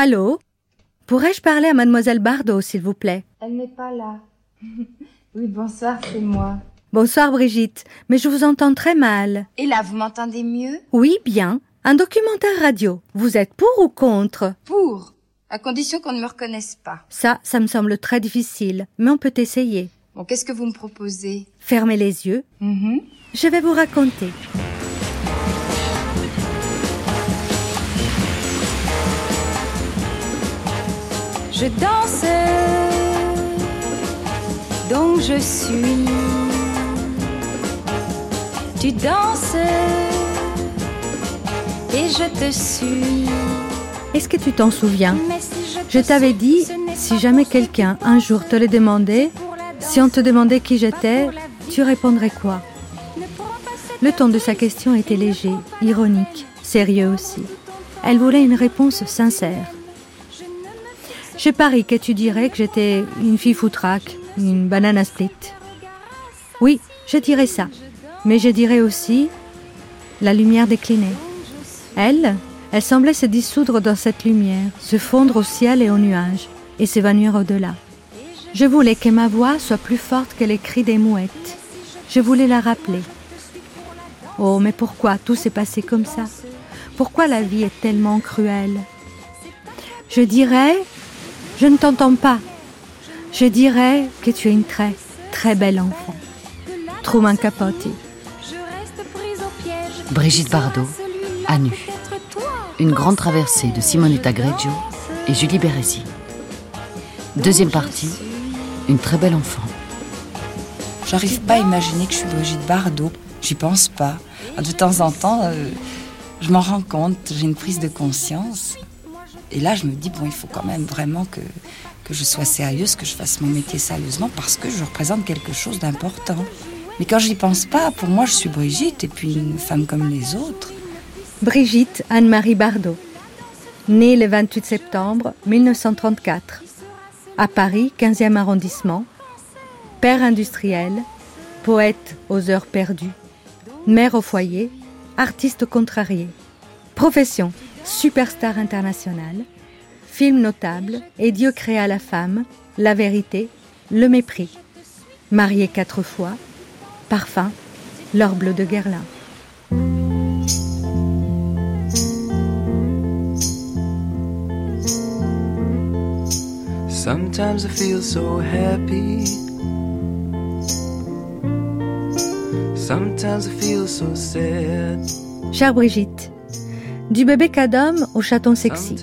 Allô? Pourrais-je parler à mademoiselle Bardot, s'il vous plaît? Elle n'est pas là. oui, bonsoir, c'est moi. Bonsoir Brigitte, mais je vous entends très mal. Et là, vous m'entendez mieux? Oui, bien. Un documentaire radio. Vous êtes pour ou contre? Pour, à condition qu'on ne me reconnaisse pas. Ça, ça me semble très difficile, mais on peut essayer. Bon, qu'est-ce que vous me proposez? Fermez les yeux. Mhm. Je vais vous raconter. Je danse, donc je suis. Tu danses et je te suis. Est-ce que tu t'en souviens? Je, t'avais dit, si jamais quelqu'un un jour te le demandait, si on te demandait qui j'étais, tu répondrais quoi? Le ton de sa question était léger, ironique, sérieux aussi. Elle voulait une réponse sincère. Je parie que tu dirais que j'étais une fille foutraque, une banane split? Oui, je dirais ça. Mais je dirais aussi la lumière déclinée. Elle, elle semblait se dissoudre dans cette lumière, se fondre au ciel et aux nuages, et s'évanouir au-delà. Je voulais que ma voix soit plus forte que les cris des mouettes. Je voulais la rappeler. Oh, mais pourquoi tout s'est passé comme ça? Pourquoi la vie est tellement cruelle? Je dirais, je ne t'entends pas. Je dirais que tu es une très, très belle enfant. Truman Capote. Je reste prise au piège. Brigitte Bardot, à nu. Une grande traversée de Simonetta Greggio et Julie Bérézy. Deuxième partie, une très belle enfant. J'arrive pas à imaginer que je suis Brigitte Bardot. J'y pense pas. De temps en temps, euh, je m'en rends compte, j'ai une prise de conscience. Et là, je me dis, bon, il faut quand même vraiment que, je sois sérieuse, que je fasse mon métier sérieusement, parce que je représente quelque chose d'important. Mais quand j'y pense pas, pour moi, je suis Brigitte, et puis une femme comme les autres. Brigitte Anne-Marie Bardot. Née le 28 septembre 1934. À Paris, 15e arrondissement. Père industriel, poète aux heures perdues. Mère au foyer, artiste contrarié. Profession, superstar internationale. Film notable, Et Dieu créa la femme, La vérité, Le mépris. Mariée quatre fois. Parfum, L'or bleu de Guerlain. Sometimes I feel so happy. Sometimes I feel so sad. Chère Brigitte, du bébé cadom au chaton sexy,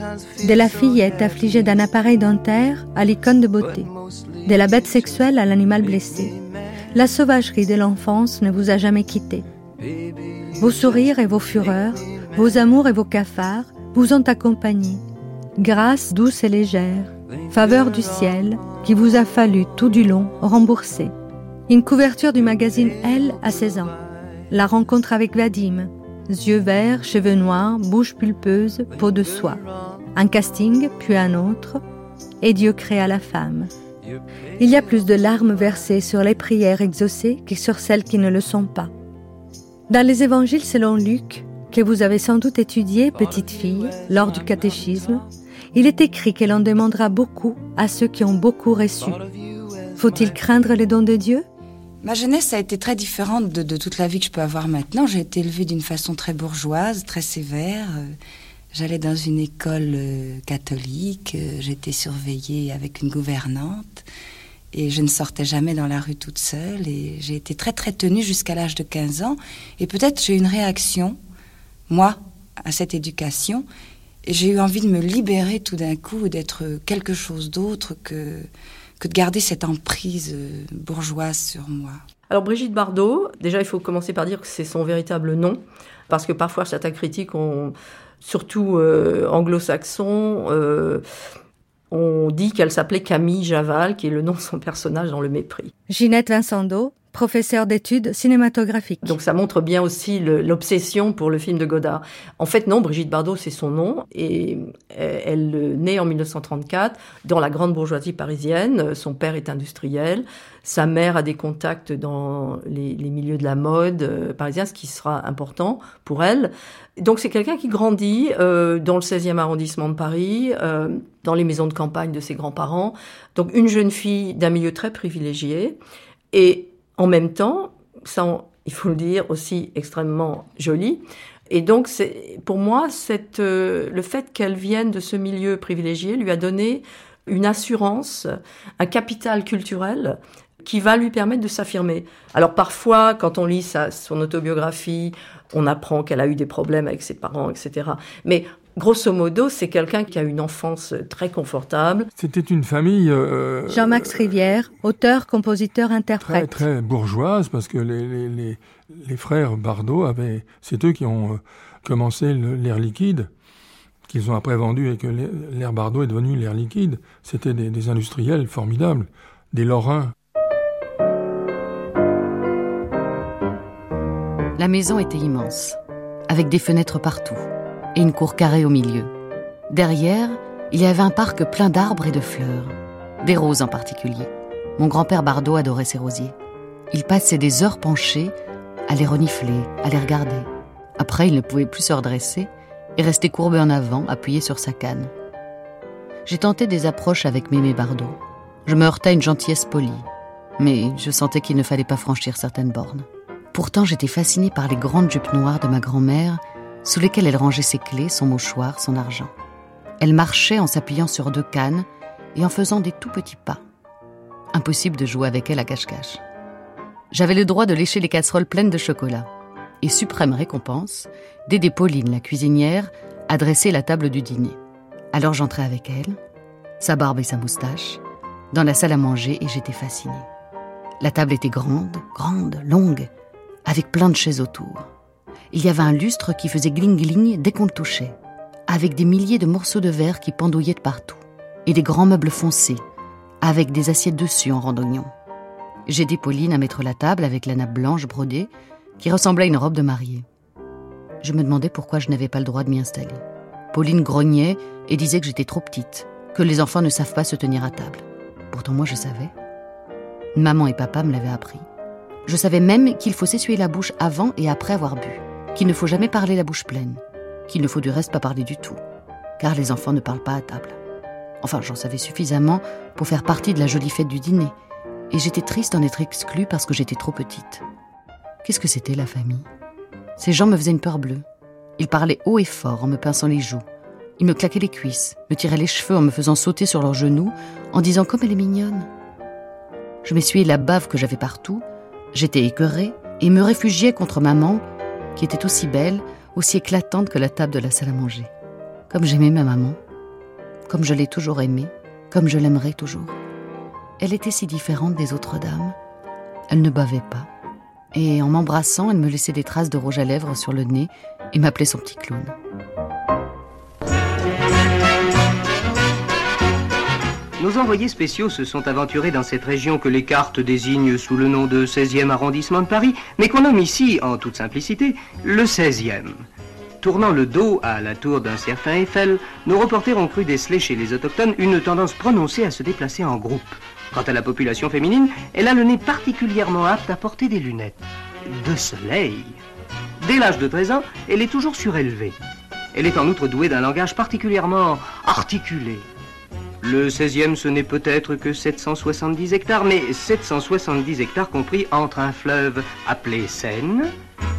de la fillette affligée d'un appareil dentaire à l'icône de beauté, de la bête sexuelle à l'animal blessé, la sauvagerie de l'enfance ne vous a jamais quitté. Vos sourires et vos fureurs, vos amours et vos cafards vous ont accompagné. Grâce douce et légère, faveur du ciel, qui vous a fallu tout du long rembourser. Une couverture du magazine Elle à 16 ans. La rencontre avec Vadim. Yeux verts, cheveux noirs, bouche pulpeuse, peau de soie. Un casting, puis un autre. Et Dieu créa la femme. Il y a plus de larmes versées sur les prières exaucées que sur celles qui ne le sont pas. Dans les évangiles selon Luc, que vous avez sans doute étudié, petite fille, lors du catéchisme, il est écrit que l'on demandera beaucoup à ceux qui ont beaucoup reçu. Faut-il craindre les dons de Dieu? Ma jeunesse a été très différente de, toute la vie que je peux avoir maintenant. J'ai été élevée d'une façon très bourgeoise, très sévère. Euh, J'allais dans une école euh, catholique, euh, j'étais surveillée avec une gouvernante. Et je ne sortais jamais dans la rue toute seule. Et j'ai été très très tenue jusqu'à l'âge de 15 ans. Et peut-être j'ai eu une réaction, moi, à cette éducation. Et j'ai eu envie de me libérer tout d'un coup et d'être quelque chose d'autre que, que de garder cette emprise euh, bourgeoise sur moi. Alors Brigitte Bardot, déjà il faut commencer par dire que c'est son véritable nom, parce que parfois certains critiques ont, surtout euh, anglo-saxons, euh, ont dit qu'elle s'appelait Camille Javal, qui est le nom de son personnage dans Le Mépris. Ginette Vincendo, professeur d'études cinématographiques. Donc ça montre bien aussi l'obsession pour le film de Godard. En fait, non, Brigitte Bardot, c'est son nom, et euh, elle euh, naît en 1934 dans la grande bourgeoisie parisienne. Son père est industriel, sa mère a des contacts dans les, milieux de la mode euh, parisien, ce qui sera important pour elle. Donc c'est quelqu'un qui grandit euh, dans le 16e arrondissement de Paris, euh, dans les maisons de campagne de ses grands-parents. Donc une jeune fille d'un milieu très privilégié, et en même temps, ça, il faut le dire, aussi extrêmement jolie. Et donc, c'est, pour moi, euh, le fait qu'elle vienne de ce milieu privilégié lui a donné une assurance, un capital culturel qui va lui permettre de s'affirmer. Alors parfois, quand on lit sa, son autobiographie, on apprend qu'elle a eu des problèmes avec ses parents, etc. Mais grosso modo, c'est quelqu'un qui a une enfance très confortable. C'était une famille euh, Jean-Max Rivière, auteur, compositeur, très, interprète. très bourgeoise parce que les, les, les, les frères Bardot avaient, c'est eux qui ont euh, commencé l'air liquide, qu'ils ont après vendu et que l'air- l'air Bardot est devenu l'air liquide. C'était des, des industriels formidables, des Lorrains. La maison était immense, avec des fenêtres partout et une cour carrée au milieu. Derrière, il y avait un parc plein d'arbres et de fleurs, des roses en particulier. Mon grand-père Bardot adorait ces rosiers. Il passait des heures penchées à les renifler, à les regarder. Après, il ne pouvait plus se redresser et restait courbé en avant, appuyé sur sa canne. J'ai tenté des approches avec Mémé Bardot. Je me heurtais à une gentillesse polie, mais je sentais qu'il ne fallait pas franchir certaines bornes. Pourtant, j'étais fascinée par les grandes jupes noires de ma grand-mère, sous lesquelles elle rangeait ses clés, son mouchoir, son argent. Elle marchait en s'appuyant sur deux cannes et en faisant des tout petits pas. Impossible de jouer avec elle à cache-cache. J'avais le droit de lécher les casseroles pleines de chocolat. Et suprême récompense, d'aider Pauline, la cuisinière, à dresser la table du dîner. Alors j'entrais avec elle, sa barbe et sa moustache, dans la salle à manger et j'étais fascinée. La table était grande, grande, longue, avec plein de chaises autour. Il y avait un lustre qui faisait gling-gling dès qu'on le touchait, avec des milliers de morceaux de verre qui pendouillaient de partout, et des grands meubles foncés, avec des assiettes dessus en randonnion. J'ai aidé Pauline à mettre la table avec la nappe blanche brodée, qui ressemblait à une robe de mariée. Je me demandais pourquoi je n'avais pas le droit de m'y installer. Pauline grognait et disait que j'étais trop petite, que les enfants ne savent pas se tenir à table. Pourtant moi je savais. Maman et papa me l'avaient appris. Je savais même qu'il faut s'essuyer la bouche avant et après avoir bu, qu'il ne faut jamais parler la bouche pleine, qu'il ne faut du reste pas parler du tout, car les enfants ne parlent pas à table. Enfin, j'en savais suffisamment pour faire partie de la jolie fête du dîner, et j'étais triste d'en être exclue parce que j'étais trop petite. Qu'est-ce que c'était la famille? Ces gens me faisaient une peur bleue. Ils parlaient haut et fort en me pinçant les joues. Ils me claquaient les cuisses, me tiraient les cheveux en me faisant sauter sur leurs genoux, en disant comme elle est mignonne. Je m'essuyais la bave que j'avais partout, j'étais écœurée et me réfugiais contre maman, qui était aussi belle, aussi éclatante que la table de la salle à manger. Comme j'aimais ma maman, comme je l'ai toujours aimée, comme je l'aimerai toujours. Elle était si différente des autres dames. Elle ne bavait pas. Et en m'embrassant, elle me laissait des traces de rouge à lèvres sur le nez et m'appelait son petit clown. Nos envoyés spéciaux se sont aventurés dans cette région que les cartes désignent sous le nom de 16e arrondissement de Paris, mais qu'on nomme ici, en toute simplicité, le 16e. Tournant le dos à la tour d'un certain Eiffel, nos reporters ont cru déceler chez les autochtones une tendance prononcée à se déplacer en groupe. Quant à la population féminine, elle a le nez particulièrement apte à porter des lunettes. De soleil. Dès l'âge de 13 ans, elle est toujours surélevée. Elle est en outre douée d'un langage particulièrement articulé. Le 16e, ce n'est peut-être que 770 hectares, mais 770 hectares compris entre un fleuve appelé Seine,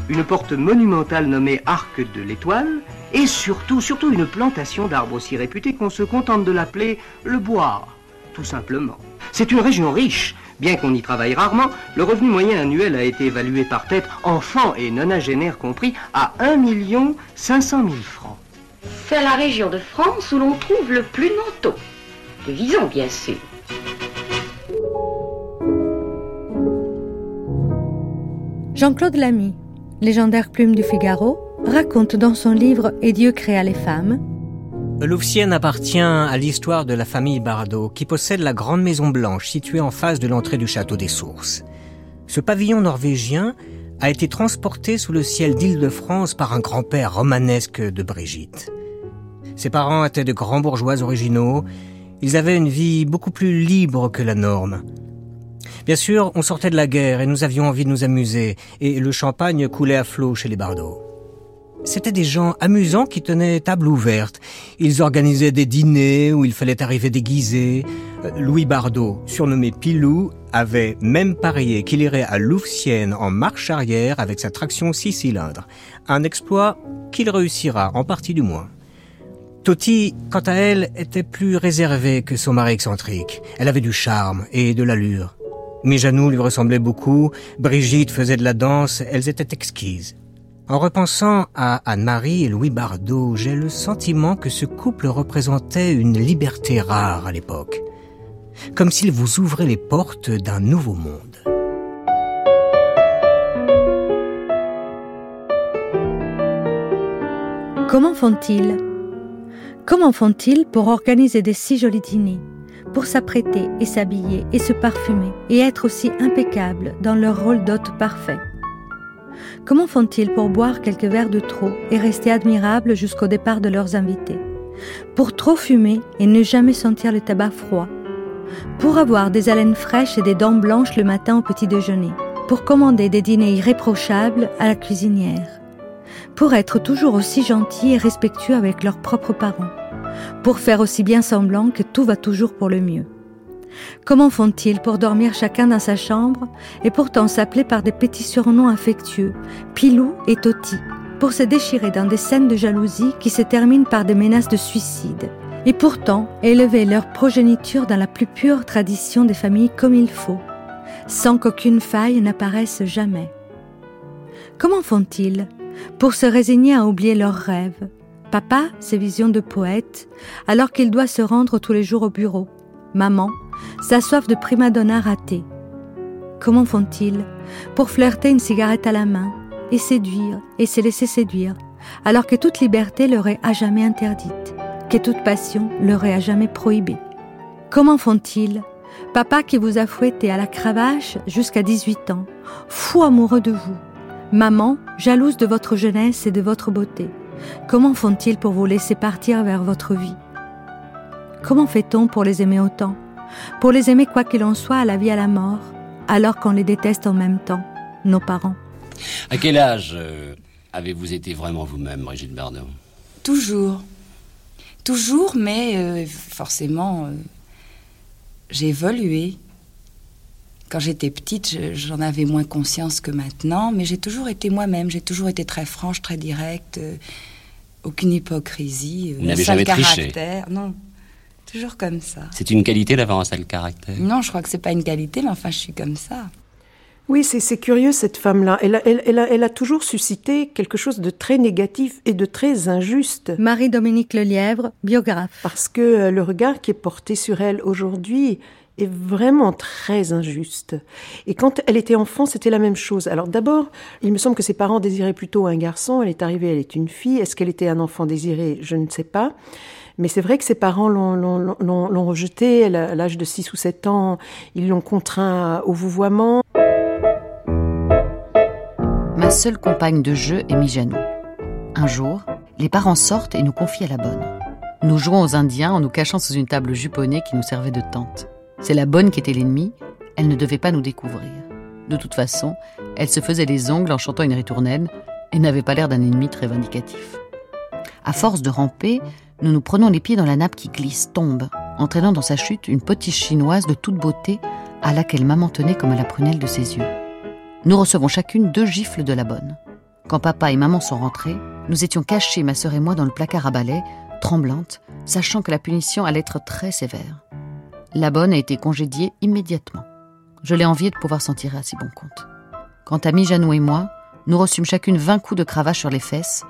une porte monumentale nommée Arc de l'Étoile, et surtout, surtout une plantation d'arbres aussi réputés qu'on se contente de l'appeler le bois, tout simplement. C'est une région riche. Bien qu'on y travaille rarement, le revenu moyen annuel a été évalué par tête, enfants et nonagénaires compris, à 1 500 000 francs. C'est la région de France où l'on trouve le plus de manteaux. De Vison, bien sûr. Jean-Claude Lamy, légendaire plume du Figaro, raconte dans son livre Et Dieu créa les femmes Louvcienne appartient à l'histoire de la famille Bardot, qui possède la grande maison blanche située en face de l'entrée du château des Sources. Ce pavillon norvégien a été transporté sous le ciel d'Île-de-France par un grand-père romanesque de Brigitte. Ses parents étaient de grands bourgeois originaux. Ils avaient une vie beaucoup plus libre que la norme. Bien sûr, on sortait de la guerre et nous avions envie de nous amuser, et le champagne coulait à flot chez les Bardot. C'étaient des gens amusants qui tenaient table ouverte. Ils organisaient des dîners où il fallait arriver déguisé. Euh, Louis Bardot, surnommé Pilou, avait même parié qu'il irait à Louvciennes en marche arrière avec sa traction six cylindres. Un exploit qu'il réussira, en partie du moins. Toti, quant à elle, était plus réservée que son mari excentrique. Elle avait du charme et de l'allure. Mijanou lui ressemblait beaucoup, Brigitte faisait de la danse, elles étaient exquises. En repensant à Anne-Marie et Louis Bardot, j'ai le sentiment que ce couple représentait une liberté rare à l'époque. Comme s'il vous ouvrait les portes d'un nouveau monde. Comment font-ils? Comment font-ils pour organiser des si jolis dîners, pour s'apprêter et s'habiller et se parfumer et être aussi impeccables dans leur rôle d'hôte parfait? Comment font-ils pour boire quelques verres de trop et rester admirables jusqu'au départ de leurs invités? Pour trop fumer et ne jamais sentir le tabac froid? Pour avoir des haleines fraîches et des dents blanches le matin au petit déjeuner? Pour commander des dîners irréprochables à la cuisinière? Pour être toujours aussi gentils et respectueux avec leurs propres parents, pour faire aussi bien semblant que tout va toujours pour le mieux. Comment font-ils pour dormir chacun dans sa chambre et pourtant s'appeler par des petits surnoms affectueux, Pilou et Toti, pour se déchirer dans des scènes de jalousie qui se terminent par des menaces de suicide, et pourtant élever leur progéniture dans la plus pure tradition des familles comme il faut, sans qu'aucune faille n'apparaisse jamais? Comment font-ils pour se résigner à oublier leurs rêves, papa ses visions de poète, alors qu'il doit se rendre tous les jours au bureau, maman sa soif de prima donna ratée. Comment font-ils pour flirter une cigarette à la main et séduire et se laisser séduire, alors que toute liberté leur est à jamais interdite, que toute passion leur est à jamais prohibée? Comment font-ils Papa qui vous a fouetté à la cravache jusqu'à 18 ans, fou amoureux de vous, Maman, jalouse de votre jeunesse et de votre beauté, comment font-ils pour vous laisser partir vers votre vie? Comment fait-on pour les aimer autant? Pour les aimer quoi qu'il en soit à la vie à la mort, alors qu'on les déteste en même temps, nos parents? À quel âge euh, avez-vous été vraiment vous-même, Brigitte Bardot Toujours. Toujours, mais euh, forcément, euh, j'ai évolué. Quand j'étais petite, j'en avais moins conscience que maintenant, mais j'ai toujours été moi-même. J'ai toujours été très franche, très directe, euh, aucune hypocrisie. Vous n'avez jamais triché Non, toujours comme ça. C'est une qualité d'avoir un sale caractère Non, je crois que c'est pas une qualité, mais enfin, je suis comme ça. Oui, c'est curieux cette femme-là. Elle, elle, elle, a, elle a toujours suscité quelque chose de très négatif et de très injuste. Marie-Dominique Lelièvre, biographe. Parce que euh, le regard qui est porté sur elle aujourd'hui est vraiment très injuste. Et quand elle était enfant, c'était la même chose. Alors d'abord, il me semble que ses parents désiraient plutôt un garçon. Elle est arrivée, elle est une fille. Est-ce qu'elle était un enfant désiré? Je ne sais pas. Mais c'est vrai que ses parents l'ont rejetée. À l'âge de 6 ou 7 ans, ils l'ont contraint au vouvoiement. Ma seule compagne de jeu est Mijanou. Un jour, les parents sortent et nous confient à la bonne. Nous jouons aux Indiens en nous cachant sous une table juponnée qui nous servait de tente. C'est la bonne qui était l'ennemi, elle ne devait pas nous découvrir. De toute façon, elle se faisait les ongles en chantant une ritournelle et n'avait pas l'air d'un ennemi très vindicatif. À force de ramper, nous nous prenons les pieds dans la nappe qui glisse, tombe, entraînant dans sa chute une petite chinoise de toute beauté à laquelle maman tenait comme à la prunelle de ses yeux. Nous recevons chacune deux gifles de la bonne. Quand papa et maman sont rentrés, nous étions cachés, ma sœur et moi, dans le placard à balai, tremblantes, sachant que la punition allait être très sévère. La bonne a été congédiée immédiatement. Je l'ai enviée de pouvoir s'en tirer à si bon compte. Quant à Mijanou et moi, nous reçûmes chacune vingt coups de cravache sur les fesses,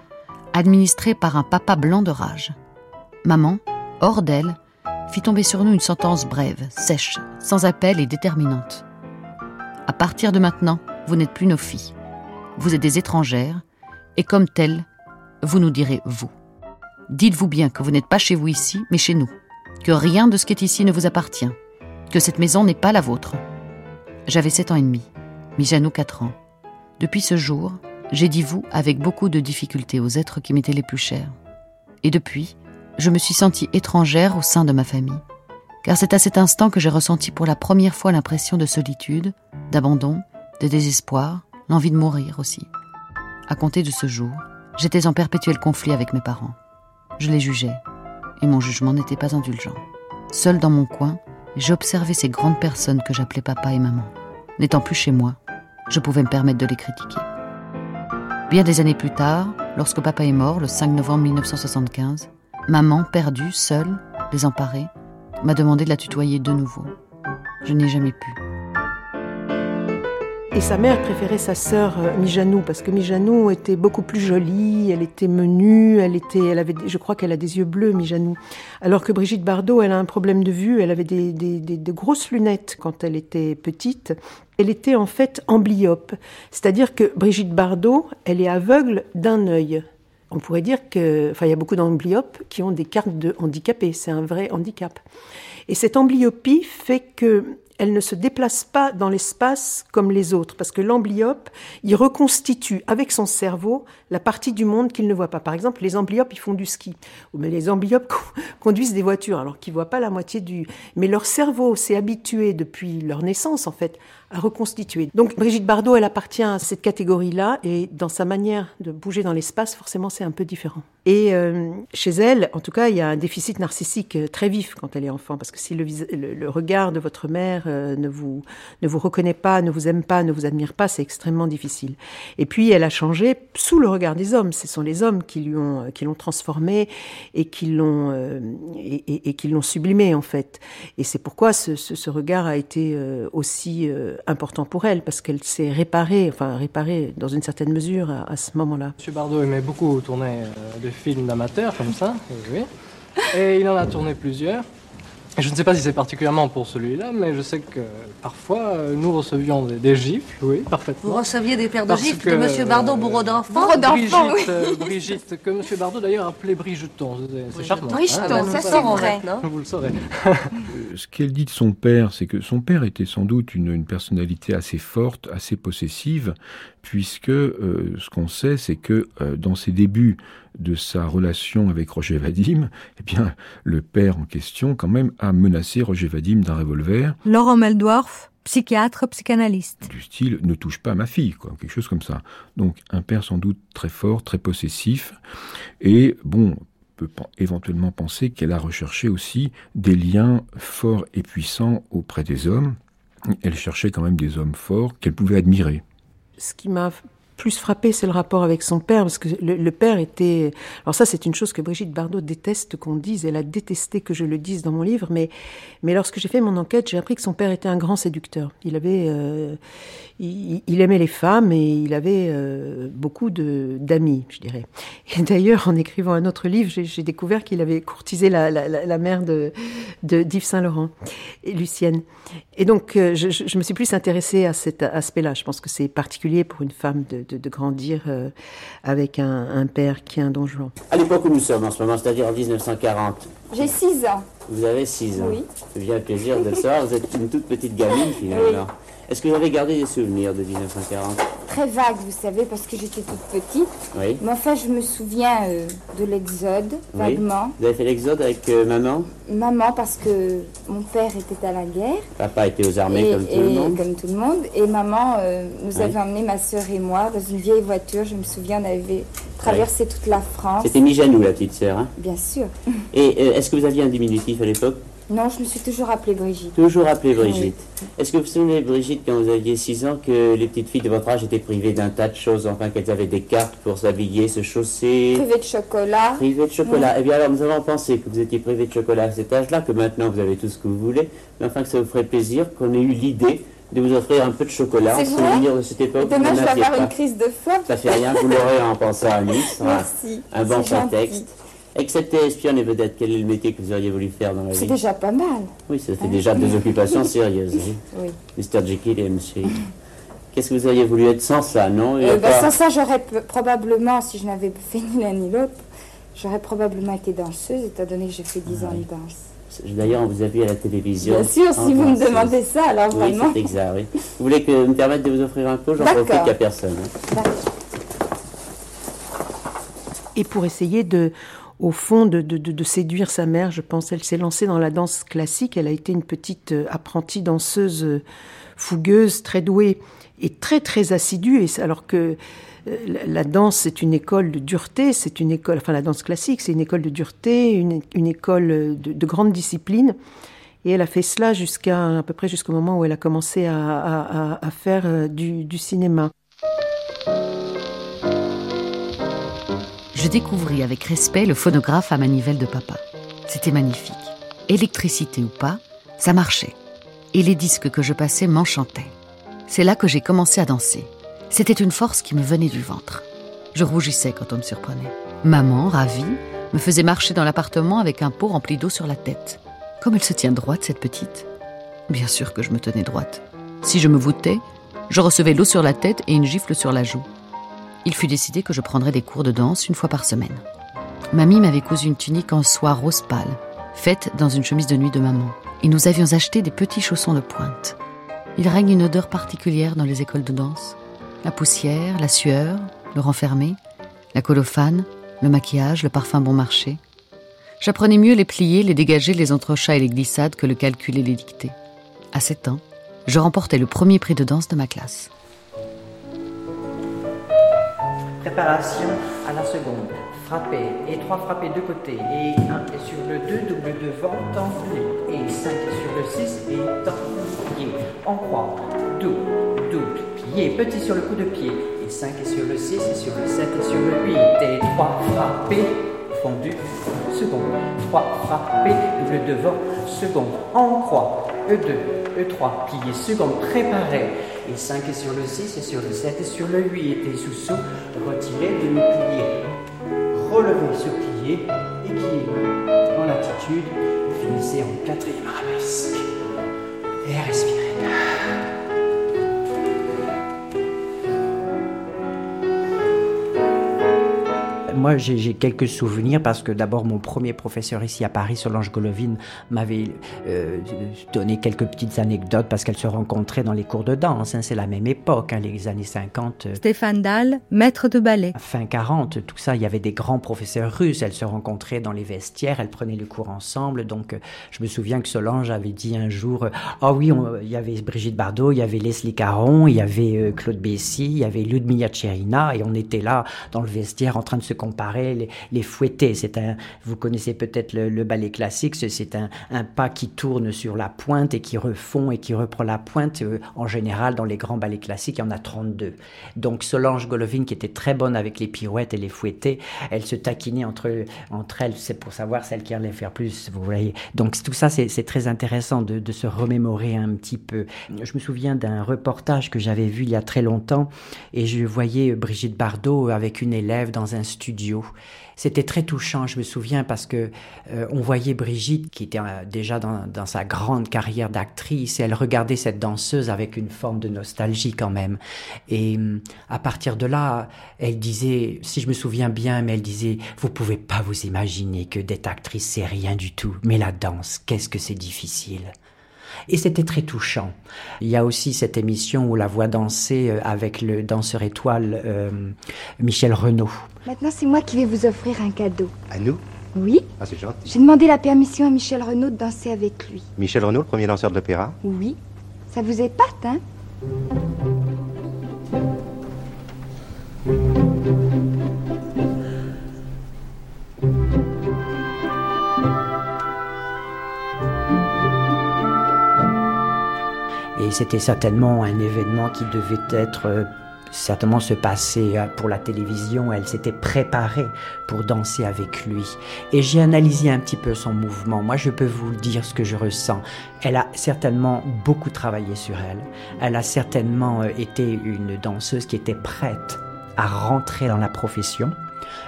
administrés par un papa blanc de rage. Maman, hors d'elle, fit tomber sur nous une sentence brève, sèche, sans appel et déterminante. À partir de maintenant, vous n'êtes plus nos filles. Vous êtes des étrangères, et comme telles, vous nous direz vous. Dites-vous bien que vous n'êtes pas chez vous ici, mais chez nous que rien de ce qui est ici ne vous appartient, que cette maison n'est pas la vôtre. J'avais sept ans et demi. Mijanou 4 ans. Depuis ce jour, j'ai dit vous avec beaucoup de difficulté aux êtres qui m'étaient les plus chers. Et depuis, je me suis sentie étrangère au sein de ma famille. Car c'est à cet instant que j'ai ressenti pour la première fois l'impression de solitude, d'abandon, de désespoir, l'envie de mourir aussi. À compter de ce jour, j'étais en perpétuel conflit avec mes parents. Je les jugeais, et mon jugement n'était pas indulgent. Seul dans mon coin, j'observais ces grandes personnes que j'appelais papa et maman. N'étant plus chez moi, je pouvais me permettre de les critiquer. Bien des années plus tard, lorsque papa est mort, le 5 novembre 1975, maman, perdue, seule, désemparée, m'a demandé de la tutoyer de nouveau. Je n'ai jamais pu. Et sa mère préférait sa sœur euh, Mijanou parce que Mijanou était beaucoup plus jolie, elle était menue, elle était, elle avait, je crois qu'elle a des yeux bleus, Mijanou. Alors que Brigitte Bardot, elle a un problème de vue, elle avait des, des, des, de grosses lunettes quand elle était petite. Elle était en fait amblyope, c'est-à-dire que Brigitte Bardot, elle est aveugle d'un œil. On pourrait dire que, enfin, il y a beaucoup d'amblyopes qui ont des cartes de handicapés, c'est un vrai handicap. Et cette amblyopie fait que elle ne se déplace pas dans l'espace comme les autres, parce que l'amblyope, il reconstitue avec son cerveau la partie du monde qu'il ne voit pas. Par exemple, les amblyopes, ils font du ski, mais les amblyopes conduisent des voitures, alors qu'ils voient pas la moitié du. Mais leur cerveau s'est habitué depuis leur naissance, en fait, à reconstituer. Donc Brigitte Bardot, elle appartient à cette catégorie-là, et dans sa manière de bouger dans l'espace, forcément, c'est un peu différent. Et euh, chez elle, en tout cas, il y a un déficit narcissique euh, très vif quand elle est enfant, parce que si le, regard de votre mère euh, ne vous ne vous reconnaît pas, ne vous aime pas, ne vous admire pas, c'est extrêmement difficile. Et puis, elle a changé sous le regard des hommes. Ce sont les hommes qui lui ont qui l'ont transformée et qui l'ont euh, et, sublimée en fait. Et c'est pourquoi ce, ce, regard a été aussi important pour elle, parce qu'elle s'est réparée, enfin réparée dans une certaine mesure à, ce moment-là. Monsieur Bardot aimait beaucoup tourner des films d'amateurs comme ça, oui. Et il en a tourné plusieurs. Je ne sais pas si c'est particulièrement pour celui-là, mais je sais que parfois nous recevions des, des gifles, oui, parfaitement. Vous receviez des paires de gifles que, de Monsieur Bardot, bourreau d'enfants Bourreau d'enfants, oui. Euh, Brigitte, que Monsieur Bardot d'ailleurs appelait Brigeton. C'est charmant. Brigeton, hein, ça c'est vrai. Vous le saurez. Ce qu'elle dit de son père, c'est que son père était sans doute une, une personnalité assez forte, assez possessive, puisque euh, ce qu'on sait, c'est que euh, dans ses débuts de sa relation avec Roger Vadim, eh bien, le père en question, quand même, a menacé Roger Vadim d'un revolver. Laurent Meldorf, psychiatre, psychanalyste. Du style, ne touche pas à ma fille, quoi, quelque chose comme ça. Donc, un père sans doute très fort, très possessif, et bon, peut éventuellement penser qu'elle a recherché aussi des liens forts et puissants auprès des hommes. Elle cherchait quand même des hommes forts qu'elle pouvait admirer ce qui m'a plus frappé, c'est le rapport avec son père, parce que le, père était... Alors ça, c'est une chose que Brigitte Bardot déteste qu'on dise, elle a détesté que je le dise dans mon livre, mais, mais lorsque j'ai fait mon enquête, j'ai appris que son père était un grand séducteur. Il avait... Euh, il, aimait les femmes et il avait euh, beaucoup d'amis, je dirais. Et d'ailleurs, en écrivant un autre livre, j'ai découvert qu'il avait courtisé la, la, la, mère de d'Yves Saint-Laurent, et Lucienne. Et donc, euh, je, je, me suis plus intéressée à cet aspect-là. Je pense que c'est particulier pour une femme de, de, de grandir euh, avec un, un, père qui est un don Juan. À l'époque où nous sommes en ce moment, c'est-à-dire en 1940. J'ai 6 ans. Vous avez 6 ans. Oui. C'est bien plaisir de le savoir. Vous êtes une toute petite gamine finalement. Oui. Est-ce que vous avez gardé des souvenirs de 1940 Très vagues, vous savez, parce que j'étais toute petite. Oui. Mais enfin, je me souviens euh, de l'exode, oui. vaguement. Vous avez fait l'exode avec euh, maman? Maman, parce que mon père était à la guerre. Papa était aux armées et, comme tout et, le monde. Comme tout le monde. Et maman euh, nous oui. avait emmené, ma soeur et moi, dans une vieille voiture. Je me souviens, on avait traversé oui. toute la France. C'était Mijanou, la petite sœur. Hein? Bien sûr. Et est-ce que vous aviez un diminutif à l'époque? Non, je me suis toujours appelée Brigitte. Toujours appelée Brigitte. Oui. Est-ce que vous vous souvenez, Brigitte, quand vous aviez 6 ans, que les petites filles de votre âge étaient privées d'un tas de choses, enfin qu'elles avaient des cartes pour s'habiller, se chausser? Privées de chocolat. Privées de chocolat. Oui. Eh bien alors, nous avons pensé que vous étiez privées de chocolat à cet âge-là, que maintenant vous avez tout ce que vous voulez, mais enfin que ça vous ferait plaisir qu'on ait eu l'idée de vous offrir un peu de chocolat en souvenir de cette époque. Demain, je vais avoir pas. une crise de faim. Ça fait rien, vous l'aurez en pensant à Nice. Merci. Un, un bon prétexte. Excepté espionne et vedette, quel est le métier que vous auriez voulu faire dans la vie C'est déjà pas mal. Oui, ça fait hein déjà deux occupations sérieuses. Oui. oui. Mr. Jekyll et Monsieur Qu'est-ce que vous auriez voulu être sans ça, non euh, ben, Sans ça, j'aurais probablement, si je n'avais fait ni l'un ni l'autre, j'aurais probablement été danseuse, étant donné que j'ai fait 10 ah, ans de danse. D'ailleurs, on vous a vu à la télévision. Bien sûr, si vous me demandez ça, alors oui, vraiment. c'est exact, oui. Vous voulez que me permettre de vous offrir un pot J'en profite qu'à personne. Hein. Et pour essayer de, au fond, de, séduire sa mère, je pense, elle s'est lancée dans la danse classique. Elle a été une petite euh, apprentie danseuse euh, fougueuse, très douée et très très assidue. Alors que euh, la danse, c'est une école de dureté, c'est une école, enfin la danse classique, c'est une école de dureté, une, école de, de, grande discipline. Et elle a fait cela jusqu'à à peu près jusqu'au moment où elle a commencé à, faire du cinéma. Je découvris avec respect le phonographe à manivelle de papa. C'était magnifique. Électricité ou pas, ça marchait. Et les disques que je passais m'enchantaient. C'est là que j'ai commencé à danser. C'était une force qui me venait du ventre. Je rougissais quand on me surprenait. Maman, ravie, me faisait marcher dans l'appartement avec un pot rempli d'eau sur la tête. Comme elle se tient droite, cette petite? Bien sûr que je me tenais droite. Si je me voûtais, je recevais l'eau sur la tête et une gifle sur la joue il fut décidé que je prendrais des cours de danse une fois par semaine. Mamie m'avait cousu une tunique en soie rose pâle, faite dans une chemise de nuit de maman, et nous avions acheté des petits chaussons de pointe. Il règne une odeur particulière dans les écoles de danse. La poussière, la sueur, le renfermé, la colophane, le maquillage, le parfum bon marché. J'apprenais mieux les plier, les dégager, les entrechats et les glissades que le calcul et les dictées. À sept ans, je remportais le premier prix de danse de ma classe. Préparation à la seconde. Frapper et trois frappés de côté. Et un est sur le 2, double devant, tendu. Et 5 est sur le 6 et tendu. En croix. Double, double, pied. Petit sur le coup de pied. Et 5 est sur le 6 et sur le 7 et sur le 8. Et 3 frappés. Fondu. Seconde. 3 frappés. Double devant. Seconde. En croix. E2, E3. Plié. Seconde. Préparé et 5 est sur le 6 et sur le 7 et sur le 8 et sous saut, retirez, demi-plié, relevez ce plié, équilibre en l'attitude, finissez en quatrième arabesque. Et respirez. Moi, j'ai quelques souvenirs parce que d'abord, mon premier professeur ici à Paris, Solange Golovine, m'avait euh, donné quelques petites anecdotes parce qu'elle se rencontrait dans les cours de danse. Hein, c'est la même époque, hein, les années 50. Euh. Stéphane Dahl, maître de ballet. Fin 40, tout ça, il y avait des grands professeurs russes. Elles se rencontraient dans les vestiaires, elles prenaient le cours ensemble. Donc, euh, je me souviens que Solange avait dit un jour Ah oh oui, il y avait Brigitte Bardot, il y avait Leslie Caron, il y avait Claude Bessy, il y avait Ludmilla Tcherina, et on était là dans le vestiaire en train de se comparer les, les fouetter. C'est un, vous connaissez peut-être le, ballet classique, c'est un, pas qui tourne sur la pointe et qui refond et qui reprend la pointe. Euh, en général, dans les grands ballets classiques, il y en a 32. Donc Solange Golovine, qui était très bonne avec les pirouettes et les fouettés, elle se taquinait entre, entre elles, c'est pour savoir celle qui allait faire plus, vous voyez. Donc tout ça, c'est très intéressant de se remémorer un petit peu. Je me souviens d'un reportage que j'avais vu il y a très longtemps et je voyais Brigitte Bardot avec une élève dans un studio c'était très touchant, je me souviens, parce que euh, on voyait Brigitte, qui était euh, déjà dans, sa grande carrière d'actrice, et elle regardait cette danseuse avec une forme de nostalgie quand même. Et hum, à partir de là, elle disait, si je me souviens bien, mais elle disait, vous pouvez pas vous imaginer que d'être actrice, c'est rien du tout. Mais la danse, qu'est-ce que c'est difficile. Et c'était très touchant. Il y a aussi cette émission où la voix dansait euh, avec le danseur étoile euh, Michel Renaud. Maintenant, c'est moi qui vais vous offrir un cadeau. À nous? Oui. Ah, c'est gentil. J'ai demandé la permission à Michel Renaud de danser avec lui. Michel Renaud, le premier danseur de l'opéra? Oui. Ça vous épate, hein? Et c'était certainement un événement qui devait être euh, certainement se passer euh, pour la télévision. Elle s'était préparée pour danser avec lui. Et j'ai analysé un petit peu son mouvement. Moi, je peux vous dire ce que je ressens. Elle a certainement beaucoup travaillé sur elle. Elle a certainement euh, été une danseuse qui était prête à rentrer dans la profession.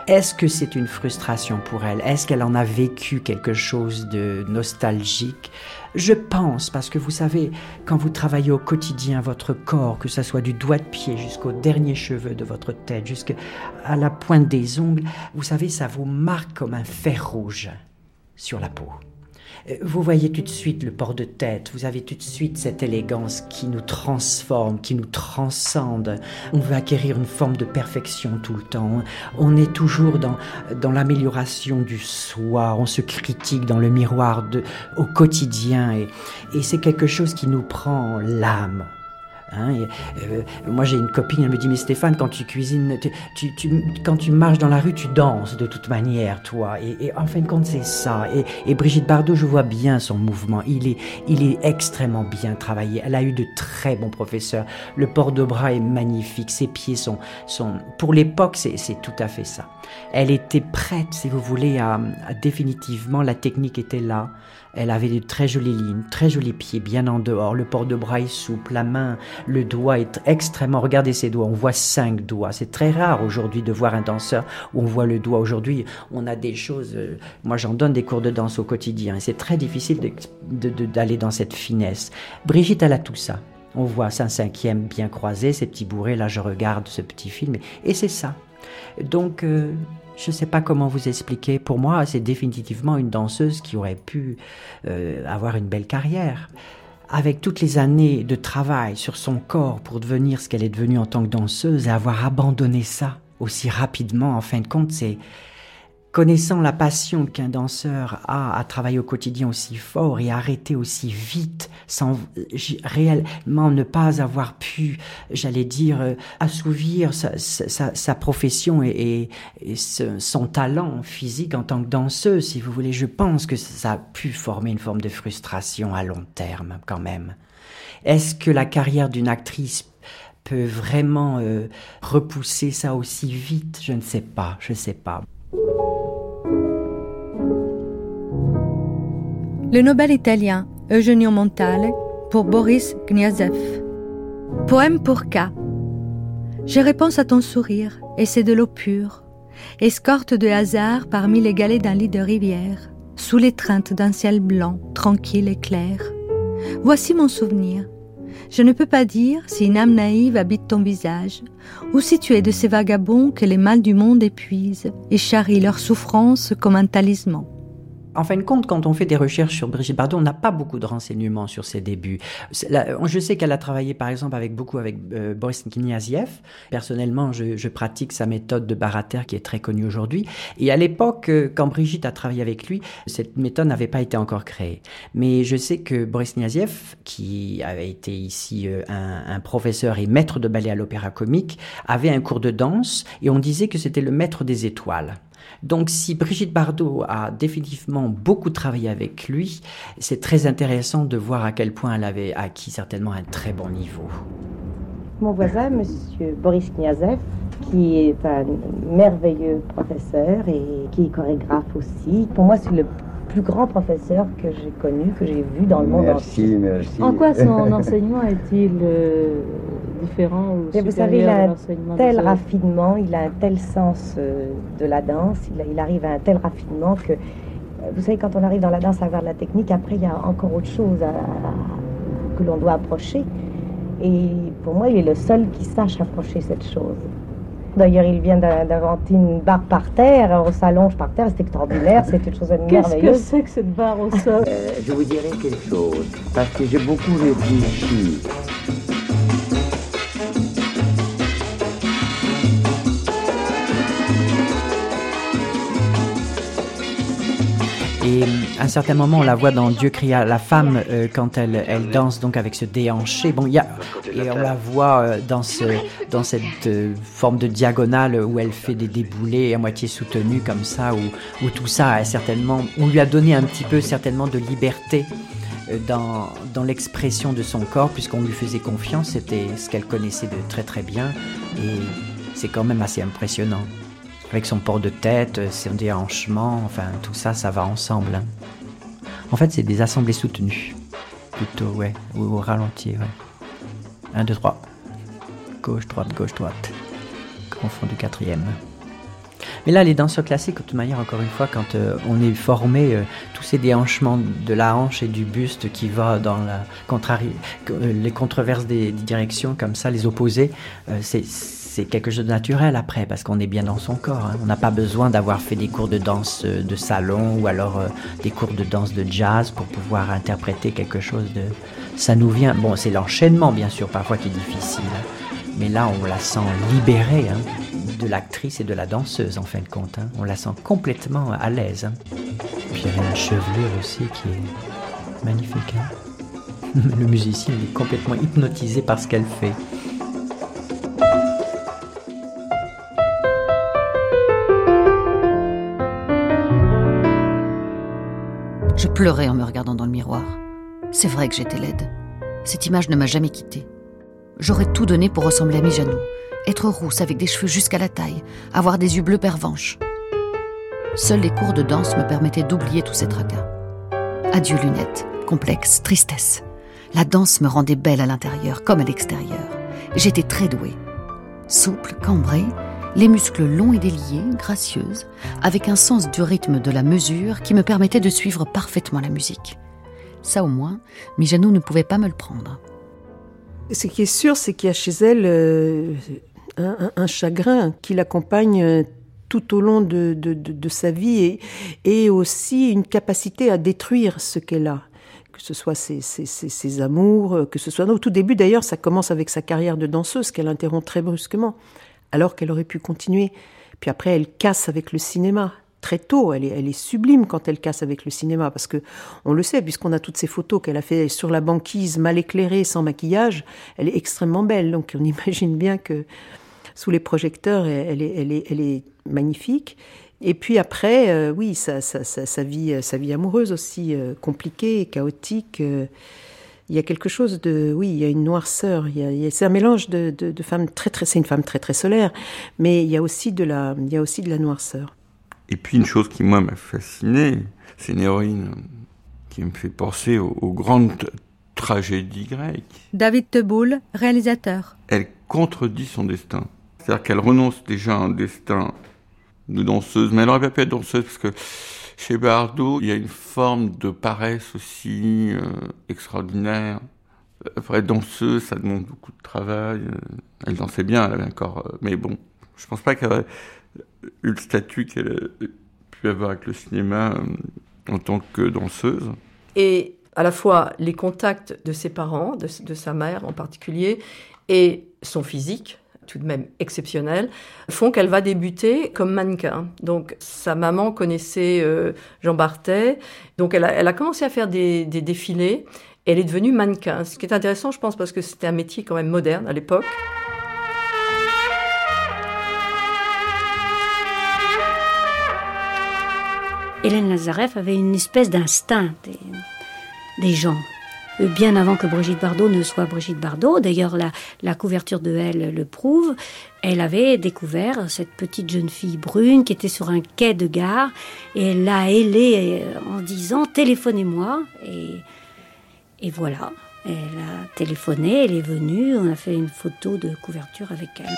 Est-ce que c'est une frustration pour elle? Est-ce qu'elle en a vécu quelque chose de nostalgique? Je pense, parce que vous savez, quand vous travaillez au quotidien votre corps, que ce soit du doigt de pied jusqu'au dernier cheveu de votre tête, jusqu'à la pointe des ongles, vous savez, ça vous marque comme un fer rouge sur la peau. Euh, vous voyez tout de suite le port de tête, vous avez tout de suite cette élégance qui nous transforme, qui nous transcende. On veut acquérir une forme de perfection tout le temps. On est toujours dans, dans l'amélioration du soi, on se critique dans le miroir de, au quotidien et, et c'est quelque chose qui nous prend l'âme. Hein, euh, moi j'ai une copine, elle me dit mais Stéphane quand tu cuisines, tu, tu, quand tu marches dans la rue, tu danses de toute manière, toi. Et, en fin de compte c'est ça. Et, Brigitte Bardot, je vois bien son mouvement. Il est, il est extrêmement bien travaillé. Elle a eu de très bons professeurs. Le port de bras est magnifique. Ses pieds sont, sont pour l'époque, c'est tout à fait ça. Elle était prête, si vous voulez, à définitivement la technique était là. Elle avait de très jolies lignes, très jolis pieds, bien en dehors. Le port de bras est souple, la main, le doigt est extrêmement. Regardez ses doigts, on voit cinq doigts. C'est très rare aujourd'hui de voir un danseur où on voit le doigt. Aujourd'hui, on a des choses. Euh, moi, j'en donne des cours de danse au quotidien et c'est très difficile d'aller dans cette finesse. Brigitte, elle a tout ça. On voit un cinquième bien croisé, ses petits bourrés. Là, je regarde ce petit film et, c'est ça. Donc, euh, je ne sais pas comment vous expliquer. Pour moi, c'est définitivement une danseuse qui aurait pu euh, avoir une belle carrière. Avec toutes les années de travail sur son corps pour devenir ce qu'elle est devenue en tant que danseuse et avoir abandonné ça aussi rapidement, en fin de compte, c'est Connaissant la passion qu'un danseur a à travailler au quotidien aussi fort et arrêter aussi vite, sans réellement ne pas avoir pu, j'allais dire, euh, assouvir sa, profession et, son talent physique en tant que danseuse, si vous voulez, je pense que ça a pu former une forme de frustration à long terme quand même. Est-ce que la carrière d'une actrice peut vraiment euh, repousser ça aussi vite? Je ne sais pas, je ne sais pas. Le Nobel italien Eugenio Montale pour Boris Gniazev. Poème pour K. Je réponds à ton sourire, et c'est de l'eau pure. Escorte de hasard parmi les galets d'un lit de rivière, sous l'étreinte d'un ciel blanc, tranquille et clair. Voici mon souvenir. Je ne peux pas dire si une âme naïve habite ton visage, ou si tu es de ces vagabonds que les mâles du monde épuisent et charrient leur souffrance comme un talisman. En fin de compte, quand on fait des recherches sur Brigitte Bardot, on n'a pas beaucoup de renseignements sur ses débuts. je sais qu'elle a travaillé, par exemple, avec beaucoup avec euh, Boris Kniaziev. Personnellement, je, pratique sa méthode de barater qui est très connue aujourd'hui. Et à l'époque, euh, quand Brigitte a travaillé avec lui, cette méthode n'avait pas été encore créée. Mais je sais que Boris Kniaziev, qui avait été ici euh, un, un professeur et maître de ballet à l'Opéra Comique, avait un cours de danse et on disait que c'était le maître des étoiles. Donc si Brigitte Bardot a définitivement beaucoup travaillé avec lui, c'est très intéressant de voir à quel point elle avait acquis certainement un très bon niveau. Mon voisin, monsieur Boris Kniazev, qui est un merveilleux professeur et qui est chorégraphe aussi. Pour moi, c'est le plus grand professeur que j'ai connu, que j'ai vu dans le monde entier. Merci, merci. En quoi son enseignement est-il euh, différent ou Vous savez, il a un tel raffinement, il a un tel sens euh, de la danse, il, arrive à un tel raffinement que, euh, vous savez, quand on arrive dans la danse à avoir de la technique, après, il y a encore autre chose que l'on doit approcher. Et pour moi, il est le seul qui sache approcher cette chose. D'ailleurs, il vient d'inventer une barre par terre, on s'allonge par terre, c'est extraordinaire, c'est une chose merveilleuse. Qu'est-ce que c'est que cette barre au sol? Euh, Je vous dirai quelque chose, parce que j'ai beaucoup réfléchi. Et à un certain moment, on la voit dans Dieu cria la femme euh, quand elle, elle danse donc avec ce déhanché. Bon, y a, et on la voit euh, dans, ce, dans cette euh, forme de diagonale où elle fait des déboulés à moitié soutenus comme ça, où, où tout ça a certainement, on lui a donné un petit peu certainement de liberté dans, dans l'expression de son corps, puisqu'on lui faisait confiance, c'était ce qu'elle connaissait de très très bien, et c'est quand même assez impressionnant avec son port de tête, son déhanchement, enfin tout ça, ça va ensemble. Hein. En fait, c'est des assemblées soutenues, plutôt, ouais, ou au ralenti, ouais. 1, 2, 3. Gauche, droite, gauche, droite. Confond du quatrième. Mais là, les danseurs classiques, de toute manière, encore une fois, quand euh, on est formé, euh, tous ces déhanchements de la hanche et du buste qui va dans la contrarie, euh, les controverses des, directions, comme ça, les opposés, c'est c'est quelque chose de naturel après, parce qu'on est bien dans son corps. Hein. On n'a pas besoin d'avoir fait des cours de danse euh, de salon ou alors euh, des cours de danse de jazz pour pouvoir interpréter quelque chose de... Ça nous vient... Bon, c'est l'enchaînement, bien sûr, parfois qui est difficile. Mais là, on la sent libérée hein, de l'actrice et de la danseuse, en fin de compte. Hein. On la sent complètement à l'aise. Puis elle a une chevelure aussi qui est magnifique. Le musicien est complètement hypnotisé par ce qu'elle fait. Pleurais en me regardant dans le miroir. C'est vrai que j'étais laide. Cette image ne m'a jamais quittée. J'aurais tout donné pour ressembler à Mijanou, être rousse avec des cheveux jusqu'à la taille, avoir des yeux bleus pervenches. Seuls les cours de danse me permettaient d'oublier tous ces tracas. Adieu lunettes, complexes, tristesse. La danse me rendait belle à l'intérieur comme à l'extérieur. J'étais très douée. Souple, cambrée, les muscles longs et déliés, gracieuse, avec un sens du rythme de la mesure qui me permettait de suivre parfaitement la musique. Ça au moins, Mijanou ne pouvait pas me le prendre. Ce qui est sûr, c'est qu'il y a chez elle euh, un, chagrin qui l'accompagne euh, tout au long de, sa vie et, et, aussi une capacité à détruire ce qu'elle a que ce soit ses, amours, euh, que ce soit... Au tout début, d'ailleurs, ça commence avec sa carrière de danseuse qu'elle interrompt très brusquement, alors qu'elle aurait pu continuer. Puis après, elle casse avec le cinéma. Très tôt, elle est, sublime quand elle casse avec le cinéma, parce que on le sait, puisqu'on a toutes ces photos qu'elle a fait sur la banquise, mal éclairée, sans maquillage, elle est extrêmement belle. Donc on imagine bien que sous les projecteurs, elle est, magnifique. Et puis après, euh, oui, sa, vie, sa vie amoureuse aussi euh, compliquée, chaotique. Euh, il y a quelque chose de, oui, il y a une noirceur. c'est un mélange de, de, femmes très très, c'est une femme très très solaire, mais il y a aussi de la, il y a aussi de la noirceur. Et puis une chose qui moi m'a fasciné, c'est une héroïne qui me fait penser aux, grandes tragédies grecques. David Teboul, réalisateur. Elle contredit son destin. C'est-à-dire qu'elle renonce déjà à un destin de danseuse, mais elle aurait pas pu être danseuse parce que chez Bardot, il y a une forme de paresse aussi euh, extraordinaire. Après, danseuse, ça demande beaucoup de travail. Euh, elle dansait bien, elle avait encore. Euh, mais bon, je pense pas qu'elle aurait eu le statut qu'elle a pu avoir avec le cinéma en tant que danseuse. Et à la fois les contacts de ses parents, de sa mère en particulier, et son physique, tout de même exceptionnelle, font qu'elle va débuter comme mannequin. Donc sa maman connaissait euh, Jean Barthès, donc elle a, commencé à faire des, défilés, et elle est devenue mannequin. Ce qui est intéressant, je pense, parce que c'était un métier quand même moderne à l'époque. Hélène Lazareff avait une espèce d'instinct des gens bien avant que Brigitte Bardot ne soit Brigitte Bardot. D'ailleurs, la, couverture de Elle le prouve. Elle avait découvert cette petite jeune fille brune qui était sur un quai de gare et elle l'a ailée euh, en disant téléphonez-moi et, et voilà. Elle a téléphoné, elle est venue, on a fait une photo de couverture avec elle.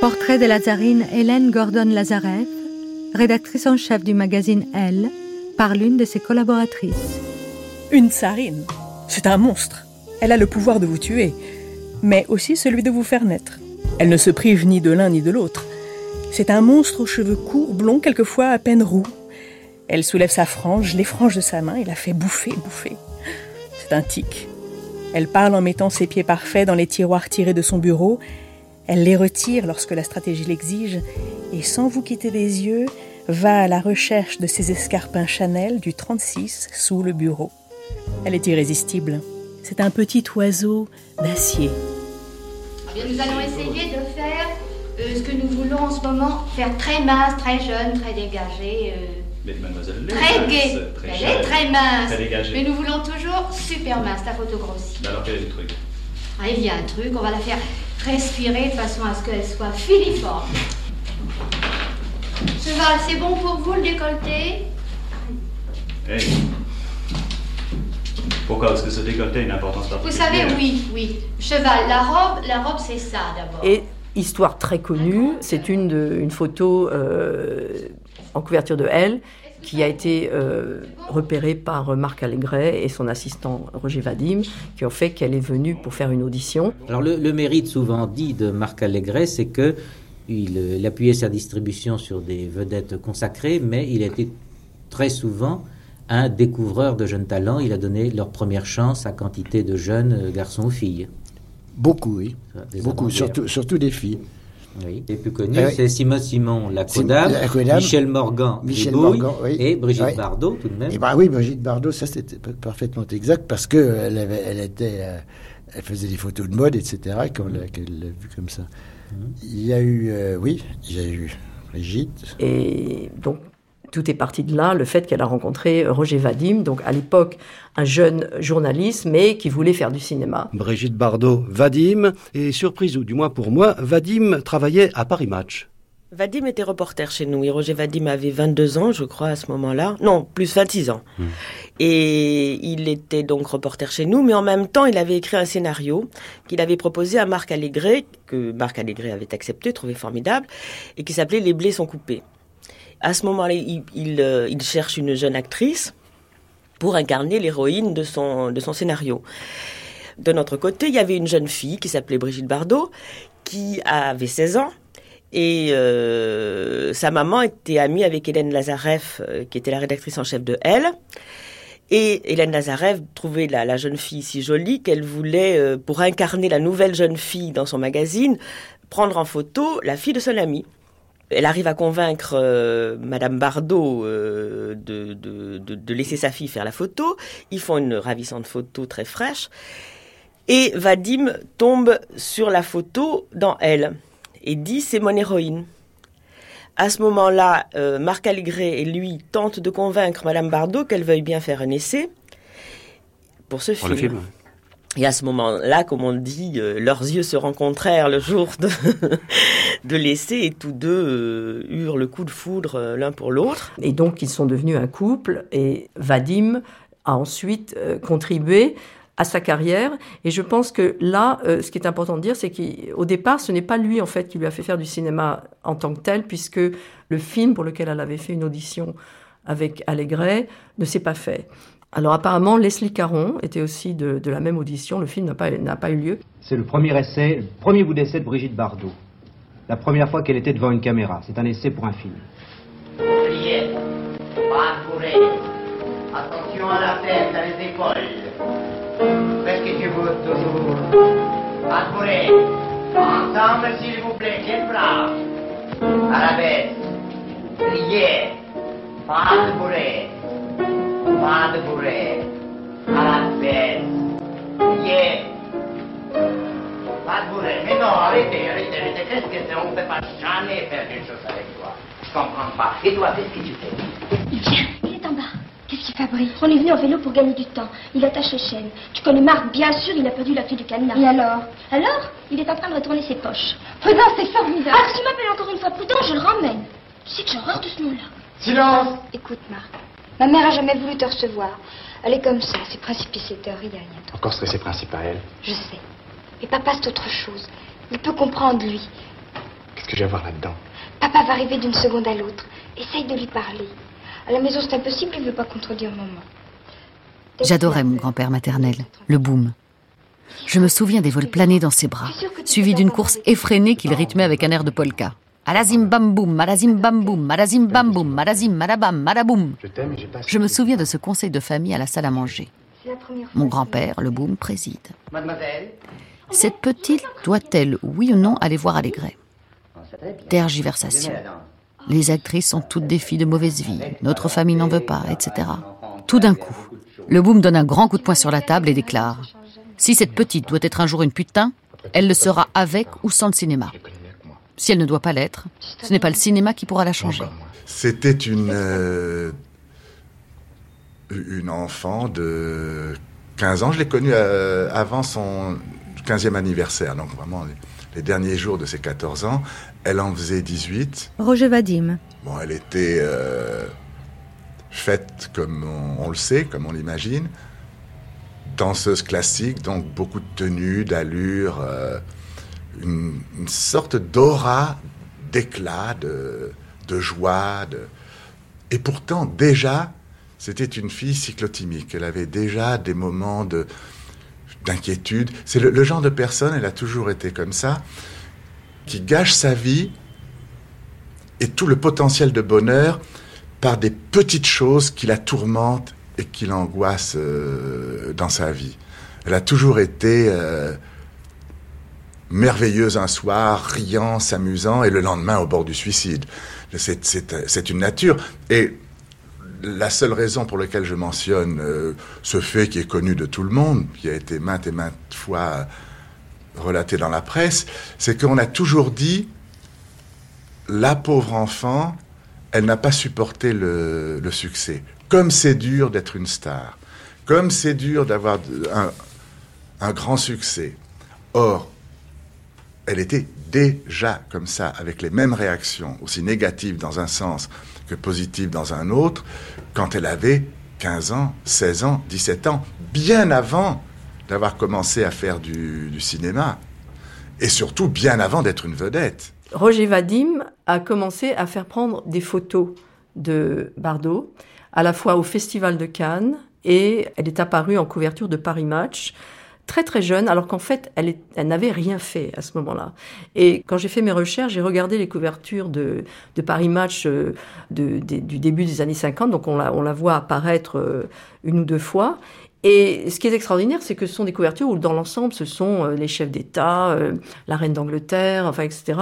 Portrait de Lazarine Hélène Gordon Lazareff, rédactrice en chef du magazine Elle, par l'une de ses collaboratrices. Une tsarine, c'est un monstre. Elle a le pouvoir de vous tuer, mais aussi celui de vous faire naître. Elle ne se prive ni de l'un ni de l'autre. C'est un monstre aux cheveux courts, blonds, quelquefois à peine roux. Elle soulève sa frange, les franges de sa main et la fait bouffer, bouffer. C'est un tic. Elle parle en mettant ses pieds parfaits dans les tiroirs tirés de son bureau. Elle les retire lorsque la stratégie l'exige et sans vous quitter des yeux, va à la recherche de ses escarpins Chanel du 36 sous le bureau. Elle est irrésistible. C'est un petit oiseau d'acier. Eh nous allons essayer de faire euh, ce que nous voulons en ce moment, faire très mince, très jeune, très dégagé. Euh, mais mademoiselle très gai. Elle est très mince. Très dégagée. Mais nous voulons toujours super mince, la photo grossie. Alors quel est le truc? Ah, Il y a un truc, on va la faire respirer de façon à ce qu'elle soit filiforme. Cheval, c'est bon pour vous le décolleté? Hey. Pourquoi Parce que ce décolleté a une importance particulière. Vous savez, oui, oui. Cheval, la robe, la robe c'est ça d'abord. Et histoire très connue, c'est une, une photo euh, en couverture de Elle. qui a été euh, repérée par Marc Allégret et son assistant Roger Vadim, qui ont fait qu'elle est venue pour faire une audition. Alors le, mérite souvent dit de Marc Allégret, c'est que il, appuyait sa distribution sur des vedettes consacrées, mais il était très souvent un découvreur de jeunes talents. Il a donné leur première chance à quantité de jeunes garçons ou filles. Beaucoup, oui. Beaucoup, surtout, surtout des filles. Oui. Les plus connus, c'est Simon Simon, la Michel Morgan, Michel Morgan et Brigitte Bardot, tout de même. Et bah oui, Brigitte Bardot, ça c'était parfaitement exact parce que elle, avait, elle était, euh, elle faisait des photos de mode, etc. Quand elle l'a vu comme ça. Mmh. Il y a eu, euh, oui, il y a eu Brigitte. Et donc tout est parti de là, le fait qu'elle a rencontré Roger Vadim, donc à l'époque un jeune journaliste, mais qui voulait faire du cinéma. Brigitte Bardot, Vadim, et surprise, ou du moins pour moi, Vadim travaillait à Paris Match. Vadim était reporter chez nous et Roger Vadim avait 22 ans, je crois, à ce moment-là. Non, plus 26 ans. Hmm. Et il était donc reporter chez nous, mais en même temps, il avait écrit un scénario qu'il avait proposé à Marc Allégret, que Marc Allégret avait accepté, trouvé formidable, et qui s'appelait Les blés sont coupés. À ce moment-là, euh, il, cherche une jeune actrice pour incarner l'héroïne de son, scénario. De notre côté, il y avait une jeune fille qui s'appelait Brigitte Bardot, qui avait 16 ans. Et euh, sa maman était amie avec Hélène Lazareff, euh, qui était la rédactrice en chef de Elle. Et Hélène Lazareff trouvait la, la jeune fille si jolie qu'elle voulait, pour incarner la nouvelle jeune fille dans son magazine, prendre en photo la fille de son amie elle arrive à convaincre euh, Madame Bardot euh, de, de, laisser sa fille faire la photo. Ils font une ravissante photo très fraîche. Et Vadim tombe sur la photo dans elle et dit c'est mon héroïne. À ce moment-là, euh, Marc Allégret et lui tentent de convaincre Madame Bardot qu'elle veuille bien faire un essai pour ce film. Et à ce moment-là, comme on dit, euh, leurs yeux se rencontrèrent le jour de, de l'essai et tous deux euh, eurent le coup de foudre euh, l'un pour l'autre. Et donc ils sont devenus un couple et Vadim a ensuite contribué à sa carrière. Et je pense que là, ce qui est important de dire, c'est qu'au départ, ce n'est pas lui en fait qui lui a fait faire du cinéma en tant que tel, puisque le film pour lequel elle avait fait une audition avec Allégret ne s'est pas fait. Alors apparemment, Leslie Caron était aussi de, la même audition. Le film n'a pas, pas eu lieu. C'est le premier essai, le premier bout d'essai de Brigitte Bardot. La première fois qu'elle était devant une caméra. C'est un essai pour un film. Priez, pas courir. Attention à la tête, à les épaules. Faites ce que tu veux, toujours? Pas courir. Ensemble, s'il vous plaît, les bras. À la bête. Priez. Pas de bourrer. Pas de bourrée. À la bête. Yeah. Pas de bourrée. Mais non, arrêtez, arrêtez, arrêtez. Qu'est-ce que c'est On ne peut pas jamais faire une chose avec toi. Je comprends pas. Et toi, qu'est-ce que tu fais Il vient, il est en bas. Qu'est-ce qu'il fabrique On est venu en vélo pour gagner du temps. Il attache les chaînes. Tu connais Marc, bien sûr, il a perdu la clé du cadenas. Et alors? Alors Il est en train de retourner ses poches. Prudence, c'est formidable. Ah, si tu m'appelles encore une fois Prudence, je le ramène. Tu sais que j'ai horreur de ce nom-là. Silence Écoute, Marc. Ma mère a jamais voulu te recevoir. Elle est comme ça, c'est précipicé de rien. Encore stressé principe à elle. Je sais. Mais papa, c'est autre chose. Il peut comprendre, lui. Qu'est-ce que j'ai à voir là-dedans? Papa va arriver d'une seconde à l'autre. Essaye de lui parler. À la maison, c'est impossible, il ne veut pas contredire maman. J'adorais mon grand-père maternel, le boom. Je me souviens des vols planés dans ses bras, suivis d'une course effrénée qu'il rythmait avec un air de polka. Alazim bam boum, alazim bam boum, alazim bam boum, malazim malabam, malaboum. Je me souviens de ce conseil de famille à la salle à manger. Mon grand-père, le boum, préside. Mademoiselle Cette petite doit-elle, oui ou non, aller voir Allégret Tergiversation. Les actrices sont toutes des filles de mauvaise vie. Notre famille n'en veut pas, etc. Tout d'un coup, le boum donne un grand coup de poing sur la table et déclare Si cette petite doit être un jour une putain, elle le sera avec ou sans le cinéma. Si elle ne doit pas l'être, ce n'est pas le cinéma qui pourra la changer. C'était une, euh, une enfant de 15 ans. Je l'ai connue euh, avant son 15e anniversaire, donc vraiment les, derniers jours de ses 14 ans. Elle en faisait 18. Roger Vadim. Bon, elle était euh, faite comme on, le sait, comme on l'imagine. Danseuse classique, donc beaucoup de tenues, d'allure une, sorte d'aura, d'éclat, de, joie. Et pourtant, déjà, c'était une fille cyclotimique. Elle avait déjà des moments de d'inquiétude. C'est le, le genre de personne, elle a toujours été comme ça, qui gâche sa vie et tout le potentiel de bonheur par des petites choses qui la tourmentent et qui l'angoissent euh, dans sa vie. Elle a toujours été euh, merveilleuse un soir, riant, s'amusant, et le lendemain au bord du suicide. C'est- une nature. Et la seule raison pour laquelle je mentionne euh, ce fait qui est connu de tout le monde, qui a été maintes et maintes fois relaté dans la presse, c'est qu'on a toujours dit la pauvre enfant, elle n'a pas supporté le, le succès. Comme c'est dur d'être une star, comme c'est dur d'avoir un, un grand succès. Or, elle était déjà comme ça, avec les mêmes réactions, aussi négatives dans un sens que positives dans un autre, quand elle avait 15 ans, 16 ans, 17 ans, bien avant d'avoir commencé à faire du, cinéma. Et surtout bien avant d'être une vedette. Roger Vadim a commencé à faire prendre des photos de Bardot, à la fois au Festival de Cannes et elle est apparue en couverture de Paris Match, très très jeune, alors qu'en fait elle, n'avait rien fait à ce moment-là. Et quand j'ai fait mes recherches, j'ai regardé les couvertures de, Paris Match euh, du début des années 50, donc on la, voit apparaître euh, une ou deux fois. Et ce qui est extraordinaire, c'est que ce sont des couvertures où, dans l'ensemble, ce sont euh, les chefs d'État, la reine d'Angleterre, enfin, etc.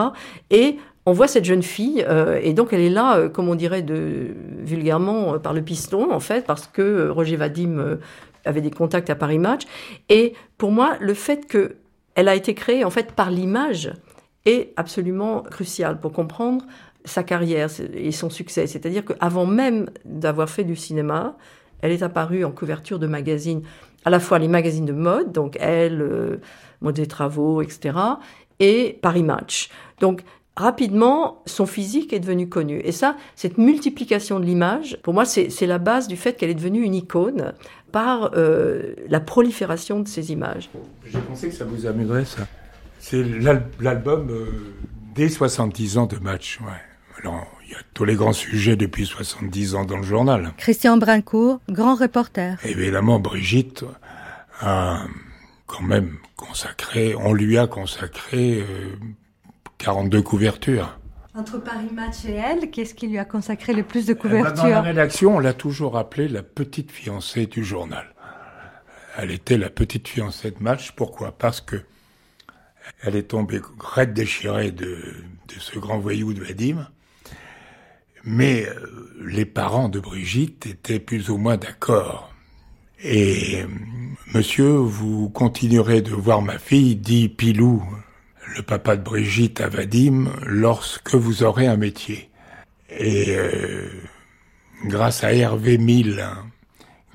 Et on voit cette jeune fille, et donc elle est là, comme on dirait de, vulgairement, par le piston, en fait, parce que Roger Vadim avait des contacts à Paris Match. Et pour moi, le fait que elle a été créée, en fait, par l'image est absolument crucial pour comprendre sa carrière et son succès. C'est-à-dire qu'avant même d'avoir fait du cinéma, elle est apparue en couverture de magazines, à la fois les magazines de mode, donc Elle, euh, Mode des Travaux, etc., et Paris Match. Donc, rapidement, son physique est devenu connu. Et ça, cette multiplication de l'image, pour moi, c'est c'est la base du fait qu'elle est devenue une icône par euh, la prolifération de ces images. J'ai pensé que ça vous amuserait, ça. C'est l'al- l'album euh, des 70 ans de match, ouais. Alors, il y a tous les grands sujets depuis 70 ans dans le journal. Christian Brincourt, grand reporter. Évidemment, Brigitte a quand même consacré, on lui a consacré euh, 42 couvertures. Entre Paris Match et elle, qu'est-ce qui lui a consacré le plus de Eh ben, Dans la couvertures? rédaction, on l'a toujours appelée la petite fiancée du journal. Elle était la petite fiancée de match. Pourquoi? Parce que elle est tombée raide déchirée de, de ce grand voyou de Vadim. Mais euh, les parents de Brigitte étaient plus ou moins d'accord. Et euh, monsieur, vous continuerez de voir ma fille, dit Pilou, le papa de Brigitte à Vadim, lorsque vous aurez un métier. Et euh, grâce à Hervé Mille,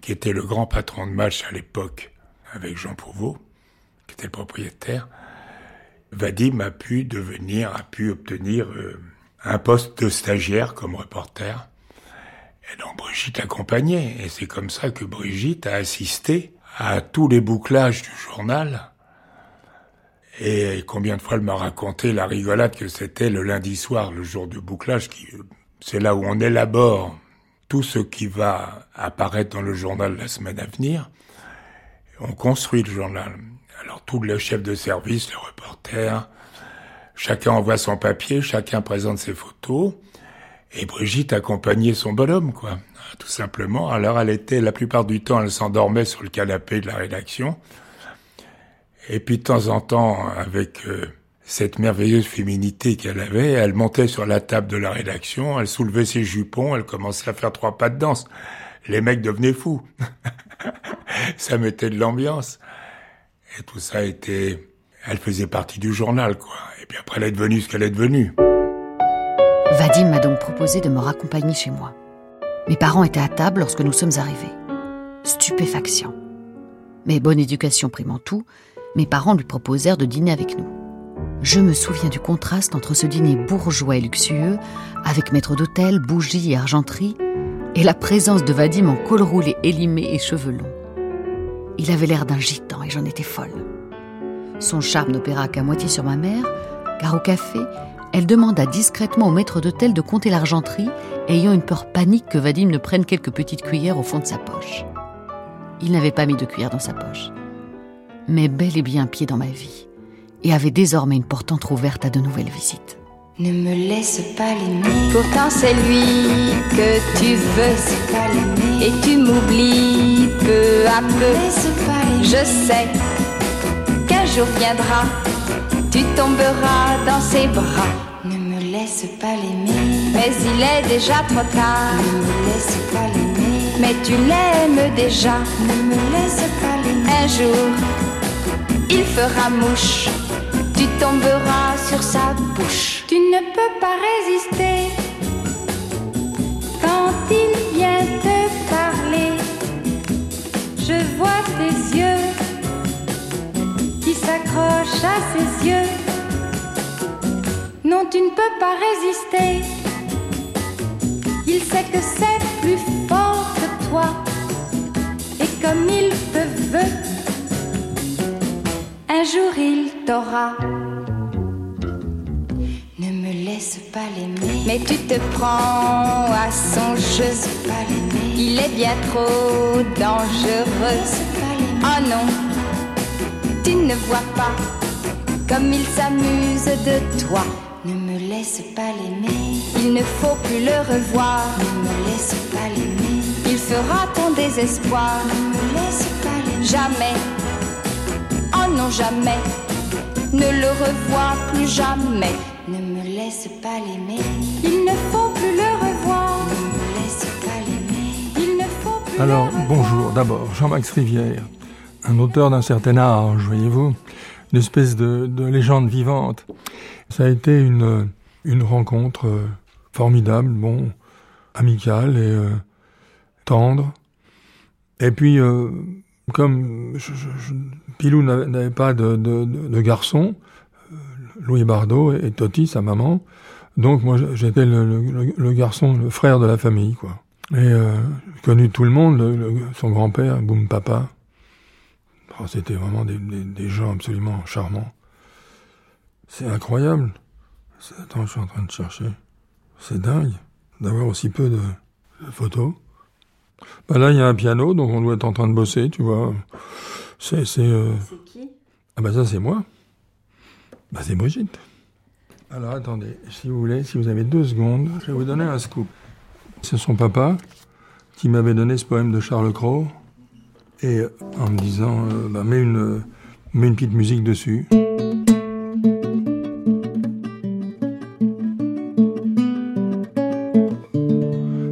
qui était le grand patron de match à l'époque, avec Jean Prouveau, qui était le propriétaire, Vadim a pu devenir, a pu obtenir euh, un poste de stagiaire comme reporter. Et donc Brigitte l'accompagnait. Et c'est comme ça que Brigitte a assisté à tous les bouclages du journal. Et combien de fois elle m'a raconté la rigolade que c'était le lundi soir, le jour du bouclage, qui, c'est là où on élabore tout ce qui va apparaître dans le journal la semaine à venir. On construit le journal. Alors tout le chef de service, le reporter, chacun envoie son papier, chacun présente ses photos. Et Brigitte accompagnait son bonhomme, quoi, tout simplement. Alors elle était, la plupart du temps, elle s'endormait sur le canapé de la rédaction. Et puis de temps en temps, avec euh, cette merveilleuse féminité qu'elle avait, elle montait sur la table de la rédaction, elle soulevait ses jupons, elle commençait à faire trois pas de danse. Les mecs devenaient fous. ça mettait de l'ambiance. Et tout ça était... Elle faisait partie du journal, quoi. Et puis après, elle est devenue ce qu'elle est devenue. Vadim m'a donc proposé de me raccompagner chez moi. Mes parents étaient à table lorsque nous sommes arrivés. Stupéfaction. Mais bonne éducation primant tout, mes parents lui proposèrent de dîner avec nous. Je me souviens du contraste entre ce dîner bourgeois et luxueux, avec maître d'hôtel, bougies et argenterie, et la présence de Vadim en col roulé élimé et cheveux longs. Il avait l'air d'un gitan et j'en étais folle. Son charme n'opéra qu'à moitié sur ma mère, car au café, elle demanda discrètement au maître d'hôtel de compter l'argenterie, ayant une peur panique que Vadim ne prenne quelques petites cuillères au fond de sa poche. Il n'avait pas mis de cuillère dans sa poche, mais bel et bien pied dans ma vie, et avait désormais une porte entr'ouverte à de nouvelles visites. Ne me laisse pas l'aimer. Pourtant c'est lui que tu veux. pas l'aimer. Et tu m'oublies peu à peu. Je sais qu'un jour viendra, tu tomberas dans ses bras. Ne me laisse pas l'aimer. Mais il est déjà trop tard. Ne me laisse pas l'aimer. Mais tu l'aimes déjà. Ne me laisse pas l'aimer. Un jour, il fera mouche. Tu tomberas sur sa bouche. Tu ne peux pas résister quand il vient te parler. Je vois tes yeux qui s'accrochent à ses yeux. Non, tu ne peux pas résister. Il sait que c'est plus fort que toi. Et comme il te veut, un jour il t'aura. Ne me laisse pas l'aimer. Mais tu te prends à son jeu. Pas il est bien trop dangereux. Oh non, tu ne vois pas comme il s'amuse de toi. Ne me laisse pas l'aimer. Il ne faut plus le revoir. Ne me laisse pas l'aimer. Il fera ton désespoir. Ne me laisse pas l'aimer. Jamais. Non, jamais. Ne le revois plus jamais. Ne me laisse pas l'aimer. Il ne faut plus le revoir. Ne me laisse pas l'aimer. Il ne faut plus Alors, bonjour. D'abord, Jean-Max Rivière, un auteur d'un certain âge, voyez-vous, une espèce de, de, légende vivante. Ça a été une, une rencontre euh, formidable, bon, amicale et euh, tendre. Et puis, euh, comme je, je, Pilou n'avait pas de, de, de, garçon, Louis Bardot et Toti, sa maman, donc moi j'étais le, le, le, garçon, le frère de la famille, quoi. Et euh, j'ai connu tout le monde, son grand-père, Boum Papa. Oh, C'était vraiment des, des, des, gens absolument charmants. C'est incroyable. Attends, je suis en train de chercher. C'est dingue d'avoir aussi peu de, de photos. Bah là, il y a un piano, donc on doit être en train de bosser, tu vois. C'est. C'est euh... qui? Ah bah ça, c'est moi. Bah c'est Brigitte. Alors attendez, si vous voulez, si vous avez deux secondes, je vais vous donner un scoop. C'est son papa qui m'avait donné ce poème de Charles Cros, et en me disant, euh, bah, mets, une, mets une petite musique dessus.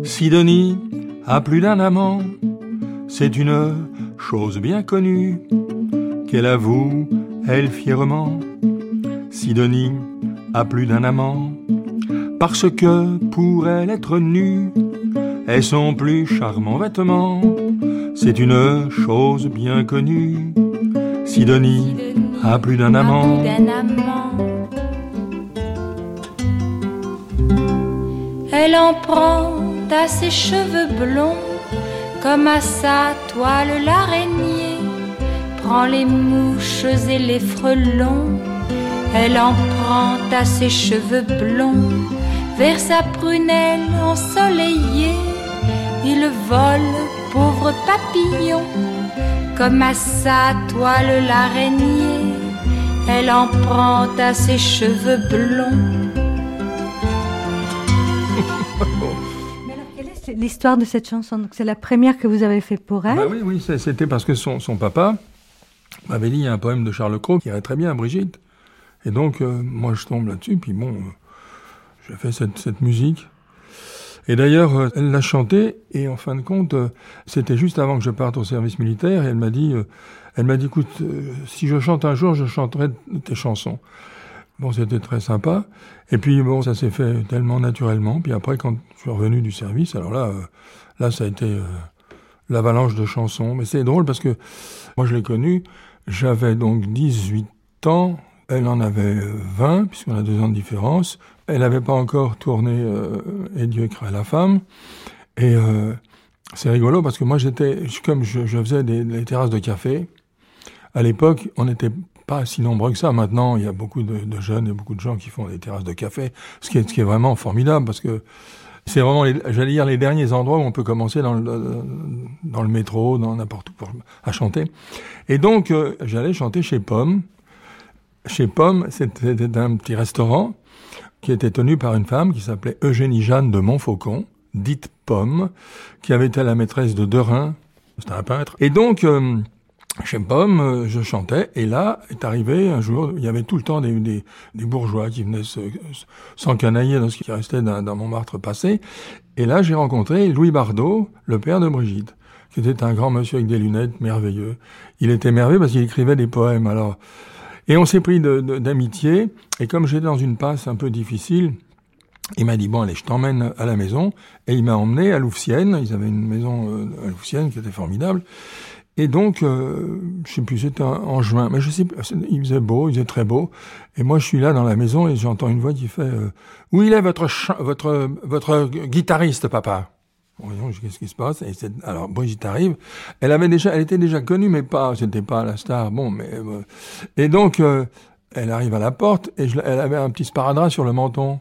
Sidonie a plus d'un amant, c'est une chose bien connue qu'elle avoue, elle fièrement. Sidonie a plus d'un amant, parce que pour elle être nue est son plus charmant vêtement. C'est une chose bien connue. Sidonie a plus d'un amant. Elle en prend à ses cheveux blonds, comme à sa toile l'araignée. Prend les mouches et les frelons, elle en prend à ses cheveux blonds, vers sa prunelle ensoleillée. Il vole, pauvre papillon, comme à sa toile l'araignée. Elle en prend à ses cheveux blonds. l'histoire de cette chanson. Donc c'est la première que vous avez fait pour elle. Bah oui, oui, c'était parce que son, son papa m'avait dit un poème de Charles Cros qui irait très bien à Brigitte. Et donc euh, moi je tombe là-dessus, puis bon, euh, j'ai fait cette, cette musique. Et d'ailleurs, euh, elle l'a chanté, et en fin de compte, euh, c'était juste avant que je parte au service militaire, et elle m'a dit, elle m'a dit, écoute, si je chante un jour, je chanterai tes chansons. Bon, c'était très sympa. Et puis, bon, ça s'est fait tellement naturellement. Puis après, quand je suis revenu du service, alors là, euh, là, ça a été euh, l'avalanche de chansons. Mais c'est drôle parce que moi, je l'ai connue. J'avais donc 18 ans. Elle en avait 20, puisqu'on a deux ans de différence. Elle n'avait pas encore tourné euh, Et Dieu crée la femme. Et euh, c'est rigolo parce que moi, j'étais, comme je, faisais des, des terrasses de café, à l'époque, on était pas si nombreux que ça. Maintenant, il y a beaucoup de, jeunes et beaucoup de gens qui font des terrasses de café, ce qui est, ce qui est vraiment formidable parce que c'est vraiment, j'allais dire, les derniers endroits où on peut commencer dans le, dans le métro, dans n'importe où, pour, à chanter. Et donc, euh, j'allais chanter chez Pomme. Chez Pomme, c'était un petit restaurant qui était tenu par une femme qui s'appelait Eugénie Jeanne de Montfaucon, dite Pomme, qui avait été la maîtresse de Derain, c'était un peintre. Et donc, euh, chez Pomme, je chantais, et là est arrivé un jour, il y avait tout le temps des, bourgeois qui venaient s'encanailler dans ce qui restait dans Montmartre passé, et là j'ai rencontré Louis Bardot, le père de Brigitte, qui était un grand monsieur avec des lunettes, merveilleux. Il était merveilleux parce qu'il écrivait des poèmes, alors... Et on s'est pris d'amitié, et comme j'étais dans une passe un peu difficile, il m'a dit, bon, allez, je t'emmène à la maison. Et il m'a emmené à Louvciennes. Ils avaient une maison euh, à Louvciennes qui était formidable. Et donc, euh, je sais plus, c'était en juin, mais je sais, il faisait beau, il faisait très beau. Et moi, je suis là dans la maison et j'entends une voix qui fait euh, Où il est votre votre votre guitariste, papa? Voyons, qu'est-ce qui se passe? Et Alors, Brigitte arrive. Elle avait déjà, elle était déjà connue, mais pas, c'était pas la star. Bon, mais euh, et donc, euh, elle arrive à la porte et je, elle avait un petit sparadrap sur le menton.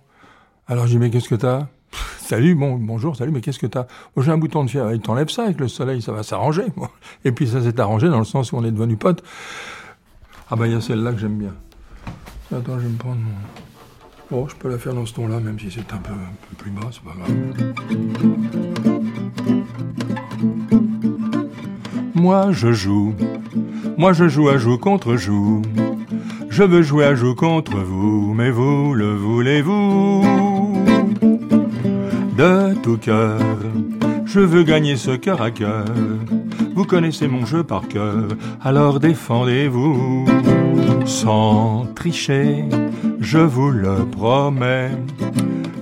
Alors, j'ai dit mais qu'est-ce que t'as? Salut, bon, bonjour, salut, mais qu'est-ce que t'as J'ai un bouton de fièvre. Il t'enlève ça avec le soleil, ça va s'arranger. Et puis ça s'est arrangé dans le sens où on est devenu potes. Ah ben, il y a celle-là que j'aime bien. Attends, je vais me prendre mon... Oh, je peux la faire dans ce ton-là, même si c'est un peu, un peu plus bas, c'est pas grave. Moi, je joue. Moi, je joue à joue contre joue. Je veux jouer à joue contre vous, mais vous le voulez-vous? De tout cœur. Je veux gagner ce cœur à cœur. Vous connaissez mon jeu par cœur, alors défendez-vous. Sans tricher, je vous le promets.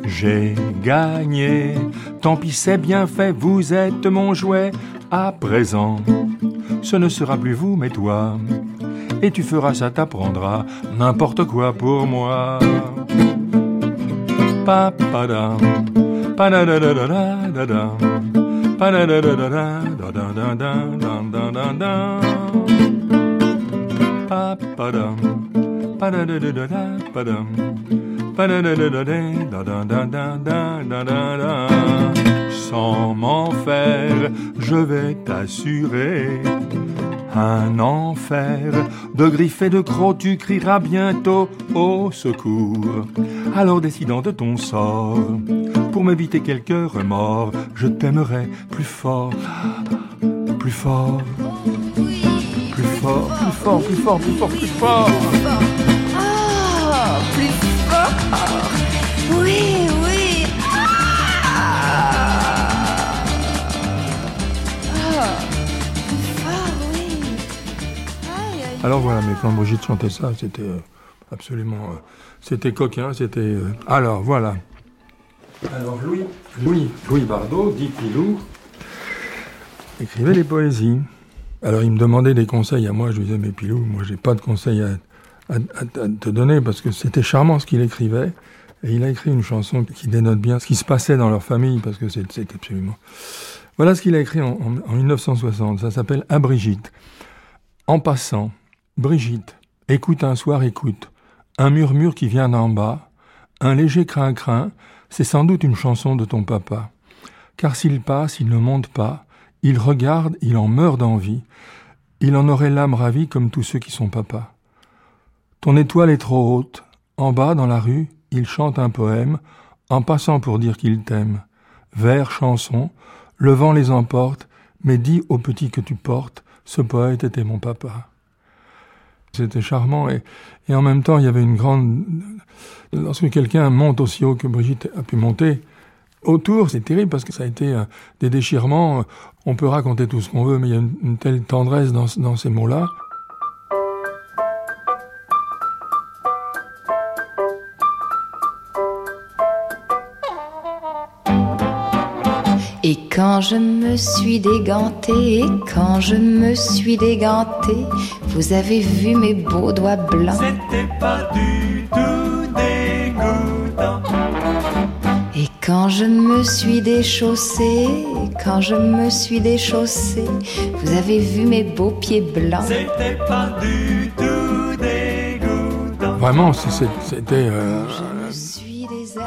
J'ai gagné, tant pis c'est bien fait, vous êtes mon jouet. À présent, ce ne sera plus vous mais toi. Et tu feras ça, t'apprendras n'importe quoi pour moi. Papadam. Sans m'en faire, je vais t'assurer un enfer de griffes et de crocs, tu crieras bientôt au secours. Alors décidant de ton sort, pour m'éviter quelques remords, je t'aimerai plus fort, plus fort, plus fort, plus fort, plus fort, plus fort, plus fort. Ah, plus fort. Oui. Alors voilà, mais quand Brigitte chantait ça, c'était euh, absolument, euh, c'était coquin, c'était. Euh, alors voilà. Alors Louis, Louis, Louis Bardot, dit Pilou, écrivait des poésies. Alors il me demandait des conseils à moi, je lui disais mais Pilou, moi j'ai pas de conseils à, à, te donner parce que c'était charmant ce qu'il écrivait. Et il a écrit une chanson qui dénote bien ce qui se passait dans leur famille parce que c'est absolument. Voilà ce qu'il a écrit en, en 1960. Ça s'appelle À Brigitte. En passant, Brigitte, écoute un soir, écoute. Un murmure qui vient d'en bas, un léger crin-crin, c'est sans doute une chanson de ton papa. Car s'il passe, il ne monte pas, il regarde, il en meurt d'envie, il en aurait l'âme ravie comme tous ceux qui sont papa. Ton étoile est trop haute, en bas, dans la rue, il chante un poème, en passant pour dire qu'il t'aime. Vers, chanson, le vent les emporte, mais dis au petit que tu portes, ce poète était mon papa. C'était charmant et, et, en même temps il y avait une grande... Lorsque quelqu'un monte aussi haut que Brigitte a pu monter, autour c'est terrible parce que ça a été euh, des déchirements, on peut raconter tout ce qu'on veut mais il y a une, telle tendresse dans, dans ces mots-là. Quand je me suis dégantée, et quand je me suis dégantée, vous avez vu mes beaux doigts blancs. C'était pas du tout dégoûtant. Et quand je me suis déchaussée, quand je me suis déchaussée, vous avez vu mes beaux pieds blancs. C'était pas du tout dégoûtant. vraiment, c'était euh,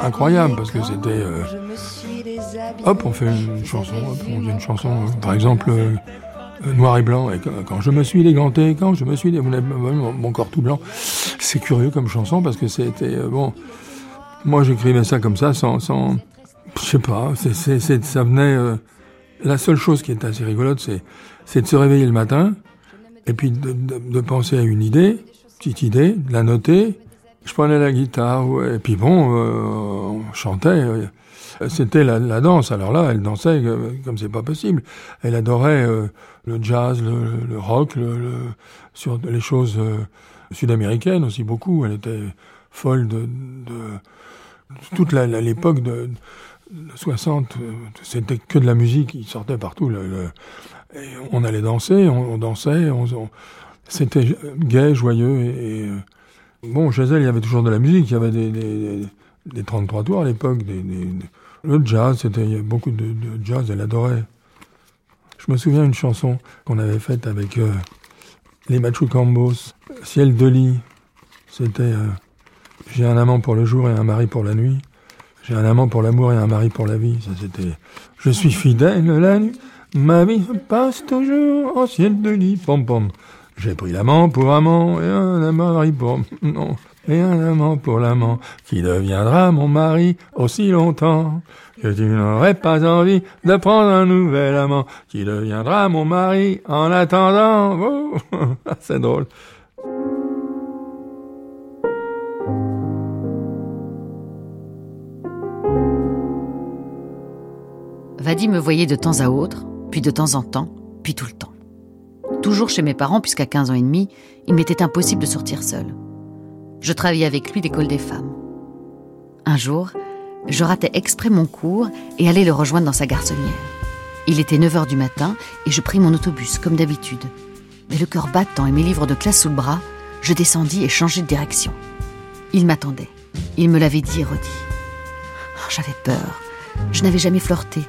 incroyable parce que c'était. Euh, hop, on fait une chanson, on dit une chanson, euh, par exemple. noir et blanc, et quand je me suis déganté, quand je me suis déganté, mon corps tout blanc, c'est curieux comme chanson parce que c'était bon. Moi, j'écrivais ça comme ça, sans, sans je sais pas, c'est, ça venait. la seule chose qui est assez rigolote, c'est, c'est de se réveiller le matin et puis de, de, de penser à une idée petite idée, de la noter. Je prenais la guitare, et puis bon, euh, on chantait. C'était la, danse. Alors là, elle dansait comme c'est pas possible. Elle adorait euh, le jazz, le, le rock, le, sur les choses euh, sud-américaines aussi beaucoup. Elle était folle de, de toute l'époque de, de, 60. C'était que de la musique qui sortait partout. Le, on allait danser, on, dansait, on, c'était gai, joyeux et, et, euh, bon, chez elle, il y avait toujours de la musique. Il y avait des, des, des 33 tours à l'époque, des, le jazz, c'était il y avait beaucoup de, jazz. Elle adorait. Je me souviens d'une chanson qu'on avait faite avec euh, les Machucambos, Ciel de lit. C'était euh, J'ai un amant pour le jour et un mari pour la nuit. J'ai un amant pour l'amour et un mari pour la vie. Ça c'était Je suis fidèle la nuit. Ma vie passe toujours en ciel de lit. Pom pom. J'ai pris l'amant pour amant et un mari pour non et un amant pour l'amant qui deviendra mon mari aussi longtemps que tu n'aurais pas envie de prendre un nouvel amant qui deviendra mon mari en attendant. Oh, c'est drôle. Vadim me voyait de temps à autre, puis de temps en temps, puis tout le temps toujours chez mes parents, puisqu'à 15 ans et demi, il m'était impossible de sortir seul. Je travaillais avec lui l'école des femmes. Un jour, je ratais exprès mon cours et allais le rejoindre dans sa garçonnière. Il était 9 heures du matin et je pris mon autobus, comme d'habitude. Mais le cœur battant et mes livres de classe sous le bras, je descendis et changeai de direction. Il m'attendait. Il me l'avait dit et redit. Oh, j'avais peur. Je n'avais jamais flirté.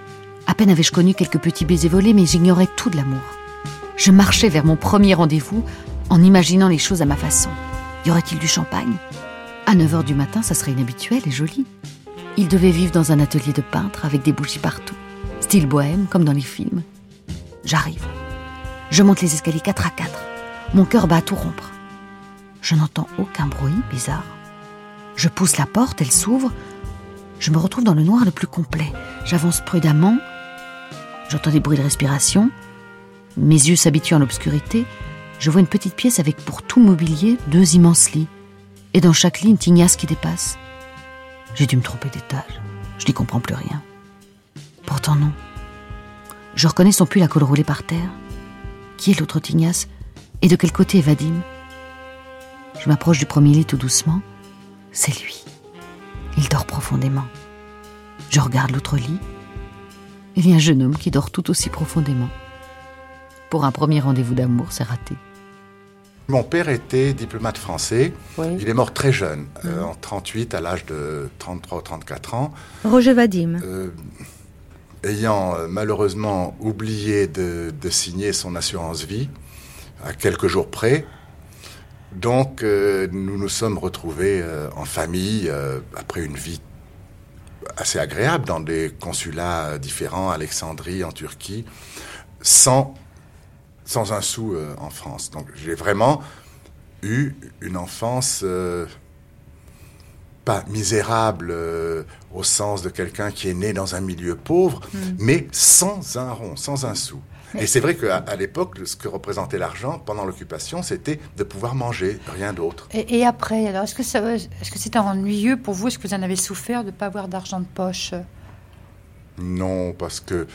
À peine avais-je connu quelques petits baisers volés, mais j'ignorais tout de l'amour. Je marchais vers mon premier rendez-vous en imaginant les choses à ma façon. Y aurait-il du champagne? À 9 h du matin, ça serait inhabituel et joli. Il devait vivre dans un atelier de peintre avec des bougies partout, style bohème comme dans les films. J'arrive. Je monte les escaliers 4 à 4. Mon cœur bat à tout rompre. Je n'entends aucun bruit bizarre. Je pousse la porte, elle s'ouvre. Je me retrouve dans le noir le plus complet. J'avance prudemment. J'entends des bruits de respiration. Mes yeux s'habituent à l'obscurité, je vois une petite pièce avec pour tout mobilier deux immenses lits, et dans chaque lit une tignasse qui dépasse. J'ai dû me tromper d'étage. Je n'y comprends plus rien. Pourtant non. Je reconnais son pull à col roulé par terre. Qui est l'autre tignasse Et de quel côté est Vadim? Je m'approche du premier lit tout doucement. C'est lui. Il dort profondément. Je regarde l'autre lit. Il y a un jeune homme qui dort tout aussi profondément. Pour un premier rendez-vous d'amour, c'est raté. Mon père était diplomate français. Il est mort très jeune, euh, en 38, à l'âge de 33 ou 34 ans. Roger Vadim. Euh, ayant euh, malheureusement oublié de, signer son assurance vie, à quelques jours près. Donc, nous nous sommes retrouvés en famille, après une vie assez agréable dans des consulats différents, Alexandrie, en Turquie, sans sans un sou euh, en France. Donc j'ai vraiment eu une enfance euh, pas misérable euh, au sens de quelqu'un qui est né dans un milieu pauvre, mm. mais sans un rond, sans un sou. Et c'est vrai qu'à à, l'époque, ce que représentait l'argent pendant l'occupation, c'était de pouvoir manger, rien d'autre. Et, après, alors est-ce que ça, est-ce que c'était ennuyeux pour vous? Est-ce que vous en avez souffert de ne pas avoir d'argent de poche? Non, parce que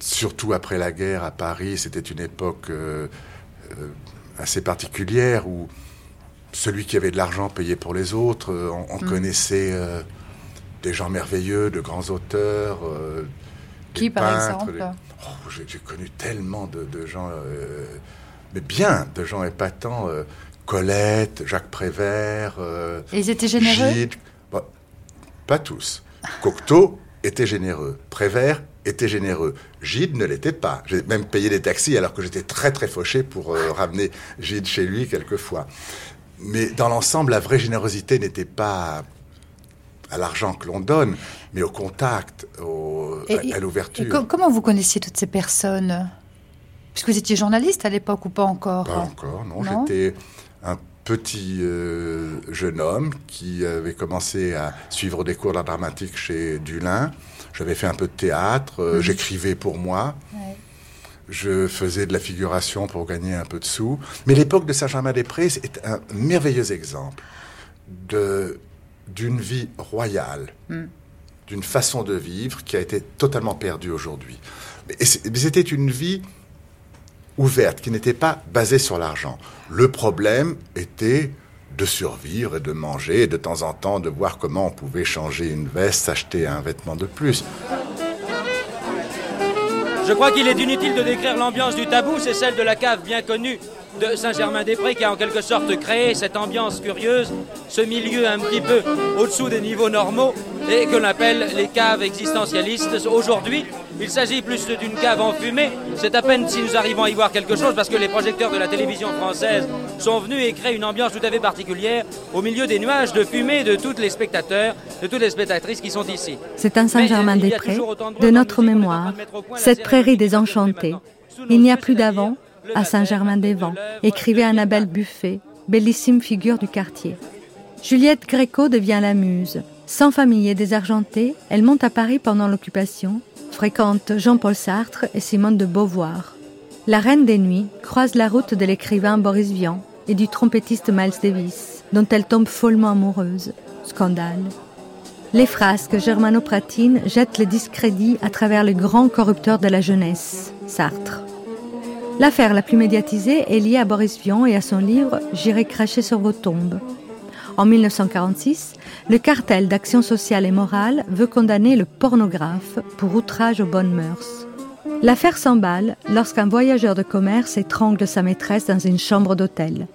surtout après la guerre à Paris, c'était une époque euh, euh, assez particulière où celui qui avait de l'argent payait pour les autres. Euh, on, mm. connaissait des gens merveilleux, de grands auteurs. qui, par exemple oh, J'ai connu tellement de, gens, mais bien, de gens épatants. Colette, Jacques Prévert. Et ils étaient généreux? Pas tous. Cocteau était généreux. Prévert était généreux. Gide ne l'était pas. J'ai même payé des taxis alors que j'étais très très fauché pour euh, ramener Gide chez lui quelquefois. Mais dans l'ensemble, la vraie générosité n'était pas à l'argent que l'on donne, mais au contact, au, Et- à, à l'ouverture. Comment vous connaissiez toutes ces personnes? Puisque vous étiez journaliste à l'époque ou pas encore? Pas encore, non. Non? J'étais un petit euh, jeune homme qui avait commencé à suivre des cours d'art dramatique chez Dulin. J'avais fait un peu de théâtre, euh, Mhm. j'écrivais pour moi. Ouais. Je faisais de la figuration pour gagner un peu de sous. Mais l'époque de Saint-Germain-des-Prés est un merveilleux exemple de d'une vie royale, Mm. d'une façon de vivre qui a été totalement perdue aujourd'hui. Mais c'était une vie ouverte, qui n'était pas basée sur l'argent. Le problème était de survivre et de manger et de temps en temps de voir comment on pouvait changer une veste, s'acheter un vêtement de plus. Je crois qu'il est inutile de décrire l'ambiance du tabou, c'est celle de la cave bien connue de Saint-Germain-des-Prés qui a en quelque sorte créé cette ambiance curieuse, ce milieu un petit peu au-dessous des niveaux normaux et que l'on appelle les caves existentialistes. Aujourd'hui, il s'agit plus d'une cave enfumée. C'est à peine si nous arrivons à y voir quelque chose parce que les projecteurs de la télévision française sont venus et créent une ambiance tout à fait particulière au milieu des nuages de fumée de tous les spectateurs, de toutes les spectatrices qui sont ici. C'est un Saint-Germain-des-Prés de notre mémoire, cette prairie désenchantée. Il n'y a plus d'avant à Saint-Germain-des-Vents, écrivait Annabelle Buffet, bellissime figure du quartier. Juliette Gréco devient la muse. Sans famille et désargentée, elle monte à Paris pendant l'occupation, fréquente Jean-Paul Sartre et Simone de Beauvoir. La Reine des Nuits croise la route de l'écrivain Boris Vian et du trompettiste Miles Davis, dont elle tombe follement amoureuse. Scandale. Les frasques germano-pratines jettent le discrédit à travers le grand corrupteur de la jeunesse, Sartre. L'affaire la plus médiatisée est liée à Boris Vian et à son livre J'irai cracher sur vos tombes. En 1946, le cartel d'action sociale et morale veut condamner le pornographe pour outrage aux bonnes mœurs. L'affaire s'emballe lorsqu'un voyageur de commerce étrangle sa maîtresse dans une chambre d'hôtel.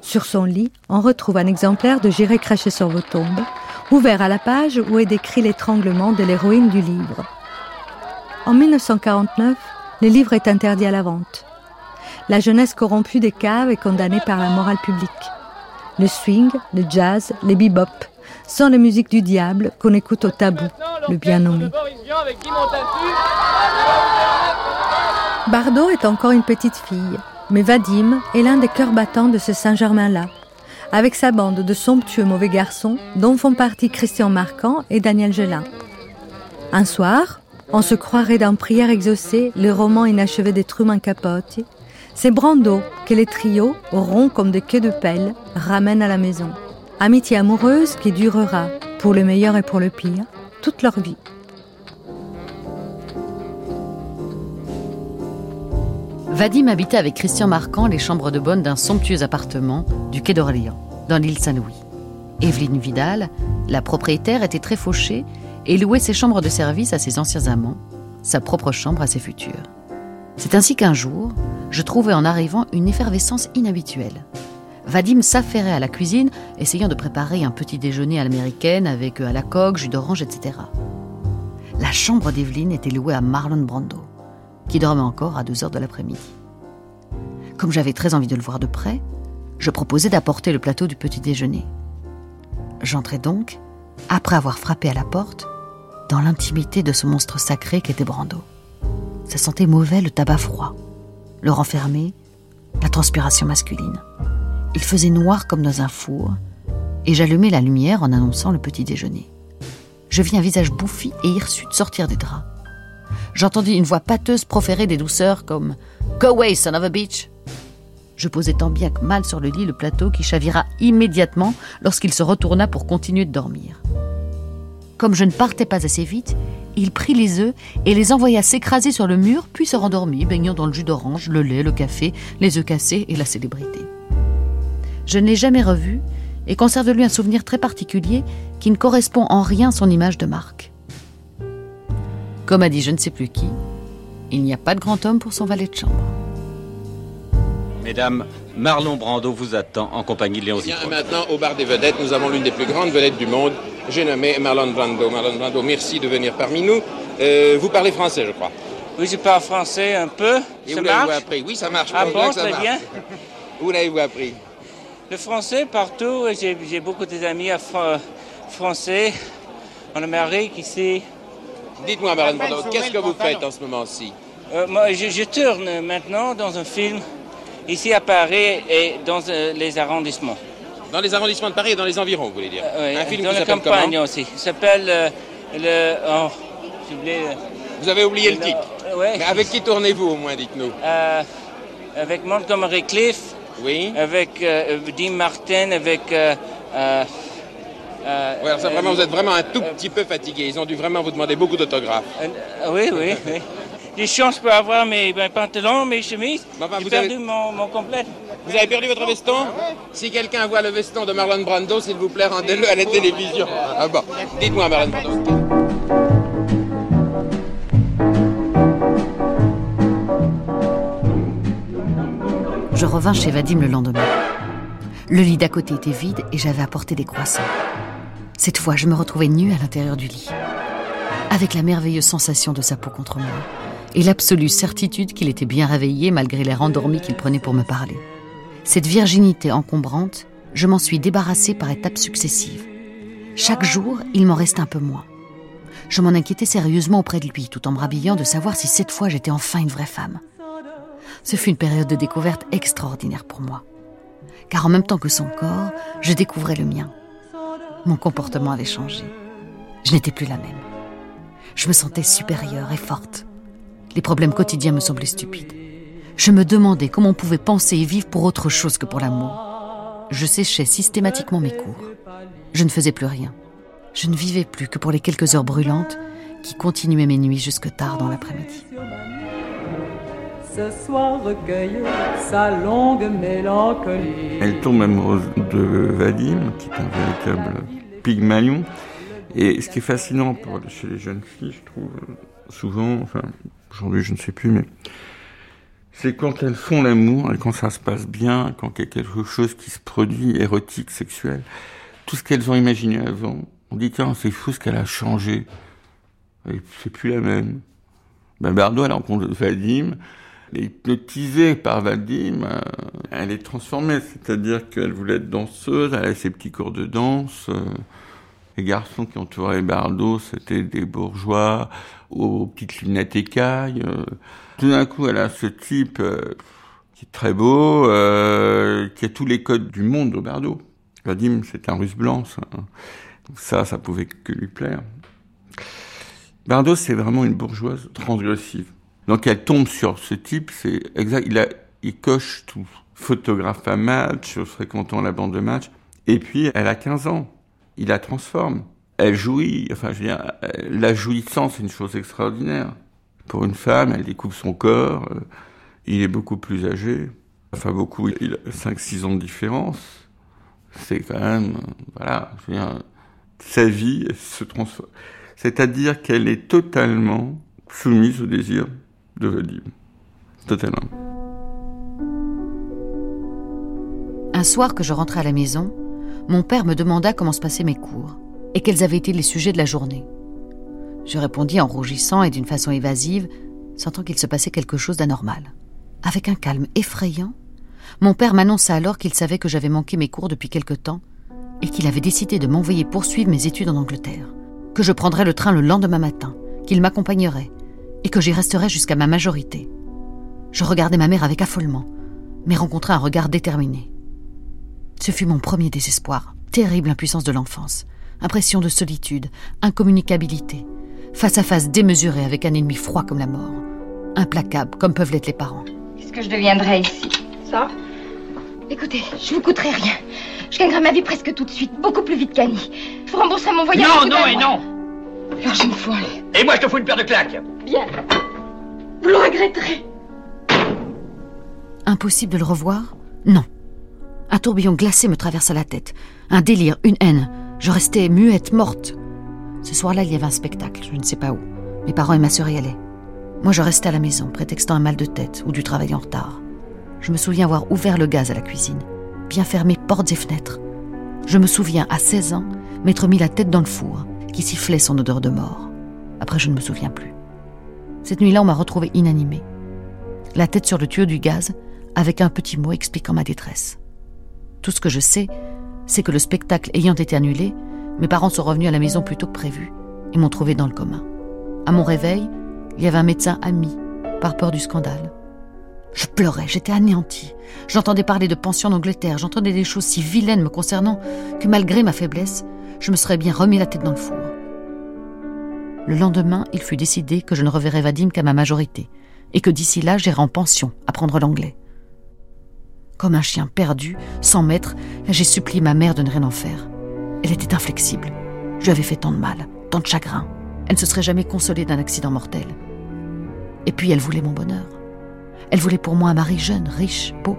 Sur son lit, on retrouve un exemplaire de J'irai cracher sur vos tombes, ouvert à la page où est décrit l'étranglement de l'héroïne du livre. En 1949, le livre est interdit à la vente. La jeunesse corrompue des caves est condamnée par la morale publique. Le swing, le jazz, les bebop sont les musiques du diable qu'on écoute au tabou, le bien nommé. Bardot est encore une petite fille, mais Vadim est l'un des cœurs battants de ce Saint-Germain-là, avec sa bande de somptueux mauvais garçons dont font partie Christian Marquand et Daniel Gelin. Un soir, on se croirait dans Prière exaucée, le roman inachevé des Truman Capote. C'est Brando que les trios, ronds comme des queues de pelle, ramènent à la maison. Amitié amoureuse qui durera, pour le meilleur et pour le pire, toute leur vie. Vadim habitait avec Christian Marquand les chambres de bonne d'un somptueux appartement du quai d'Orléans, dans l'île Saint-Louis. Evelyne Vidal, la propriétaire, était très fauchée et louait ses chambres de service à ses anciens amants, sa propre chambre à ses futurs. C'est ainsi qu'un jour, je trouvais en arrivant une effervescence inhabituelle. Vadim s'affairait à la cuisine, essayant de préparer un petit déjeuner à l'américaine avec euh, à la coque, jus d'orange, etc. La chambre d'Evelyne était louée à Marlon Brando, qui dormait encore à 2 heures de l'après-midi. Comme j'avais très envie de le voir de près, je proposai d'apporter le plateau du petit déjeuner. J'entrai donc, après avoir frappé à la porte, dans l'intimité de ce monstre sacré qu'était Brando. Ça sentait mauvais le tabac froid, le renfermé, la transpiration masculine. Il faisait noir comme dans un four, et j'allumai la lumière en annonçant le petit déjeuner. Je vis un visage bouffi et hirsute sortir des draps. J'entendis une voix pâteuse proférer des douceurs comme Go away, son of a bitch. Je posai tant bien que mal sur le lit le plateau qui chavira immédiatement lorsqu'il se retourna pour continuer de dormir. Comme je ne partais pas assez vite, il prit les œufs et les envoya s'écraser sur le mur, puis se rendormit, baignant dans le jus d'orange, le lait, le café, les œufs cassés et la célébrité. Je ne l'ai jamais revu et conserve de lui un souvenir très particulier qui ne correspond en rien à son image de marque. Comme a dit je ne sais plus qui, il n'y a pas de grand homme pour son valet de chambre. Mesdames, Marlon Brando vous attend en compagnie de Léon Bien, Zitrone. maintenant, au bar des vedettes, nous avons l'une des plus grandes vedettes du monde. J'ai nommé Marlon Brando. Marlon Brando, merci de venir parmi nous. Euh, vous parlez français, je crois. Oui, je parle français un peu. Et ça où l'avez-vous marche appris Oui, ça marche. Ah bon, très marche. bien. Où l'avez-vous appris Le français partout. J'ai beaucoup d'amis Fran- français en Amérique ici. Dites-moi, Marlon Brando, qu'est-ce que vous faites en ce moment-ci? Euh, moi, je, je tourne maintenant dans un film ici à Paris et dans euh, les arrondissements. Dans les arrondissements de Paris et dans les environs, vous voulez dire Ouais, Un film dans la campagne aussi. Il s'appelle euh, le. Oh, oublié. Vous avez oublié le titre Ouais. Mais avec qui tournez-vous au moins, dites-nous Euh, avec Montgomery Cliff. Oui. Avec euh, Dean Martin, avec. euh, euh, euh, alors ça, vraiment, euh, vous êtes vraiment un tout petit peu fatigué. Ils ont dû vraiment vous demander beaucoup d'autographes. euh, oui, oui, oui. Des chances pour avoir mes, mes pantalons, mes chemises. J'ai perdu avez- mon, mon complet. Vous avez perdu votre veston? Si quelqu'un voit le veston de Marlon Brando, s'il vous plaît, rendez-le à la télévision. Ah bon. Dites-moi, Marlon Brando. Je revins chez Vadim le lendemain. Le lit d'à côté était vide et j'avais apporté des croissants. Cette fois, je me retrouvais nue à l'intérieur du lit, avec la merveilleuse sensation de sa peau contre moi et l'absolue certitude qu'il était bien réveillé malgré l'air endormi qu'il prenait pour me parler. Cette virginité encombrante, je m'en suis débarrassée par étapes successives. Chaque jour, il m'en restait un peu moins. Je m'en inquiétais sérieusement auprès de lui, tout en me rhabillant de savoir si cette fois j'étais enfin une vraie femme. Ce fut une période de découverte extraordinaire pour moi. Car en même temps que son corps, je découvrais le mien. Mon comportement avait changé. Je n'étais plus la même. Je me sentais supérieure et forte. Les problèmes quotidiens me semblaient stupides. Je me demandais comment on pouvait penser et vivre pour autre chose que pour l'amour. Je séchais systématiquement mes cours. Je ne faisais plus rien. Je ne vivais plus que pour les quelques heures brûlantes qui continuaient mes nuits jusque tard dans l'après-midi. Ce soir recueille sa longue mélancolie. Elle tombe amoureuse de Vadim, qui est un véritable pygmalion. Et ce qui est fascinant pour, chez les jeunes filles, je trouve, souvent, enfin, aujourd'hui je ne sais plus, mais c'est quand elles font l'amour quand ça se passe bien, quand il y a quelque chose qui se produit, érotique, sexuel, tout ce qu'elles ont imaginé avant, on dit, tiens, c'est fou ce qu'elle a changé. C'est plus la même. Ben, Bardot, elle rencontre Vadim, elle est hypnotisée par Vadim, euh, elle est transformée, c'est-à-dire qu'elle voulait être danseuse, elle avait ses petits cours de danse. euh, les garçons qui entouraient Bardot, c'était des bourgeois aux petites lunettes écailles. euh. Tout d'un coup, elle a ce type euh, qui est très beau, euh, qui a tous les codes du monde de Bardot. Vadim, c'est un russe blanc, ça. Ça, ça pouvait que lui plaire. Bardot, c'est vraiment une bourgeoise transgressive. Donc elle tombe sur ce type, c'est exact, il, a, il coche tout. Photographe à match, fréquentant la bande de match. Et puis, elle a 15 ans. Il la transforme. Elle jouit, enfin, je veux dire, euh, la jouissance, c'est une chose extraordinaire. Pour une femme, elle découvre son corps. euh, Il est beaucoup plus âgé. Enfin, beaucoup, il a 5-6 ans de différence. C'est quand même, voilà, je veux dire, sa vie se transforme. C'est-à-dire qu'elle est totalement soumise au désir de Vadim. Totalement. Un soir que je rentrais à la maison, mon père me demanda comment se passaient mes cours et quels avaient été les sujets de la journée. Je répondis en rougissant et d'une façon évasive, sentant qu'il se passait quelque chose d'anormal. Avec un calme effrayant, mon père m'annonça alors qu'il savait que j'avais manqué mes cours depuis quelque temps et qu'il avait décidé de m'envoyer poursuivre mes études en Angleterre, que je prendrais le train le lendemain matin, qu'il m'accompagnerait et que j'y resterais jusqu'à ma majorité. Je regardai ma mère avec affolement, mais rencontrai un regard déterminé. Ce fut mon premier désespoir, terrible impuissance de l'enfance, impression de solitude, incommunicabilité, face à face démesurée avec un ennemi froid comme la mort, implacable comme peuvent l'être les parents. Qu'est-ce que je deviendrais ici? Ça? Écoutez, je vous coûterai rien. Je gagnerai ma vie presque tout de suite, beaucoup plus vite qu'Annie. Je vous rembourserai mon voyage. Non, non et non Alors je me fous aller. Et moi, je te fous une paire de claques Bien. Vous le regretterez. Impossible de le revoir? Non. Un tourbillon glacé me traversa la tête. Un délire, une haine. Je restais muette, morte. Ce soir-là, il y avait un spectacle, je ne sais pas où. Mes parents et ma sœur y allaient. Moi, je restais à la maison, prétextant un mal de tête ou du travail en retard. Je me souviens avoir ouvert le gaz à la cuisine, bien fermé portes et fenêtres. Je me souviens, à 16 ans, m'être mis la tête dans le four, qui sifflait son odeur de mort. Après, je ne me souviens plus. Cette nuit-là, on m'a retrouvée inanimée. La tête sur le tuyau du gaz, avec un petit mot expliquant ma détresse. Tout ce que je sais, c'est que le spectacle ayant été annulé, mes parents sont revenus à la maison plus tôt que prévu et m'ont trouvé dans le coma. À mon réveil, il y avait un médecin ami, par peur du scandale. Je pleurais, j'étais anéantie. J'entendais parler de pension en Angleterre, j'entendais des choses si vilaines me concernant que malgré ma faiblesse, je me serais bien remis la tête dans le four. Le lendemain, il fut décidé que je ne reverrais Vadim qu'à ma majorité, et que d'ici là, j'irais en pension apprendre l'anglais. Comme un chien perdu, sans maître, j'ai supplié ma mère de ne rien en faire. Elle était inflexible. Je lui avais fait tant de mal, tant de chagrin. Elle ne se serait jamais consolée d'un accident mortel. Et puis elle voulait mon bonheur. Elle voulait pour moi un mari jeune, riche, beau.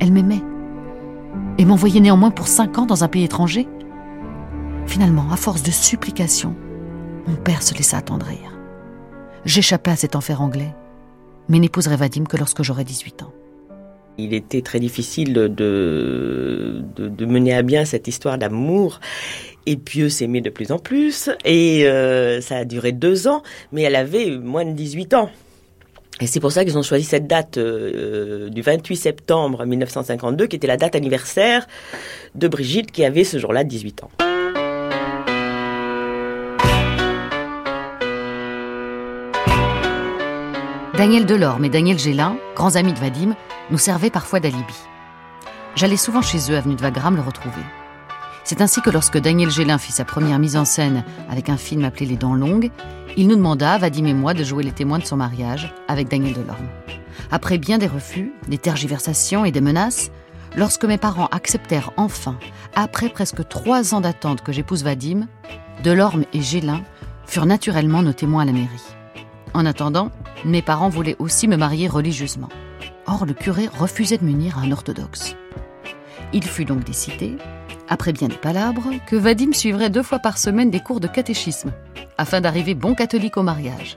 Elle m'aimait. Et m'envoyer néanmoins pour cinq ans dans un pays étranger Finalement, à force de supplications, mon père se laissa attendrir. J'échappais à cet enfer anglais, mais n'épouserai Vadim que lorsque j'aurai 18 ans. Il était très difficile de, de, mener à bien cette histoire d'amour. Et puis eux s'aimaient de plus en plus. Et euh, ça a duré deux ans, mais elle avait moins de 18 ans. Et c'est pour ça qu'ils ont choisi cette date euh, du 28 septembre 1952, qui était la date anniversaire de Brigitte, qui avait ce jour-là 18 ans. Daniel Delorme et Daniel Gélin, grands amis de Vadim, nous servaient parfois d'alibi. J'allais souvent chez eux, avenue de Wagram, le retrouver. C'est ainsi que lorsque Daniel Gélin fit sa première mise en scène avec un film appelé Les Dents Longues, il nous demanda, Vadim et moi, de jouer les témoins de son mariage avec Daniel Delorme. Après bien des refus, des tergiversations et des menaces, lorsque mes parents acceptèrent enfin, après presque trois ans d'attente que j'épouse Vadim, Delorme et Gélin furent naturellement nos témoins à la mairie. En attendant, mes parents voulaient aussi me marier religieusement. Or, le curé refusait de m'unir à un orthodoxe. Il fut donc décidé, après bien des palabres, que Vadim suivrait deux fois par semaine des cours de catéchisme, afin d'arriver bon catholique au mariage.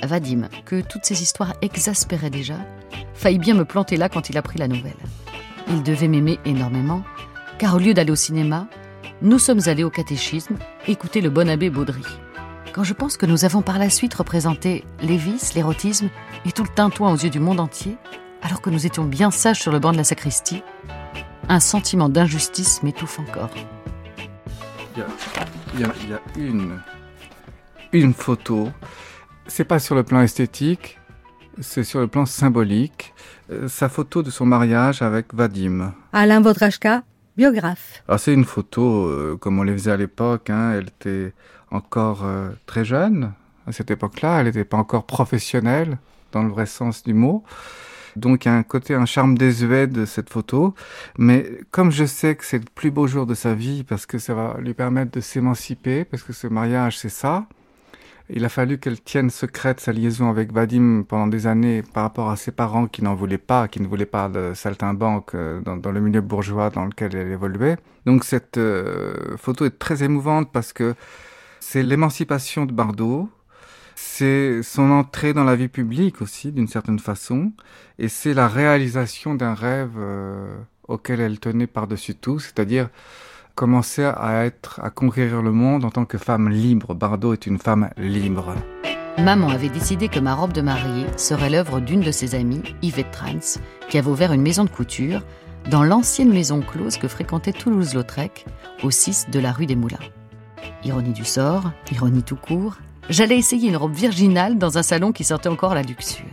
Vadim, que toutes ces histoires exaspéraient déjà, faillit bien me planter là quand il apprit la nouvelle. Il devait m'aimer énormément, car au lieu d'aller au cinéma, nous sommes allés au catéchisme écouter le bon abbé Baudry. Quand je pense que nous avons par la suite représenté les vices, l'érotisme et tout le tintouin aux yeux du monde entier, alors que nous étions bien sages sur le banc de la sacristie, un sentiment d'injustice m'étouffe encore. Il y, a, une, une photo. C'est pas sur le plan esthétique, c'est sur le plan symbolique. Euh, sa photo de son mariage avec Vadim. Alain Vodrachka, biographe. Ah, c'est une photo euh, comme on les faisait à l'époque. Hein. Elle était encore euh, très jeune à cette époque-là. Elle n'était pas encore professionnelle dans le vrai sens du mot. Donc il y a un côté, un charme désuet de cette photo. Mais comme je sais que c'est le plus beau jour de sa vie parce que ça va lui permettre de s'émanciper, parce que ce mariage c'est ça, il a fallu qu'elle tienne secrète sa liaison avec Vadim pendant des années par rapport à ses parents qui n'en voulaient pas, qui ne voulaient pas de saltimbanque euh, dans, dans le milieu bourgeois dans lequel elle évoluait. Donc cette euh, photo est très émouvante parce que c'est l'émancipation de Bardot, c'est son entrée dans la vie publique aussi, d'une certaine façon, et c'est la réalisation d'un rêve euh, auquel elle tenait par-dessus tout, c'est-à-dire commencer à être, à conquérir le monde en tant que femme libre. Bardot est une femme libre. Maman avait décidé que ma robe de mariée serait l'œuvre d'une de ses amies, Yvette Trans, qui avait ouvert une maison de couture dans l'ancienne maison close que fréquentait Toulouse-Lautrec, au 6 de la rue des Moulins. Ironie du sort, ironie tout court, j'allais essayer une robe virginale dans un salon qui sortait encore la luxure.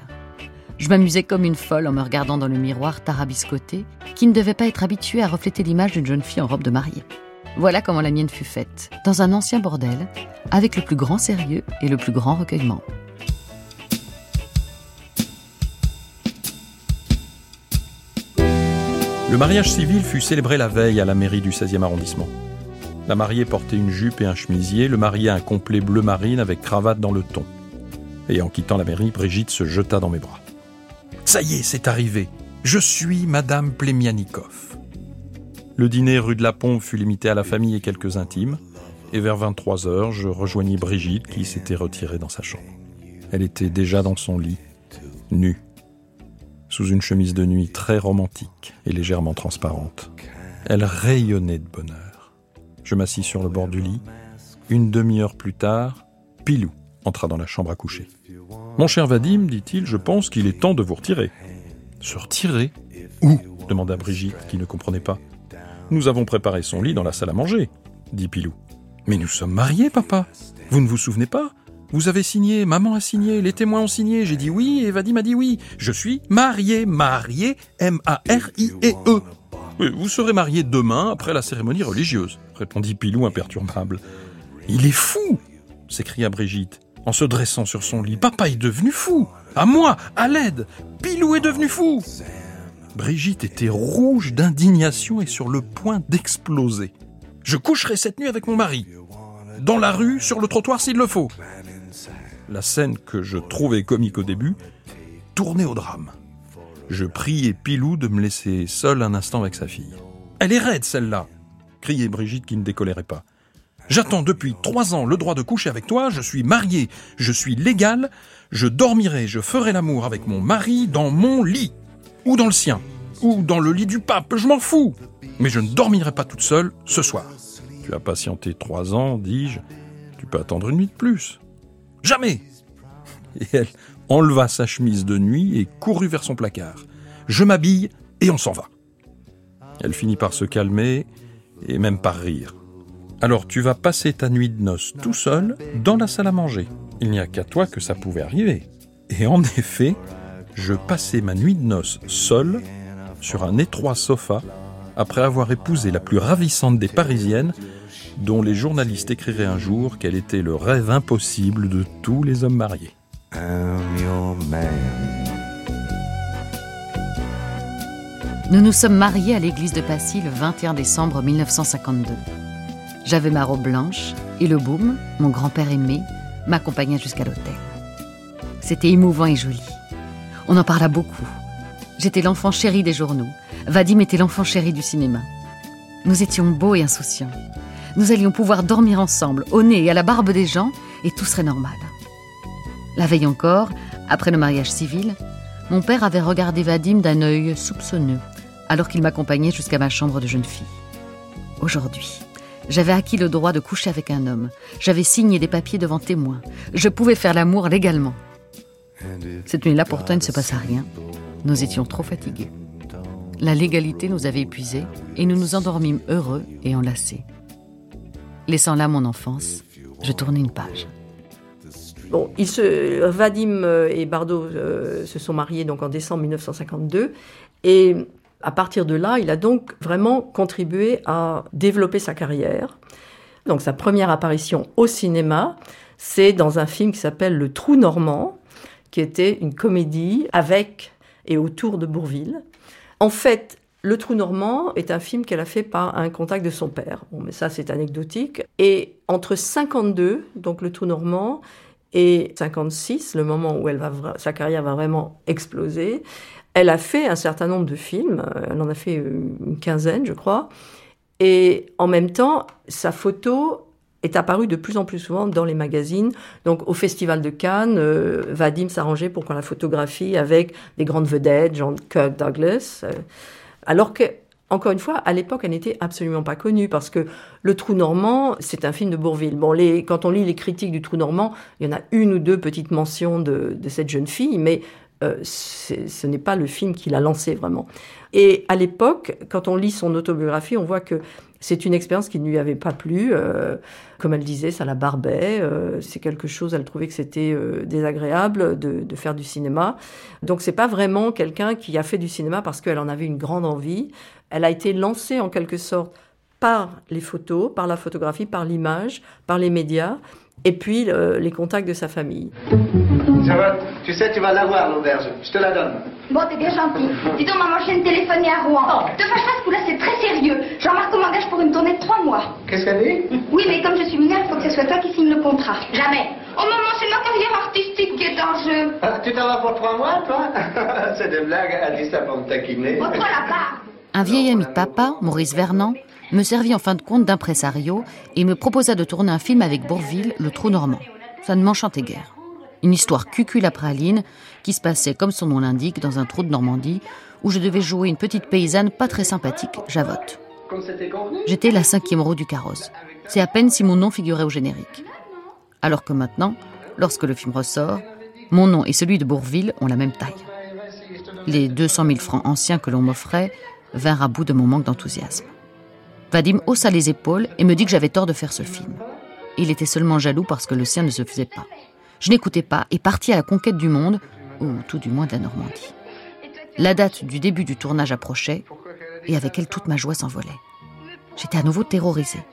Je m'amusais comme une folle en me regardant dans le miroir tarabiscoté, qui ne devait pas être habitué à refléter l'image d'une jeune fille en robe de mariée. Voilà comment la mienne fut faite, dans un ancien bordel, avec le plus grand sérieux et le plus grand recueillement. Le mariage civil fut célébré la veille à la mairie du 16e arrondissement. La mariée portait une jupe et un chemisier, le marié un complet bleu marine avec cravate dans le ton. Et en quittant la mairie, Brigitte se jeta dans mes bras. Ça y est, c'est arrivé. Je suis Madame Plemianikov. Le dîner rue de la Pompe fut limité à la famille et quelques intimes, et vers 23 heures, je rejoignis Brigitte qui s'était retirée dans sa chambre. Elle était déjà dans son lit, nue, sous une chemise de nuit très romantique et légèrement transparente. Elle rayonnait de bonheur. Je m'assis sur le bord du lit. Une demi-heure plus tard, Pilou entra dans la chambre à coucher. Mon cher Vadim, dit-il, je pense qu'il est temps de vous retirer. Se retirer? Où? demanda Brigitte, qui ne comprenait pas. Nous avons préparé son lit dans la salle à manger, dit Pilou. Mais nous sommes mariés, papa. Vous ne vous souvenez pas? Vous avez signé, maman a signé, les témoins ont signé, j'ai dit oui et Vadim a dit oui. Je suis marié, marié, M-A-R-I-E-E. Oui, vous serez marié demain après la cérémonie religieuse, répondit Pilou imperturbable. Il est fou s'écria Brigitte, en se dressant sur son lit. Papa est devenu fou À moi À l'aide Pilou est devenu fou Brigitte était rouge d'indignation et sur le point d'exploser. Je coucherai cette nuit avec mon mari. Dans la rue, sur le trottoir s'il le faut. La scène que je trouvais comique au début tournait au drame. Je priais Pilou de me laisser seul un instant avec sa fille. Elle est raide, celle-là criait Brigitte qui ne décolérait pas. J'attends depuis trois ans le droit de coucher avec toi, je suis marié, je suis légal, je dormirai, je ferai l'amour avec mon mari dans mon lit, ou dans le sien, ou dans le lit du pape, je m'en fous. Mais je ne dormirai pas toute seule ce soir. Tu as patienté trois ans, dis-je, tu peux attendre une nuit de plus. Jamais Et elle enleva sa chemise de nuit et courut vers son placard. Je m'habille et on s'en va. Elle finit par se calmer et même par rire. Alors tu vas passer ta nuit de noces tout seul dans la salle à manger. Il n'y a qu'à toi que ça pouvait arriver. Et en effet, je passais ma nuit de noces seul sur un étroit sofa après avoir épousé la plus ravissante des Parisiennes dont les journalistes écriraient un jour qu'elle était le rêve impossible de tous les hommes mariés. Nous nous sommes mariés à l'église de Passy le 21 décembre 1952. J'avais ma robe blanche et le boum, mon grand-père aimé, m'accompagna jusqu'à l'hôtel. C'était émouvant et joli. On en parla beaucoup. J'étais l'enfant chéri des journaux. Vadim était l'enfant chéri du cinéma. Nous étions beaux et insouciants. Nous allions pouvoir dormir ensemble, au nez et à la barbe des gens, et tout serait normal. La veille encore, après le mariage civil, mon père avait regardé Vadim d'un œil soupçonneux, alors qu'il m'accompagnait jusqu'à ma chambre de jeune fille. Aujourd'hui, j'avais acquis le droit de coucher avec un homme. J'avais signé des papiers devant témoins. Je pouvais faire l'amour légalement. Cette nuit-là, pourtant, il ne se passa rien. Nous étions trop fatigués. La légalité nous avait épuisés et nous nous endormîmes heureux et enlacés. Laissant là mon enfance, je tournais une page. Vadim et Bardot euh, se sont mariés donc en décembre 1952 et à partir de là, il a donc vraiment contribué à développer sa carrière. Donc sa première apparition au cinéma, c'est dans un film qui s'appelle Le Trou Normand, qui était une comédie avec et autour de Bourville. En fait, Le Trou Normand est un film qu'elle a fait par un contact de son père. Bon, mais ça, c'est anecdotique. Et entre 52, donc Le Trou Normand, et 56, le moment où sa carrière va vraiment exploser, elle a fait un certain nombre de films, euh, elle en a fait euh, une quinzaine, je crois, et en même temps, sa photo est apparue de plus en plus souvent dans les magazines. Donc au Festival de Cannes, euh, Vadim s'arrangeait pour qu'on la photographie avec des grandes vedettes, genre Kirk Douglas, alors que encore une fois, à l'époque, elle n'était absolument pas connue parce que Le Trou Normand, c'est un film de Bourville. Bon, quand on lit les critiques du Trou Normand, il y en a une ou deux petites mentions de, de cette jeune fille, mais euh, ce n'est pas le film qui l'a lancé vraiment. Et à l'époque, quand on lit son autobiographie, on voit que c'est une expérience qui ne lui avait pas plu. Euh, comme elle disait, ça la barbait. Euh, c'est quelque chose, elle trouvait que c'était désagréable de, de, faire du cinéma. Donc c'est pas vraiment quelqu'un qui a fait du cinéma parce qu'elle en avait une grande envie. Elle a été lancée en quelque sorte par les photos, par la photographie, par l'image, par les médias, et puis les contacts de sa famille. Tu sais, tu vas l'avoir, l'auberge. Je te la donne. Bon, t'es bien gentil. Dis donc, maman, je viens de téléphoner à Rouen. De fâche pas, ce coup-là, c'est très sérieux. Jean-Marc m'engage pour une tournée de trois mois. Qu'est-ce qu'elle dit? Oui, mais comme je suis mineure, il faut que ce soit toi qui signe le contrat. Jamais. Oh, maman, c'est ma carrière artistique qui est en jeu. Ah, tu t'en vas pour trois mois, toi? C'est des blagues. Elle dit ça pour me taquiner. Oh, toi, là-bas. Un vieil ami de papa, Maurice Vernant, me servit en fin de compte d'impresario et me proposa de tourner un film avec Bourville, le trou normand. Ça ne m'enchantait guère. Une histoire cuculapraline qui se passait, comme son nom l'indique, dans un trou de Normandie où je devais jouer une petite paysanne pas très sympathique, Javotte. J'étais la cinquième roue du carrosse. C'est à peine si mon nom figurait au générique. Alors que maintenant, lorsque le film ressort, mon nom et celui de Bourville ont la même taille. Les 200 000 francs anciens que l'on m'offrait vinrent à bout de mon manque d'enthousiasme. Vadim haussa les épaules et me dit que j'avais tort de faire ce film. Il était seulement jaloux parce que le sien ne se faisait pas. Je n'écoutais pas et partis à la conquête du monde, ou tout du moins de la Normandie. La date du début du tournage approchait, et avec elle toute ma joie s'envolait. J'étais à nouveau terrorisée.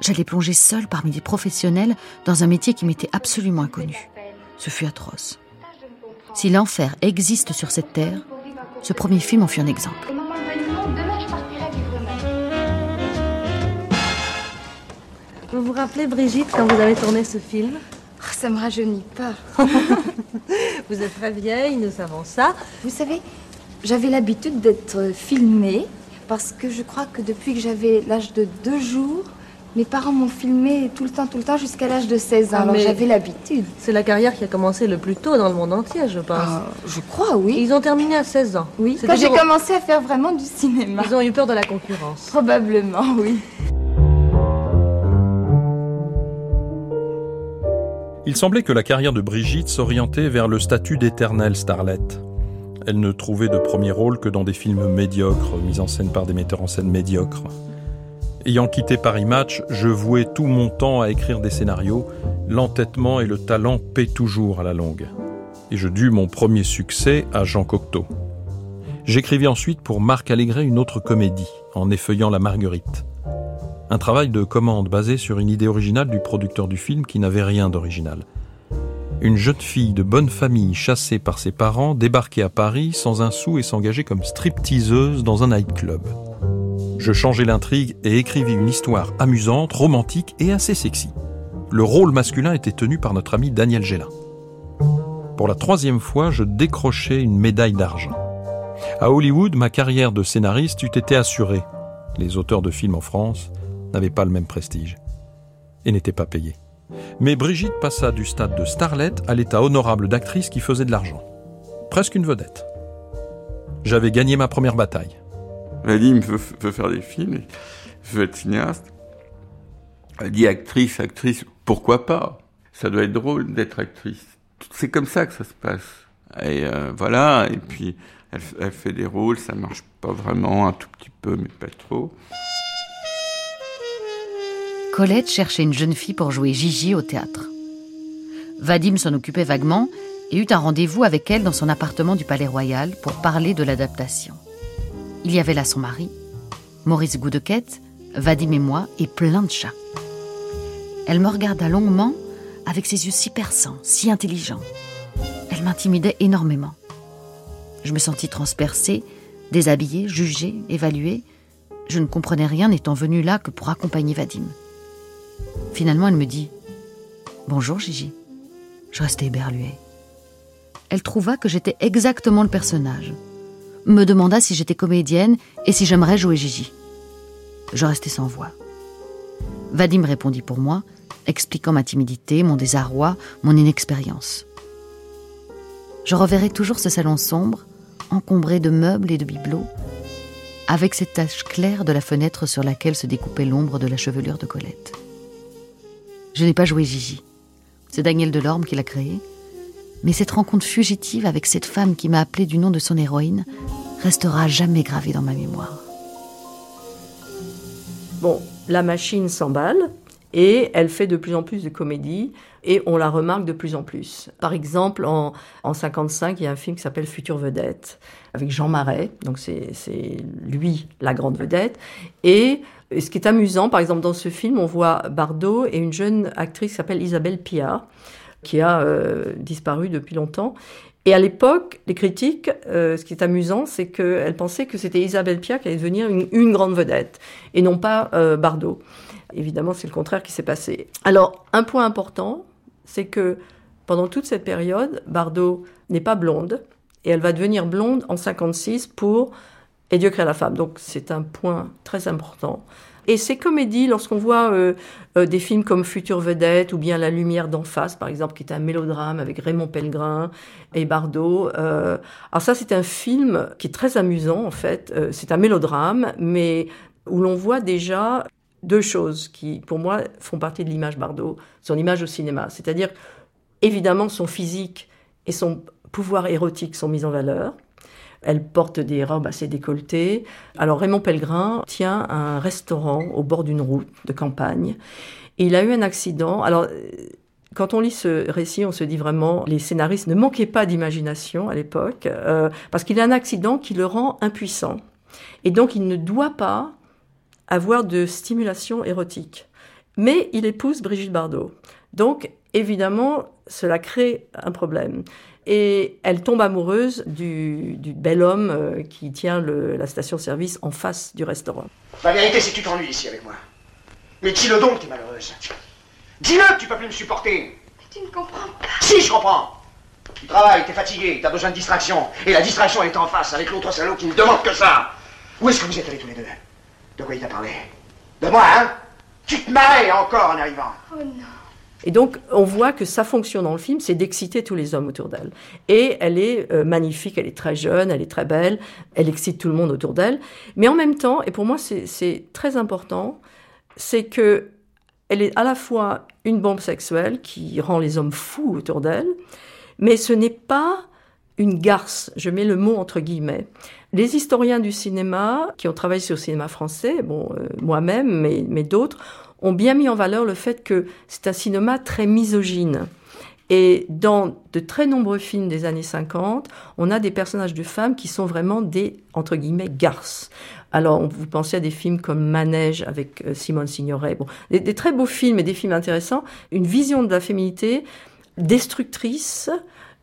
J'allais plonger seule parmi des professionnels dans un métier qui m'était absolument inconnu. Ce fut atroce. Si l'enfer existe sur cette terre, ce premier film en fut un exemple. Vous vous rappelez, Brigitte, quand vous avez tourné ce film? Oh, Ça me rajeunit pas. Vous êtes très vieille, nous savons ça. Vous savez, j'avais l'habitude d'être filmée parce que je crois que depuis que j'avais l'âge de deux jours, mes parents m'ont filmée tout le temps, tout le temps jusqu'à l'âge de 16 ans. Ah, Alors j'avais l'habitude. C'est la carrière qui a commencé le plus tôt dans le monde entier, je pense. Ah, je crois, oui. Ils ont terminé à 16 ans. Oui, quand j'ai commencé à faire vraiment du cinéma. Ils ont eu peur de la concurrence. Probablement, oui. Il semblait que la carrière de Brigitte s'orientait vers le statut d'éternelle starlette. Elle ne trouvait de premier rôle que dans des films médiocres, mis en scène par des metteurs en scène médiocres. Ayant quitté Paris Match, je vouais tout mon temps à écrire des scénarios. L'entêtement et le talent paient toujours à la longue. Et je dus mon premier succès à Jean Cocteau. J'écrivis ensuite pour Marc Allégret une autre comédie, en effeuillant la Marguerite. Un travail de commande basé sur une idée originale du producteur du film qui n'avait rien d'original. Une jeune fille de bonne famille chassée par ses parents débarquait à Paris sans un sou et s'engageait comme stripteaseuse dans un nightclub. Je changeai l'intrigue et écrivis une histoire amusante, romantique et assez sexy. Le rôle masculin était tenu par notre ami Daniel Gélin. Pour la troisième fois, je décrochai une médaille d'argent. À Hollywood, ma carrière de scénariste eût été assurée. Les auteurs de films en France n'avaient pas le même prestige et n'étaient pas payés. Mais Brigitte passa du stade de starlette à l'état honorable d'actrice qui faisait de l'argent. Presque une vedette. J'avais gagné ma première bataille. Vadim veut, veut faire des films, veut être cinéaste. Elle dit actrice, actrice, pourquoi pas? Ça doit être drôle d'être actrice. C'est comme ça que ça se passe. Et euh, voilà, et puis elle, elle fait des rôles, ça marche pas vraiment, un tout petit peu, mais pas trop. Colette cherchait une jeune fille pour jouer Gigi au théâtre. Vadim s'en occupait vaguement et eut un rendez-vous avec elle dans son appartement du Palais Royal pour parler de l'adaptation. Il y avait là son mari, Maurice Goudequette, Vadim et moi, et plein de chats. Elle me regarda longuement avec ses yeux si perçants, si intelligents. Elle m'intimidait énormément. Je me sentis transpercée, déshabillée, jugée, évaluée. Je ne comprenais rien n'étant venue là que pour accompagner Vadim. Finalement, elle me dit Bonjour Gigi. Je restais éberluée. Elle trouva que j'étais exactement le personnage. Me demanda si j'étais comédienne et si j'aimerais jouer Gigi. Je restais sans voix. Vadim répondit pour moi, expliquant ma timidité, mon désarroi, mon inexpérience. Je reverrai toujours ce salon sombre, encombré de meubles et de bibelots, avec cette tache claire de la fenêtre sur laquelle se découpait l'ombre de la chevelure de Colette. Je n'ai pas joué Gigi. C'est Daniel Delorme qui l'a créé. Mais cette rencontre fugitive avec cette femme qui m'a appelée du nom de son héroïne restera jamais gravée dans ma mémoire. Bon, la machine s'emballe et elle fait de plus en plus de comédies et on la remarque de plus en plus. Par exemple, en, en 55, il y a un film qui s'appelle Future vedette avec Jean Marais, donc c'est lui la grande vedette. Et ce qui est amusant, par exemple, dans ce film, on voit Bardot et une jeune actrice qui s'appelle Isabelle Pia, qui a euh, disparu depuis longtemps. Et à l'époque, les critiques, euh, ce qui est amusant, c'est qu'elles pensaient que c'était Isabelle Pia qui allait devenir une, une grande vedette, et non pas euh, Bardot. Évidemment, c'est le contraire qui s'est passé. Alors, un point important, c'est que pendant toute cette période, Bardot n'est pas blonde, et elle va devenir blonde en 56 pour Et Dieu crée la femme. Donc, c'est un point très important. Et ces comédies, lorsqu'on voit euh, euh, des films comme Future Vedette ou bien La Lumière d'en face, par exemple, qui est un mélodrame avec Raymond Pellegrin et Bardot. Euh, alors ça, c'est un film qui est très amusant, en fait. Euh, c'est un mélodrame, mais où l'on voit déjà deux choses qui, pour moi, font partie de l'image Bardot, son image au cinéma. C'est-à-dire, évidemment, son physique et son pouvoir érotique sont mis en valeur. Elle porte des robes assez décolletées. Alors Raymond Pellegrin tient un restaurant au bord d'une route de campagne. Il a eu un accident. Alors quand on lit ce récit, on se dit vraiment, les scénaristes ne manquaient pas d'imagination à l'époque, euh, parce qu'il a un accident qui le rend impuissant. Et donc, il ne doit pas avoir de stimulation érotique. Mais il épouse Brigitte Bardot. Donc, évidemment, cela crée un problème. Et elle tombe amoureuse du, bel homme euh, qui tient la station-service en face du restaurant. La vérité, c'est que tu t'ennuies ici avec moi? Mais dis-le donc, t'es malheureuse. Dis-le que tu peux plus me supporter. Tu ne comprends pas. Si, je comprends. Tu travailles, t'es fatigué, t'as besoin de distraction. Et la distraction est en face avec l'autre salaud qui ne demande que ça. Où est-ce que vous êtes allés tous les deux? De quoi il t'a parlé? De moi, hein? Tu te marrais encore en arrivant. Oh non. Et donc, on voit que sa fonction dans le film, c'est d'exciter tous les hommes autour d'elle. Et elle est euh, magnifique, elle est très jeune, elle est très belle, elle excite tout le monde autour d'elle. Mais en même temps, et pour moi c'est très important, c'est que elle est à la fois une bombe sexuelle qui rend les hommes fous autour d'elle, mais ce n'est pas une garce, je mets le mot entre guillemets. Les historiens du cinéma qui ont travaillé sur le cinéma français, bon, euh, moi-même, mais, d'autres, ont bien mis en valeur le fait que c'est un cinéma très misogyne. Et dans de très nombreux films des années 50, on a des personnages de femmes qui sont vraiment des, entre guillemets, garces. Alors, vous pensez à des films comme Manège avec euh, Simone Signoret, bon, des, très beaux films et des films intéressants, une vision de la féminité destructrice,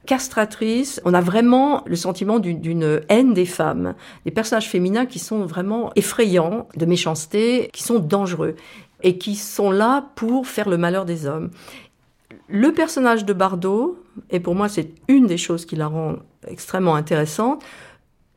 castratrice. On a vraiment le sentiment d'une haine des femmes, des personnages féminins qui sont vraiment effrayants, de méchanceté, qui sont dangereux et qui sont là pour faire le malheur des hommes. Le personnage de Bardot, et pour moi c'est une des choses qui la rend extrêmement intéressante,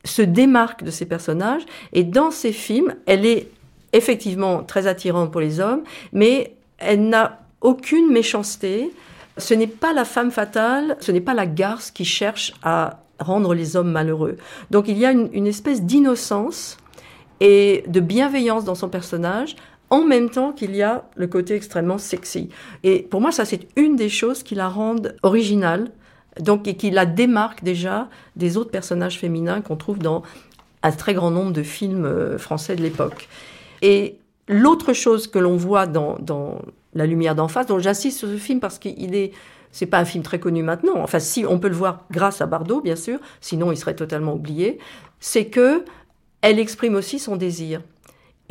se démarque de ces personnages et dans ces films, elle est effectivement très attirante pour les hommes, mais elle n'a aucune méchanceté. Ce n'est pas la femme fatale, ce n'est pas la garce qui cherche à rendre les hommes malheureux. Donc il y a une, espèce d'innocence et de bienveillance dans son personnage, en même temps qu'il y a le côté extrêmement sexy. Et pour moi, ça, c'est une des choses qui la rendent originale, donc, et qui la démarque déjà des autres personnages féminins qu'on trouve dans un très grand nombre de films euh, français de l'époque. Et l'autre chose que l'on voit dans, La lumière d'en face, dont j'insiste sur ce film parce qu'il est, c'est pas un film très connu maintenant. Enfin, si on peut le voir grâce à Bardot, bien sûr, sinon il serait totalement oublié. C'est que elle exprime aussi son désir.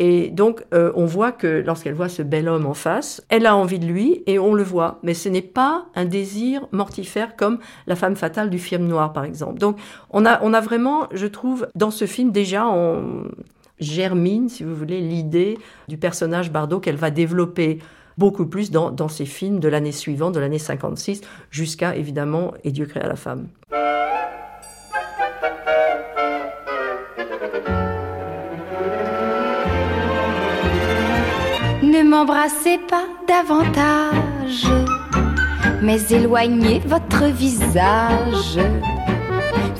Et donc, euh, on voit que lorsqu'elle voit ce bel homme en face, elle a envie de lui et on le voit. Mais ce n'est pas un désir mortifère comme la femme fatale du film noir, par exemple. Donc, on a, on a vraiment, je trouve, dans ce film déjà, on germine, si vous voulez, l'idée du personnage Bardot qu'elle va développer beaucoup plus dans, ses films de l'année suivante, de l'année 56, jusqu'à évidemment Et Dieu créa la femme. Ne m'embrassez pas davantage, mais éloignez votre visage.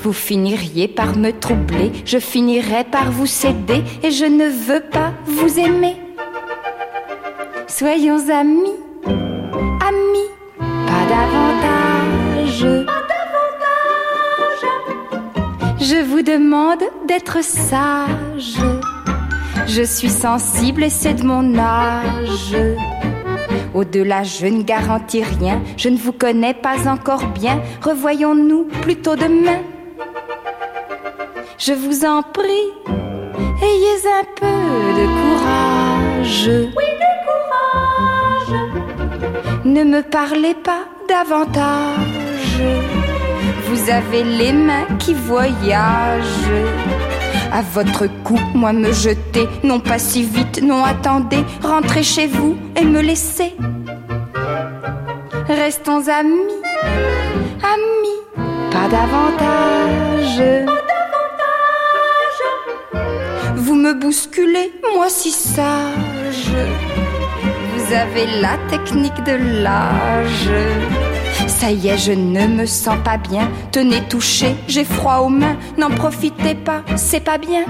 Vous finiriez par me troubler, je finirais par vous céder, et je ne veux pas vous aimer. Soyons amis, amis, pas davantage. Pas davantage. Je vous demande d'être sage. Je suis sensible et c'est de mon âge. Au-delà, je ne garantis rien, je ne vous connais pas encore bien. Revoyons-nous plutôt demain. Je vous en prie, ayez un peu de courage. Oui, de courage. Ne me parlez pas davantage. Vous avez les mains qui voyagent à votre cou, moi me jeter, non pas si vite, non attendez, rentrez chez vous et me laissez. Restons amis, amis, pas davantage. Pas davantage. Vous me bousculez, moi si sage. Vous avez la technique de l'âge. Ça y est, je ne me sens pas bien. Tenez, touchez, j'ai froid aux mains. N'en profitez pas, c'est pas bien.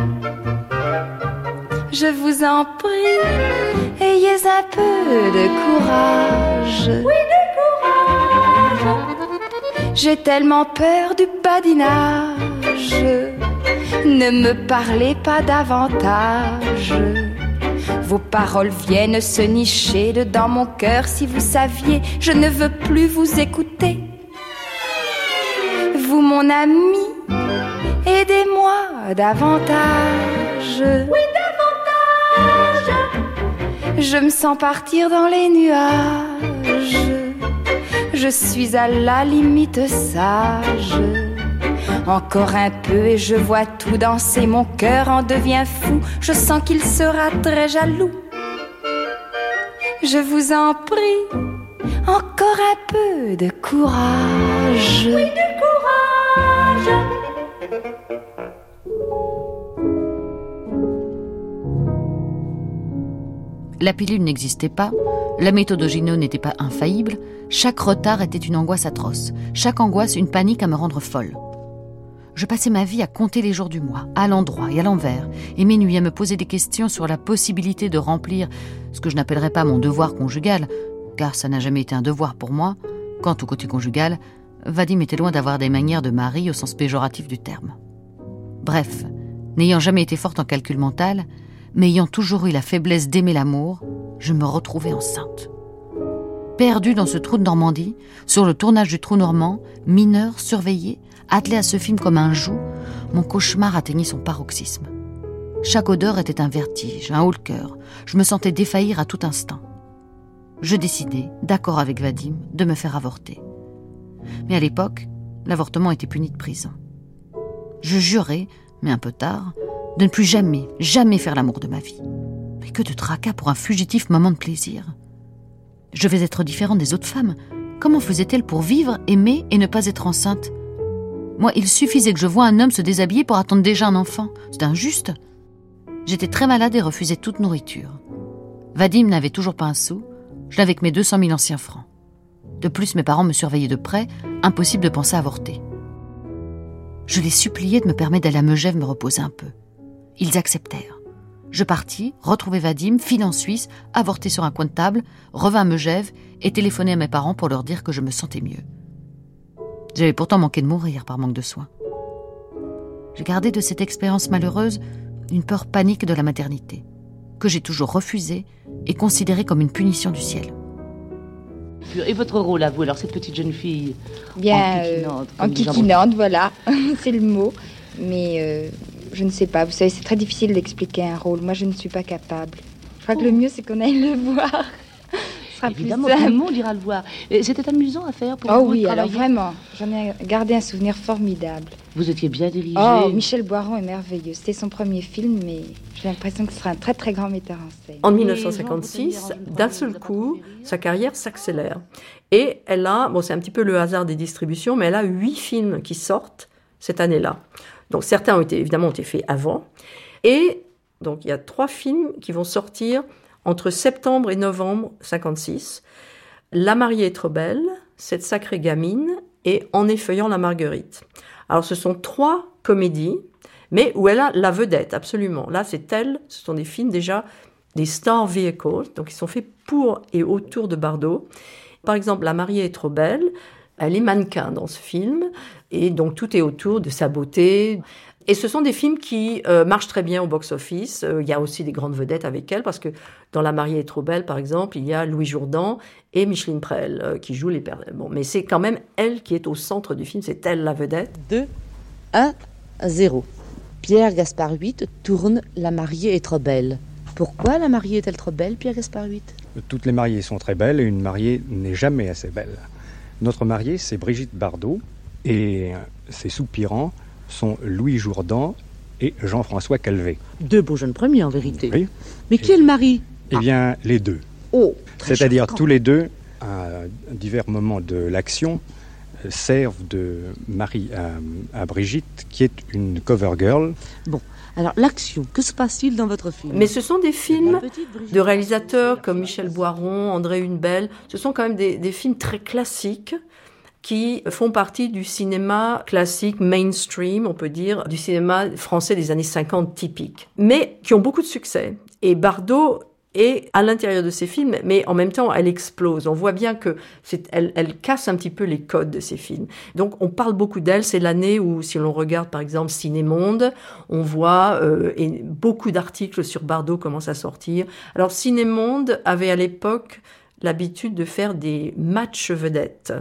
Je vous en prie, ayez un peu de courage. Oui, de courage. J'ai tellement peur du badinage. Ne me parlez pas davantage. Vos paroles viennent se nicher dedans mon cœur. Si vous saviez, je ne veux plus vous écouter. Vous, mon ami, aidez-moi davantage. Oui, davantage. Je me sens partir dans les nuages. Je suis à la limite sage. Encore un peu et je vois tout danser. Mon cœur en devient fou. Je sens qu'il sera très jaloux. Je vous en prie, encore un peu de courage. Oui, de courage. La pilule n'existait pas, la méthode Ogino n'était pas infaillible, chaque retard était une angoisse atroce, chaque angoisse une panique à me rendre folle. Je passais ma vie à compter les jours du mois, à l'endroit et à l'envers, et mes nuits à me poser des questions sur la possibilité de remplir ce que je n'appellerais pas mon devoir conjugal, car ça n'a jamais été un devoir pour moi. Quant au côté conjugal, Vadim était loin d'avoir des manières de mari au sens péjoratif du terme. Bref, n'ayant jamais été forte en calcul mental, mais ayant toujours eu la faiblesse d'aimer l'amour, je me retrouvais enceinte. Perdue dans ce trou de Normandie, sur le tournage du trou normand, mineure, surveillée, attelée à ce film comme un joug, mon cauchemar atteignit son paroxysme. Chaque odeur était un vertige, un haut le cœur. Je me sentais défaillir à tout instant. Je décidai, d'accord avec Vadim, de me faire avorter. Mais à l'époque, l'avortement était puni de prison. Je jurais, mais un peu tard, de ne plus jamais, jamais faire l'amour de ma vie. Mais que de tracas pour un fugitif moment de plaisir. Je vais être différente des autres femmes. Comment faisait-elle pour vivre, aimer et ne pas être enceinte? Moi, il suffisait que je voie un homme se déshabiller pour attendre déjà un enfant. C'est injuste. J'étais très malade et refusais toute nourriture. Vadim n'avait toujours pas un sou. Je n'avais que mes 200 000 anciens francs. De plus, mes parents me surveillaient de près. Impossible de penser à avorter. Je les suppliais de me permettre d'aller à Megève me reposer un peu. Ils acceptèrent. Je partis, retrouvai Vadim, file en Suisse, avorté sur un coin de table, revins à Megève et téléphonai à mes parents pour leur dire que je me sentais mieux. J'avais pourtant manqué de mourir par manque de soins. J'ai gardé de cette expérience malheureuse une peur panique de la maternité, que j'ai toujours refusée et considérée comme une punition du ciel. Et votre rôle à vous, alors, cette petite jeune fille? Bien, euh, en kikinante, voilà, c'est le mot. Mais euh, je ne sais pas, vous savez, c'est très difficile d'expliquer un rôle. Moi, je ne suis pas capable. Je crois que le mieux, c'est qu'on aille le voir. Sera Évidemment, plus tout le monde ira le voir. C'était amusant à faire pour Oh vous oui, alors vraiment, j'en ai gardé un souvenir formidable. Vous étiez bien dirigé. Oh, Michel Boiron est merveilleux. C'était son premier film, mais j'ai l'impression que ce sera un très très grand metteur en scène. En 1956, d'un seul coup, sa carrière s'accélère. Et elle a, bon, c'est un petit peu le hasard des distributions, mais elle a huit films qui sortent cette année-là. Donc certains ont été, évidemment, ont été faits avant. Et donc il y a trois films qui vont sortir entre septembre et novembre 56. La mariée est trop belle, Cette sacrée gamine et En effeuillant la marguerite. Alors ce sont trois comédies, mais où elle a la vedette, absolument. Là, c'est elle, ce sont des films déjà des star vehicles, donc ils sont faits pour et autour de Bardot. Par exemple, La mariée est trop belle, elle est mannequin dans ce film, et donc tout est autour de sa beauté. Et ce sont des films qui euh, marchent très bien au box-office. Euh, il y a aussi des grandes vedettes avec elle, parce que dans La mariée est trop belle, par exemple, il y a Louis Jourdan et Micheline Prel euh, qui jouent les pères. Bon, mais c'est quand même elle qui est au centre du film, c'est elle la vedette. 2, 1, 0. Pierre Gaspard 8 tourne La mariée est trop belle. Pourquoi la mariée est-elle trop belle, Pierre Gaspard 8 Toutes les mariées sont très belles et une mariée n'est jamais assez belle. Notre mariée, c'est Brigitte Bardot et ses soupirants sont Louis Jourdan et Jean-François Calvé. Deux beaux jeunes premiers, en vérité. Oui. Mais qui est le mari Eh bien, les deux. Oh, très C'est-à-dire tous les deux, à divers moments de l'action, servent de mari à, à Brigitte, qui est une cover girl. Bon, alors l'action, que se passe-t-il dans votre film? Mais ce sont des films de réalisateurs comme Michel Boiron, André Hunebelle. Ce sont quand même des, des films très classiques qui font partie du cinéma classique mainstream, on peut dire, du cinéma français des années 50 typique, mais qui ont beaucoup de succès. Et Bardot Et à l'intérieur de ces films, mais en même temps, elle explose. On voit bien que c'est, elle, elle casse un petit peu les codes de ces films. Donc, on parle beaucoup d'elle. C'est l'année où, si l'on regarde par exemple Ciné-Monde, on voit euh, et beaucoup d'articles sur Bardot commencent à sortir. Alors, Ciné-Monde avait à l'époque l'habitude de faire des matchs vedettes.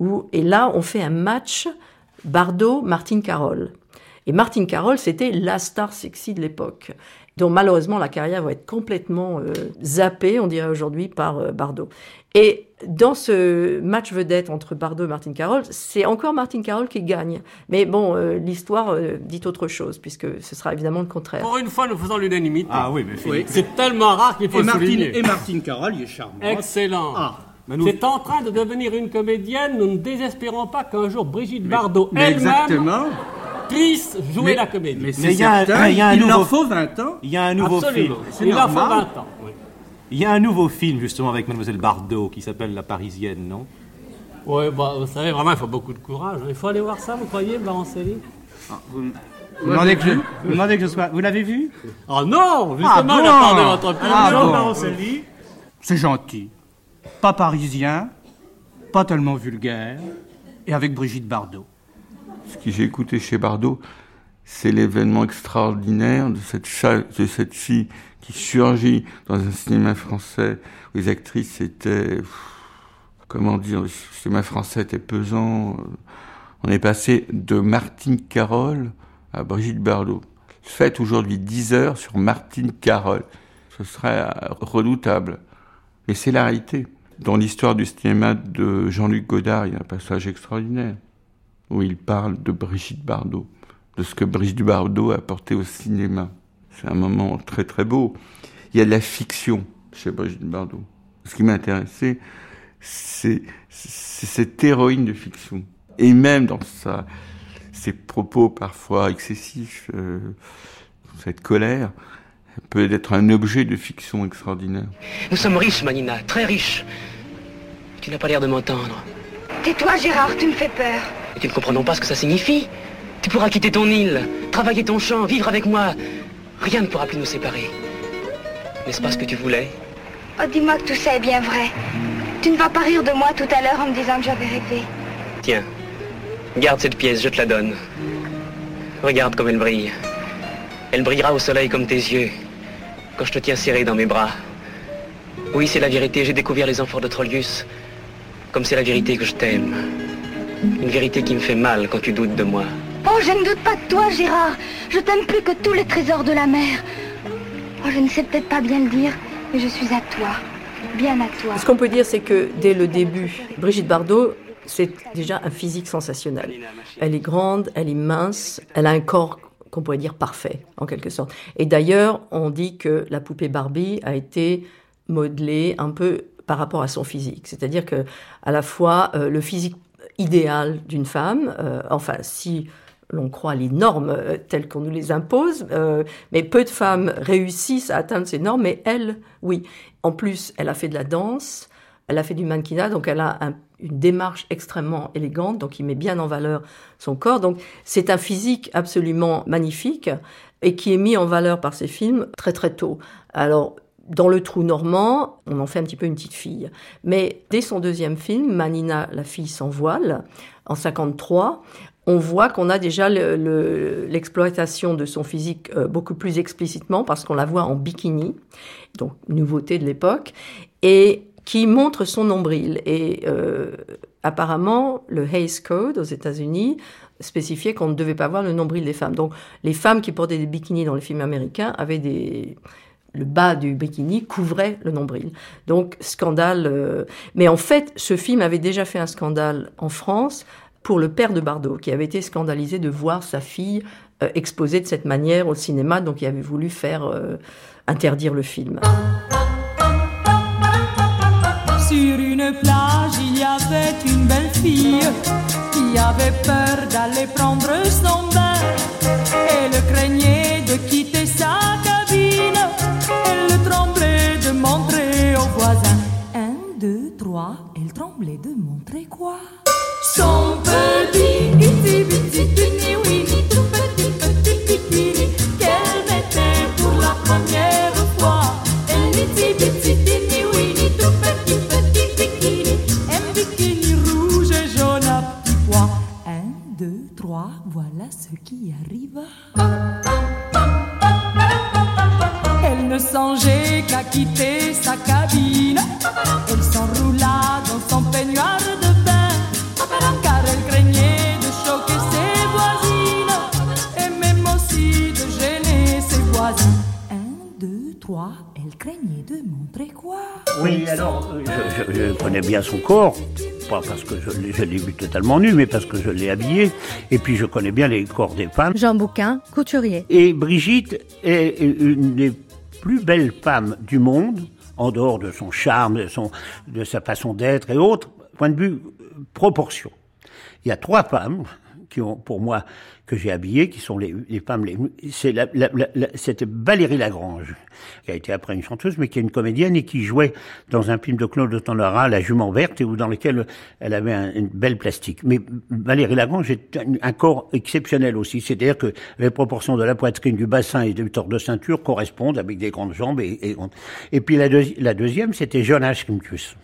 Où, et là, on fait un match Bardot-Martine Carole. Et Martine Carole, c'était la star sexy de l'époque dont malheureusement la carrière va être complètement euh, zappée, on dirait aujourd'hui, par euh, Bardot. Et dans ce match vedette entre Bardot et Martine Carole, c'est encore Martine Carole qui gagne. Mais bon, euh, l'histoire dit autre chose, puisque ce sera évidemment le contraire. Pour une fois, nous faisons l'unanimité. Ah oui, mais oui. c'est tellement rare qu'il faut et Martine, souligner. Et Martine Carole, il est charmant. Excellent. Ah. C'est en train de devenir une comédienne. Nous ne désespérons pas qu'un jour Brigitte Bardot elle-même puisse jouer Mais- la comédie. mais c'est certain, il leur faut 20 ans. Il y a un nouveau Absolument. film. Il leur faut 20 ans. oui. Il y a un nouveau film justement avec Mademoiselle Bardot qui s'appelle La Parisienne, non? Oui, bah, vous savez, vraiment, il faut beaucoup de courage. Il faut aller voir ça, vous croyez, Barancelli Vous demandez que je, vous demandez que je sois. Vous l'avez vu? Oh non Justement, Ah bon j'attendais votre. Ah bon. C'est gentil. Pas parisien, pas tellement vulgaire, et avec Brigitte Bardot. Ce que j'ai écouté chez Bardot, c'est l'événement extraordinaire de cette, de cette fille qui surgit dans un cinéma français où les actrices étaient, comment dire, le cinéma français était pesant. On est passé de Martine Carole à Brigitte Bardot. Faites aujourd'hui 10 heures sur Martine Carole. Ce serait redoutable. Mais c'est la réalité. Dans l'histoire du cinéma de Jean-Luc Godard, il y a un passage extraordinaire où il parle de Brigitte Bardot, de ce que Brigitte Bardot a apporté au cinéma. C'est un moment très très beau. Il y a de la fiction chez Brigitte Bardot. Ce qui m'a intéressé, c'est cette héroïne de fiction. Et même dans ses propos parfois excessifs, euh, cette colère, elle peut être un objet de fiction extraordinaire. Nous sommes riches, Manina, très riches. Tu n'as pas l'air de m'entendre. Tais-toi, Gérard, tu me fais peur. Et tu ne comprends donc pas ce que ça signifie Tu pourras quitter ton île, travailler ton champ, vivre avec moi. Rien ne pourra plus nous séparer. N'est-ce pas ce que tu voulais? Oh, dis-moi que tout ça est bien vrai. Tu ne vas pas rire de moi tout à l'heure en me disant que j'avais rêvé. Tiens, garde cette pièce, je te la donne. Regarde comme elle brille. Elle brillera au soleil comme tes yeux, quand je te tiens serré dans mes bras. Oui, c'est la vérité, j'ai découvert les enfants de Trollius. Comme c'est la vérité que je t'aime. Une vérité qui me fait mal quand tu doutes de moi. Oh, je ne doute pas de toi, Gérard. Je t'aime plus que tous les trésors de la mer. Oh, je ne sais peut-être pas bien le dire, mais je suis à toi. Bien à toi. Ce qu'on peut dire, c'est que dès le début, Brigitte Bardot, c'est déjà un physique sensationnel. Elle est grande, elle est mince, elle a un corps qu'on pourrait dire parfait, en quelque sorte. Et d'ailleurs, on dit que la poupée Barbie a été modelée un peu par rapport à son physique. C'est-à-dire que, à la fois, euh, le physique idéal d'une femme, euh, enfin, si l'on croit les normes euh, telles qu'on nous les impose, mais peu de femmes réussissent à atteindre ces normes, mais elle, oui. En plus, elle a fait de la danse, elle a fait du mannequinat, donc elle a un- une démarche extrêmement élégante, donc il met bien en valeur son corps. Donc c'est un physique absolument magnifique et qui est mis en valeur par ses films très très tôt. Alors dans le trou normand, on en fait un petit peu une petite fille. Mais dès son deuxième film, Manina, la fille sans voile, en 53, on voit qu'on a déjà le- le- l'exploitation de son physique euh, beaucoup plus explicitement parce qu'on la voit en bikini, donc nouveauté de l'époque, et qui montre son nombril. Et euh, apparemment, le Hays Code aux États-Unis spécifiait qu'on ne devait pas voir le nombril des femmes. Donc les femmes qui portaient des bikinis dans les films américains avaient des le bas du bikini couvrait le nombril. Donc scandale. euh, Mais en fait, ce film avait déjà fait un scandale en France pour le père de Bardot, qui avait été scandalisé de voir sa fille euh, exposée de cette manière au cinéma, donc il avait voulu faire euh, interdire le film. Sur une plage, il y avait une belle fille qui avait peur d'aller prendre son bain. Elle craignait de quitter elle tremblait de montrer quoi? Bien son corps, pas parce que je, l'ai- je l'ai vu totalement nu, mais parce que je l'ai habillé, et puis je connais bien les corps des femmes. Jean Bouquin, couturier. Et Brigitte est une des plus belles femmes du monde, en dehors de son charme, de, son, de sa façon d'être et autres, point de vue euh, proportion. Il y a trois femmes qui ont, pour moi, que j'ai habillées, qui sont les, les femmes c'est la, la, la- c'était Valérie Lagrange, qui a été après une chanteuse, mais qui est une comédienne et qui jouait dans un film de Claude Autant-Lara, La jument verte, et dans lequel elle avait un- une belle plastique. Mais Valérie Lagrange est un, corps exceptionnel aussi, c'est-à-dire que les proportions de la poitrine, du bassin et du tort de ceinture correspondent avec des grandes jambes. Et, et, et puis la, deuxi- la deuxième, c'était Jonas Krimkus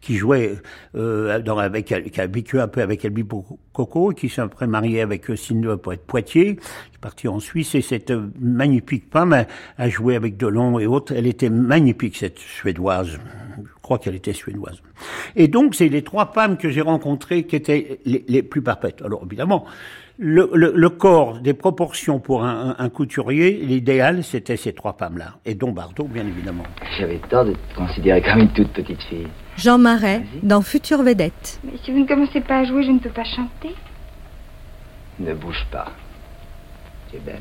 qui jouait euh, dans, avec, qui a vécu un peu avec Elbi Coco, qui s'est après marié avec euh, Signe de Poitiers, qui est parti en Suisse, et cette euh, magnifique femme a, joué avec Delon et autres. Elle était magnifique, cette Suédoise. Je crois qu'elle était suédoise. Et donc, c'est les trois femmes que j'ai rencontrées qui étaient les, plus parfaites. Alors, évidemment, le, corps, des proportions pour un, couturier, l'idéal, c'était ces trois femmes-là. Et dont bien évidemment. J'avais tort de te considérer comme une toute petite fille. Jean Marais, dans Future Vedette. Mais si vous ne commencez pas à jouer, je ne peux pas chanter. Ne bouge pas. Tu es belle.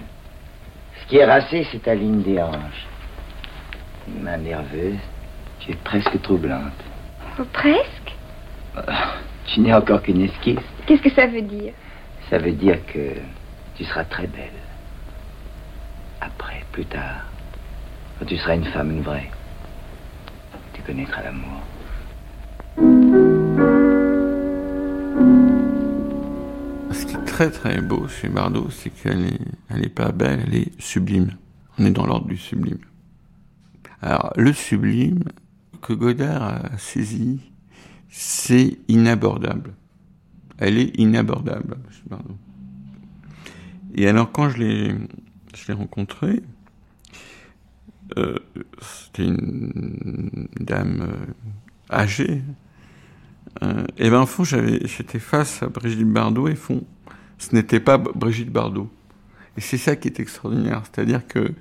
Ce qui est racé, c'est ta ligne des hanches. Une main nerveuse, tu es presque troublante. Oh, presque? Tu n'es encore qu'une esquisse. Qu'est-ce que ça veut dire? Ça veut dire que tu seras très belle. Après, plus tard, quand tu seras une femme, une vraie, tu connaîtras l'amour. Ce qui est très très beau chez Bardot, c'est qu'elle est, pas belle, elle est sublime. On est dans l'ordre du sublime. Alors, le sublime que Godard a saisi, c'est inabordable. Elle est inabordable chez Bardot. Et alors, quand je l'ai, je rencontrée, euh, c'était une dame euh, âgée, et ben, au fond, j'étais face à Brigitte Bardot et fond, ce n'était pas Brigitte Bardot. Et c'est ça qui est extraordinaire, c'est-à-dire que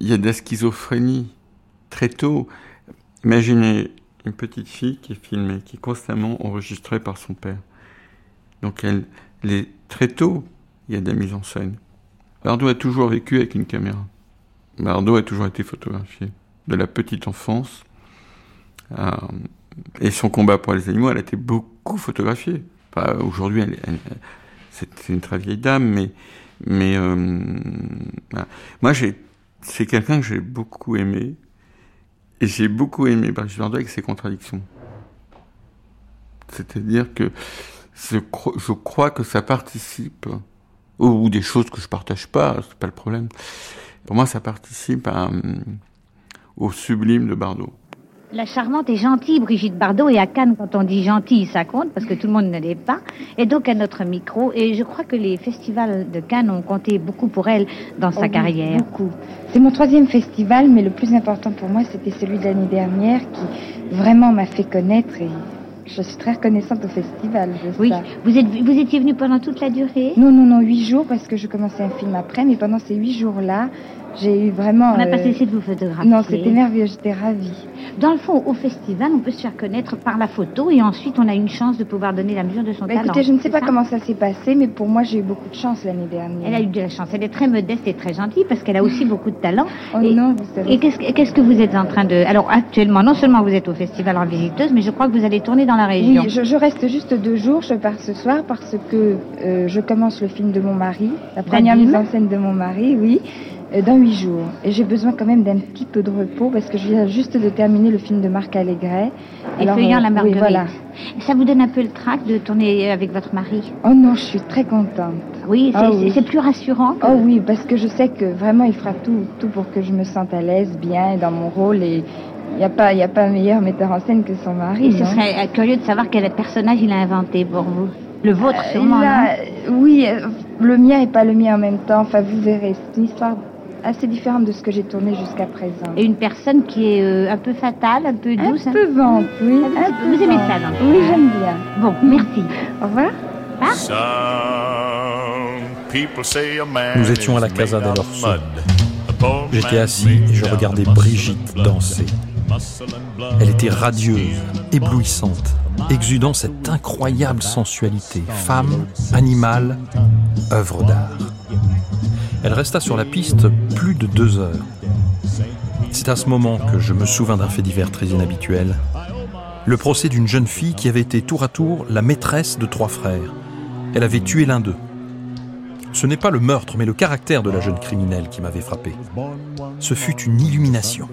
il y a de la schizophrénie très tôt. Imaginez une petite fille qui est filmée, qui est constamment enregistrée par son père. Donc elle, très tôt, il y a de la mise en scène. Bardot a toujours vécu avec une caméra. Bardot a toujours été photographié. De la petite enfance à, et son combat pour les animaux, elle a été beaucoup photographiée. Enfin, Aujourd'hui, c'est une très vieille dame, mais, mais euh, voilà. moi, c'est quelqu'un que j'ai beaucoup aimé, et j'ai beaucoup aimé Brigitte Bardot avec ses contradictions. C'est-à-dire que je, crois que ça participe, ou, des choses que je partage pas, c'est pas le problème. Pour moi, ça participe au sublime de Bardot. La charmante et gentille Brigitte Bardot, et à Cannes, quand on dit gentille, ça compte, parce que tout le monde ne l'est pas, est donc à notre micro, et je crois que les festivals de Cannes ont compté beaucoup pour elle dans sa Oh, carrière. Beaucoup. C'est mon troisième festival, mais le plus important pour moi, c'était celui de l'année dernière, qui vraiment m'a fait connaître, et je suis très reconnaissante au festival. Oui, vous, êtes, vous étiez venu pendant toute la durée? Non, non, non, huit jours, parce que je commençais un film après, mais pendant ces huit jours-là, j'ai eu vraiment... On n'a euh... pas cessé de vous photographier. Non, c'était merveilleux, j'étais ravie. Dans le fond, au festival, on peut se faire connaître par la photo et ensuite on a une chance de pouvoir donner la mesure de son bah, talent. Écoutez, je ne sais pas ça comment ça s'est passé, mais pour moi, j'ai eu beaucoup de chance l'année dernière. Elle a eu de la chance. Elle est très modeste et très gentille parce qu'elle a aussi beaucoup de talent. Oh et, non, vous savez. Et qu'est-ce, que vous êtes en train de... Alors actuellement, non seulement vous êtes au festival en visiteuse, mais je crois que vous allez tourner dans la région. Oui, je, je reste juste deux jours. Je pars ce soir parce que euh, je commence le film de mon mari, la première mise en scène de mon mari, oui. Euh, dans huit jours. Et j'ai besoin quand même d'un petit peu de repos parce que je viens juste de terminer le film de Marc Allégret. Et Feuillant euh, la oui, Marguerite. voilà. Ça vous donne un peu le trac de tourner avec votre mari Oh non, je suis très contente. Oui, c'est Ah c'est- c'est plus rassurant. que- Oh oui, parce que je sais que vraiment il fera tout, tout pour que je me sente à l'aise, bien dans mon rôle et il n'y a pas, il a pas meilleur metteur en scène que son mari. Et ce serait euh, curieux de savoir quel personnage il a inventé pour vous. Le vôtre, Euh, sûrement. oui, le mien et pas le mien en même temps. Enfin, vous verrez, c'est une histoire assez différente de ce que j'ai tourné jusqu'à présent. Et une personne qui est euh, un peu fatale, un peu douce. Un peu vente, oui. Ah, un vous- peu vous aimez ça, donc Oui, j'aime bien. Bon, merci. Au revoir. Nous étions à la Casa del Orso. J'étais assis et je regardais Brigitte danser. Elle était radieuse, éblouissante, exudant cette incroyable sensualité, femme, animal, œuvre d'art. Elle resta sur la piste plus de deux heures. C'est à ce moment que je me souvins d'un fait divers très inhabituel. Le procès d'une jeune fille qui avait été tour à tour la maîtresse de trois frères. Elle avait tué l'un d'eux. Ce n'est pas le meurtre, mais le caractère de la jeune criminelle qui m'avait frappé. Ce fut une illumination.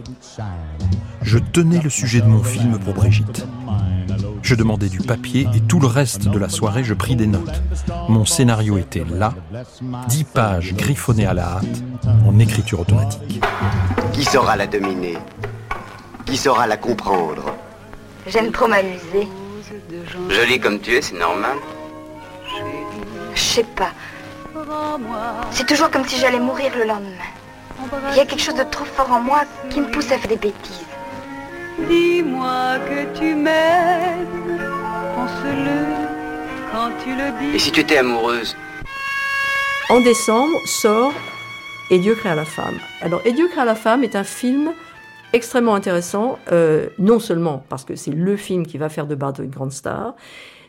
Je tenais le sujet de mon film pour Brigitte. Je demandais du papier et tout le reste de la soirée, je pris des notes. Mon scénario était là, dix pages griffonnées à la hâte, en écriture automatique. Qui saura la dominer? Qui saura la comprendre? J'aime trop m'amuser. Jolie comme tu es, c'est normal. Je sais pas. C'est toujours comme si j'allais mourir le lendemain. Il y a quelque chose de trop fort en moi qui me pousse à faire des bêtises. Dis-moi que tu m'aimes, pense-le quand tu le dis. Et si tu étais amoureuse? En décembre sort Et Dieu créa la femme. Alors, Et Dieu créa la femme est un film extrêmement intéressant, euh, non seulement parce que c'est le film qui va faire de Bardot une grande star,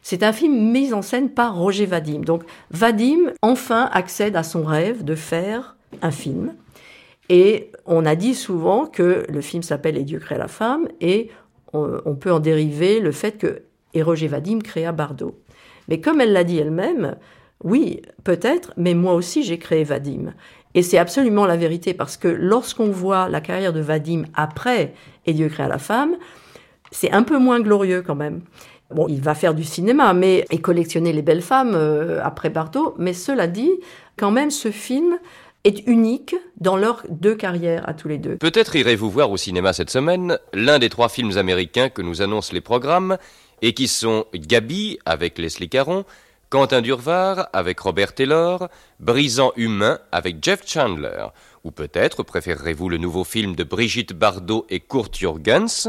c'est un film mis en scène par Roger Vadim. Donc, Vadim, enfin, accède à son rêve de faire un film. Et on a dit souvent que le film s'appelle Et Dieu créa la femme, et on, peut en dériver le fait que et Vadim créa Bardot. Mais comme elle l'a dit elle-même, oui, peut-être, mais moi aussi j'ai créé Vadim. Et c'est absolument la vérité, parce que lorsqu'on voit la carrière de Vadim après Et Dieu créa la femme, c'est un peu moins glorieux quand même. Bon, il va faire du cinéma, mais et collectionner les belles femmes euh, après Bardot. Mais cela dit, quand même, ce film est unique dans leurs deux carrières à tous les deux. Peut-être irez-vous voir au cinéma cette semaine l'un des trois films américains que nous annoncent les programmes et qui sont Gabi avec Leslie Caron, Quentin Durvar avec Robert Taylor, Brisant humain avec Jeff Chandler. Ou peut-être préférerez-vous le nouveau film de Brigitte Bardot et Kurt Jürgens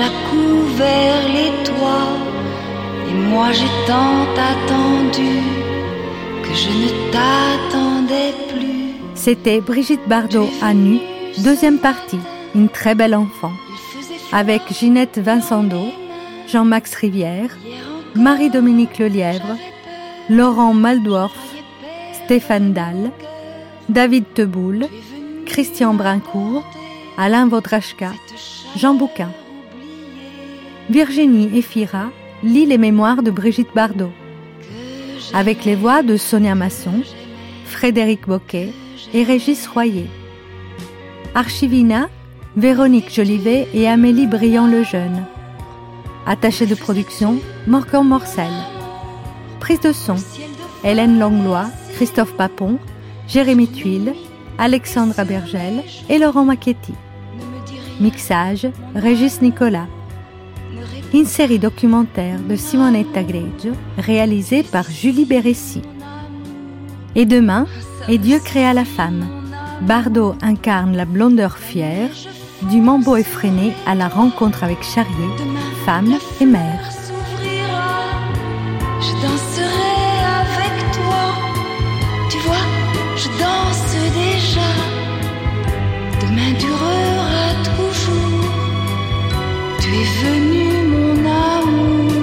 a couvert les toits. Et moi j'ai tant attendu que je ne t'attendais plus. C'était Brigitte Bardot à nu, deuxième partie, une très belle enfant, avec Ginette Vincendo, Jean-Max Rivière, Marie-Dominique Lelièvre, Laurent Maldorf, Stéphane Dalle, David Teboul, Christian Brincourt, Alain Vaudrachka, Jean Bouquin. Virginie Efira lit les mémoires de Brigitte Bardot, avec les voix de Sonia Masson, Frédéric Boquet, et Régis Royer. Archivina, Véronique Jolivet et Amélie Briand-Lejeune. Attaché de production, Morgan Morcel. Prise de son, Hélène Langlois, Christophe Papon, Jérémy Tuile, Alexandra Bergel et Laurent Macchetti. Mixage, Régis Nicolas une série documentaire de Simonetta Greggio réalisée par Julie Beressi. Et demain, Et Dieu créa la femme. Bardot incarne la blondeur fière, du mambo effréné à la rencontre avec Charrier, femme et mère. Je danserai avec toi, tu vois, je danse déjà. Demain durera toujours, tu es venu. you.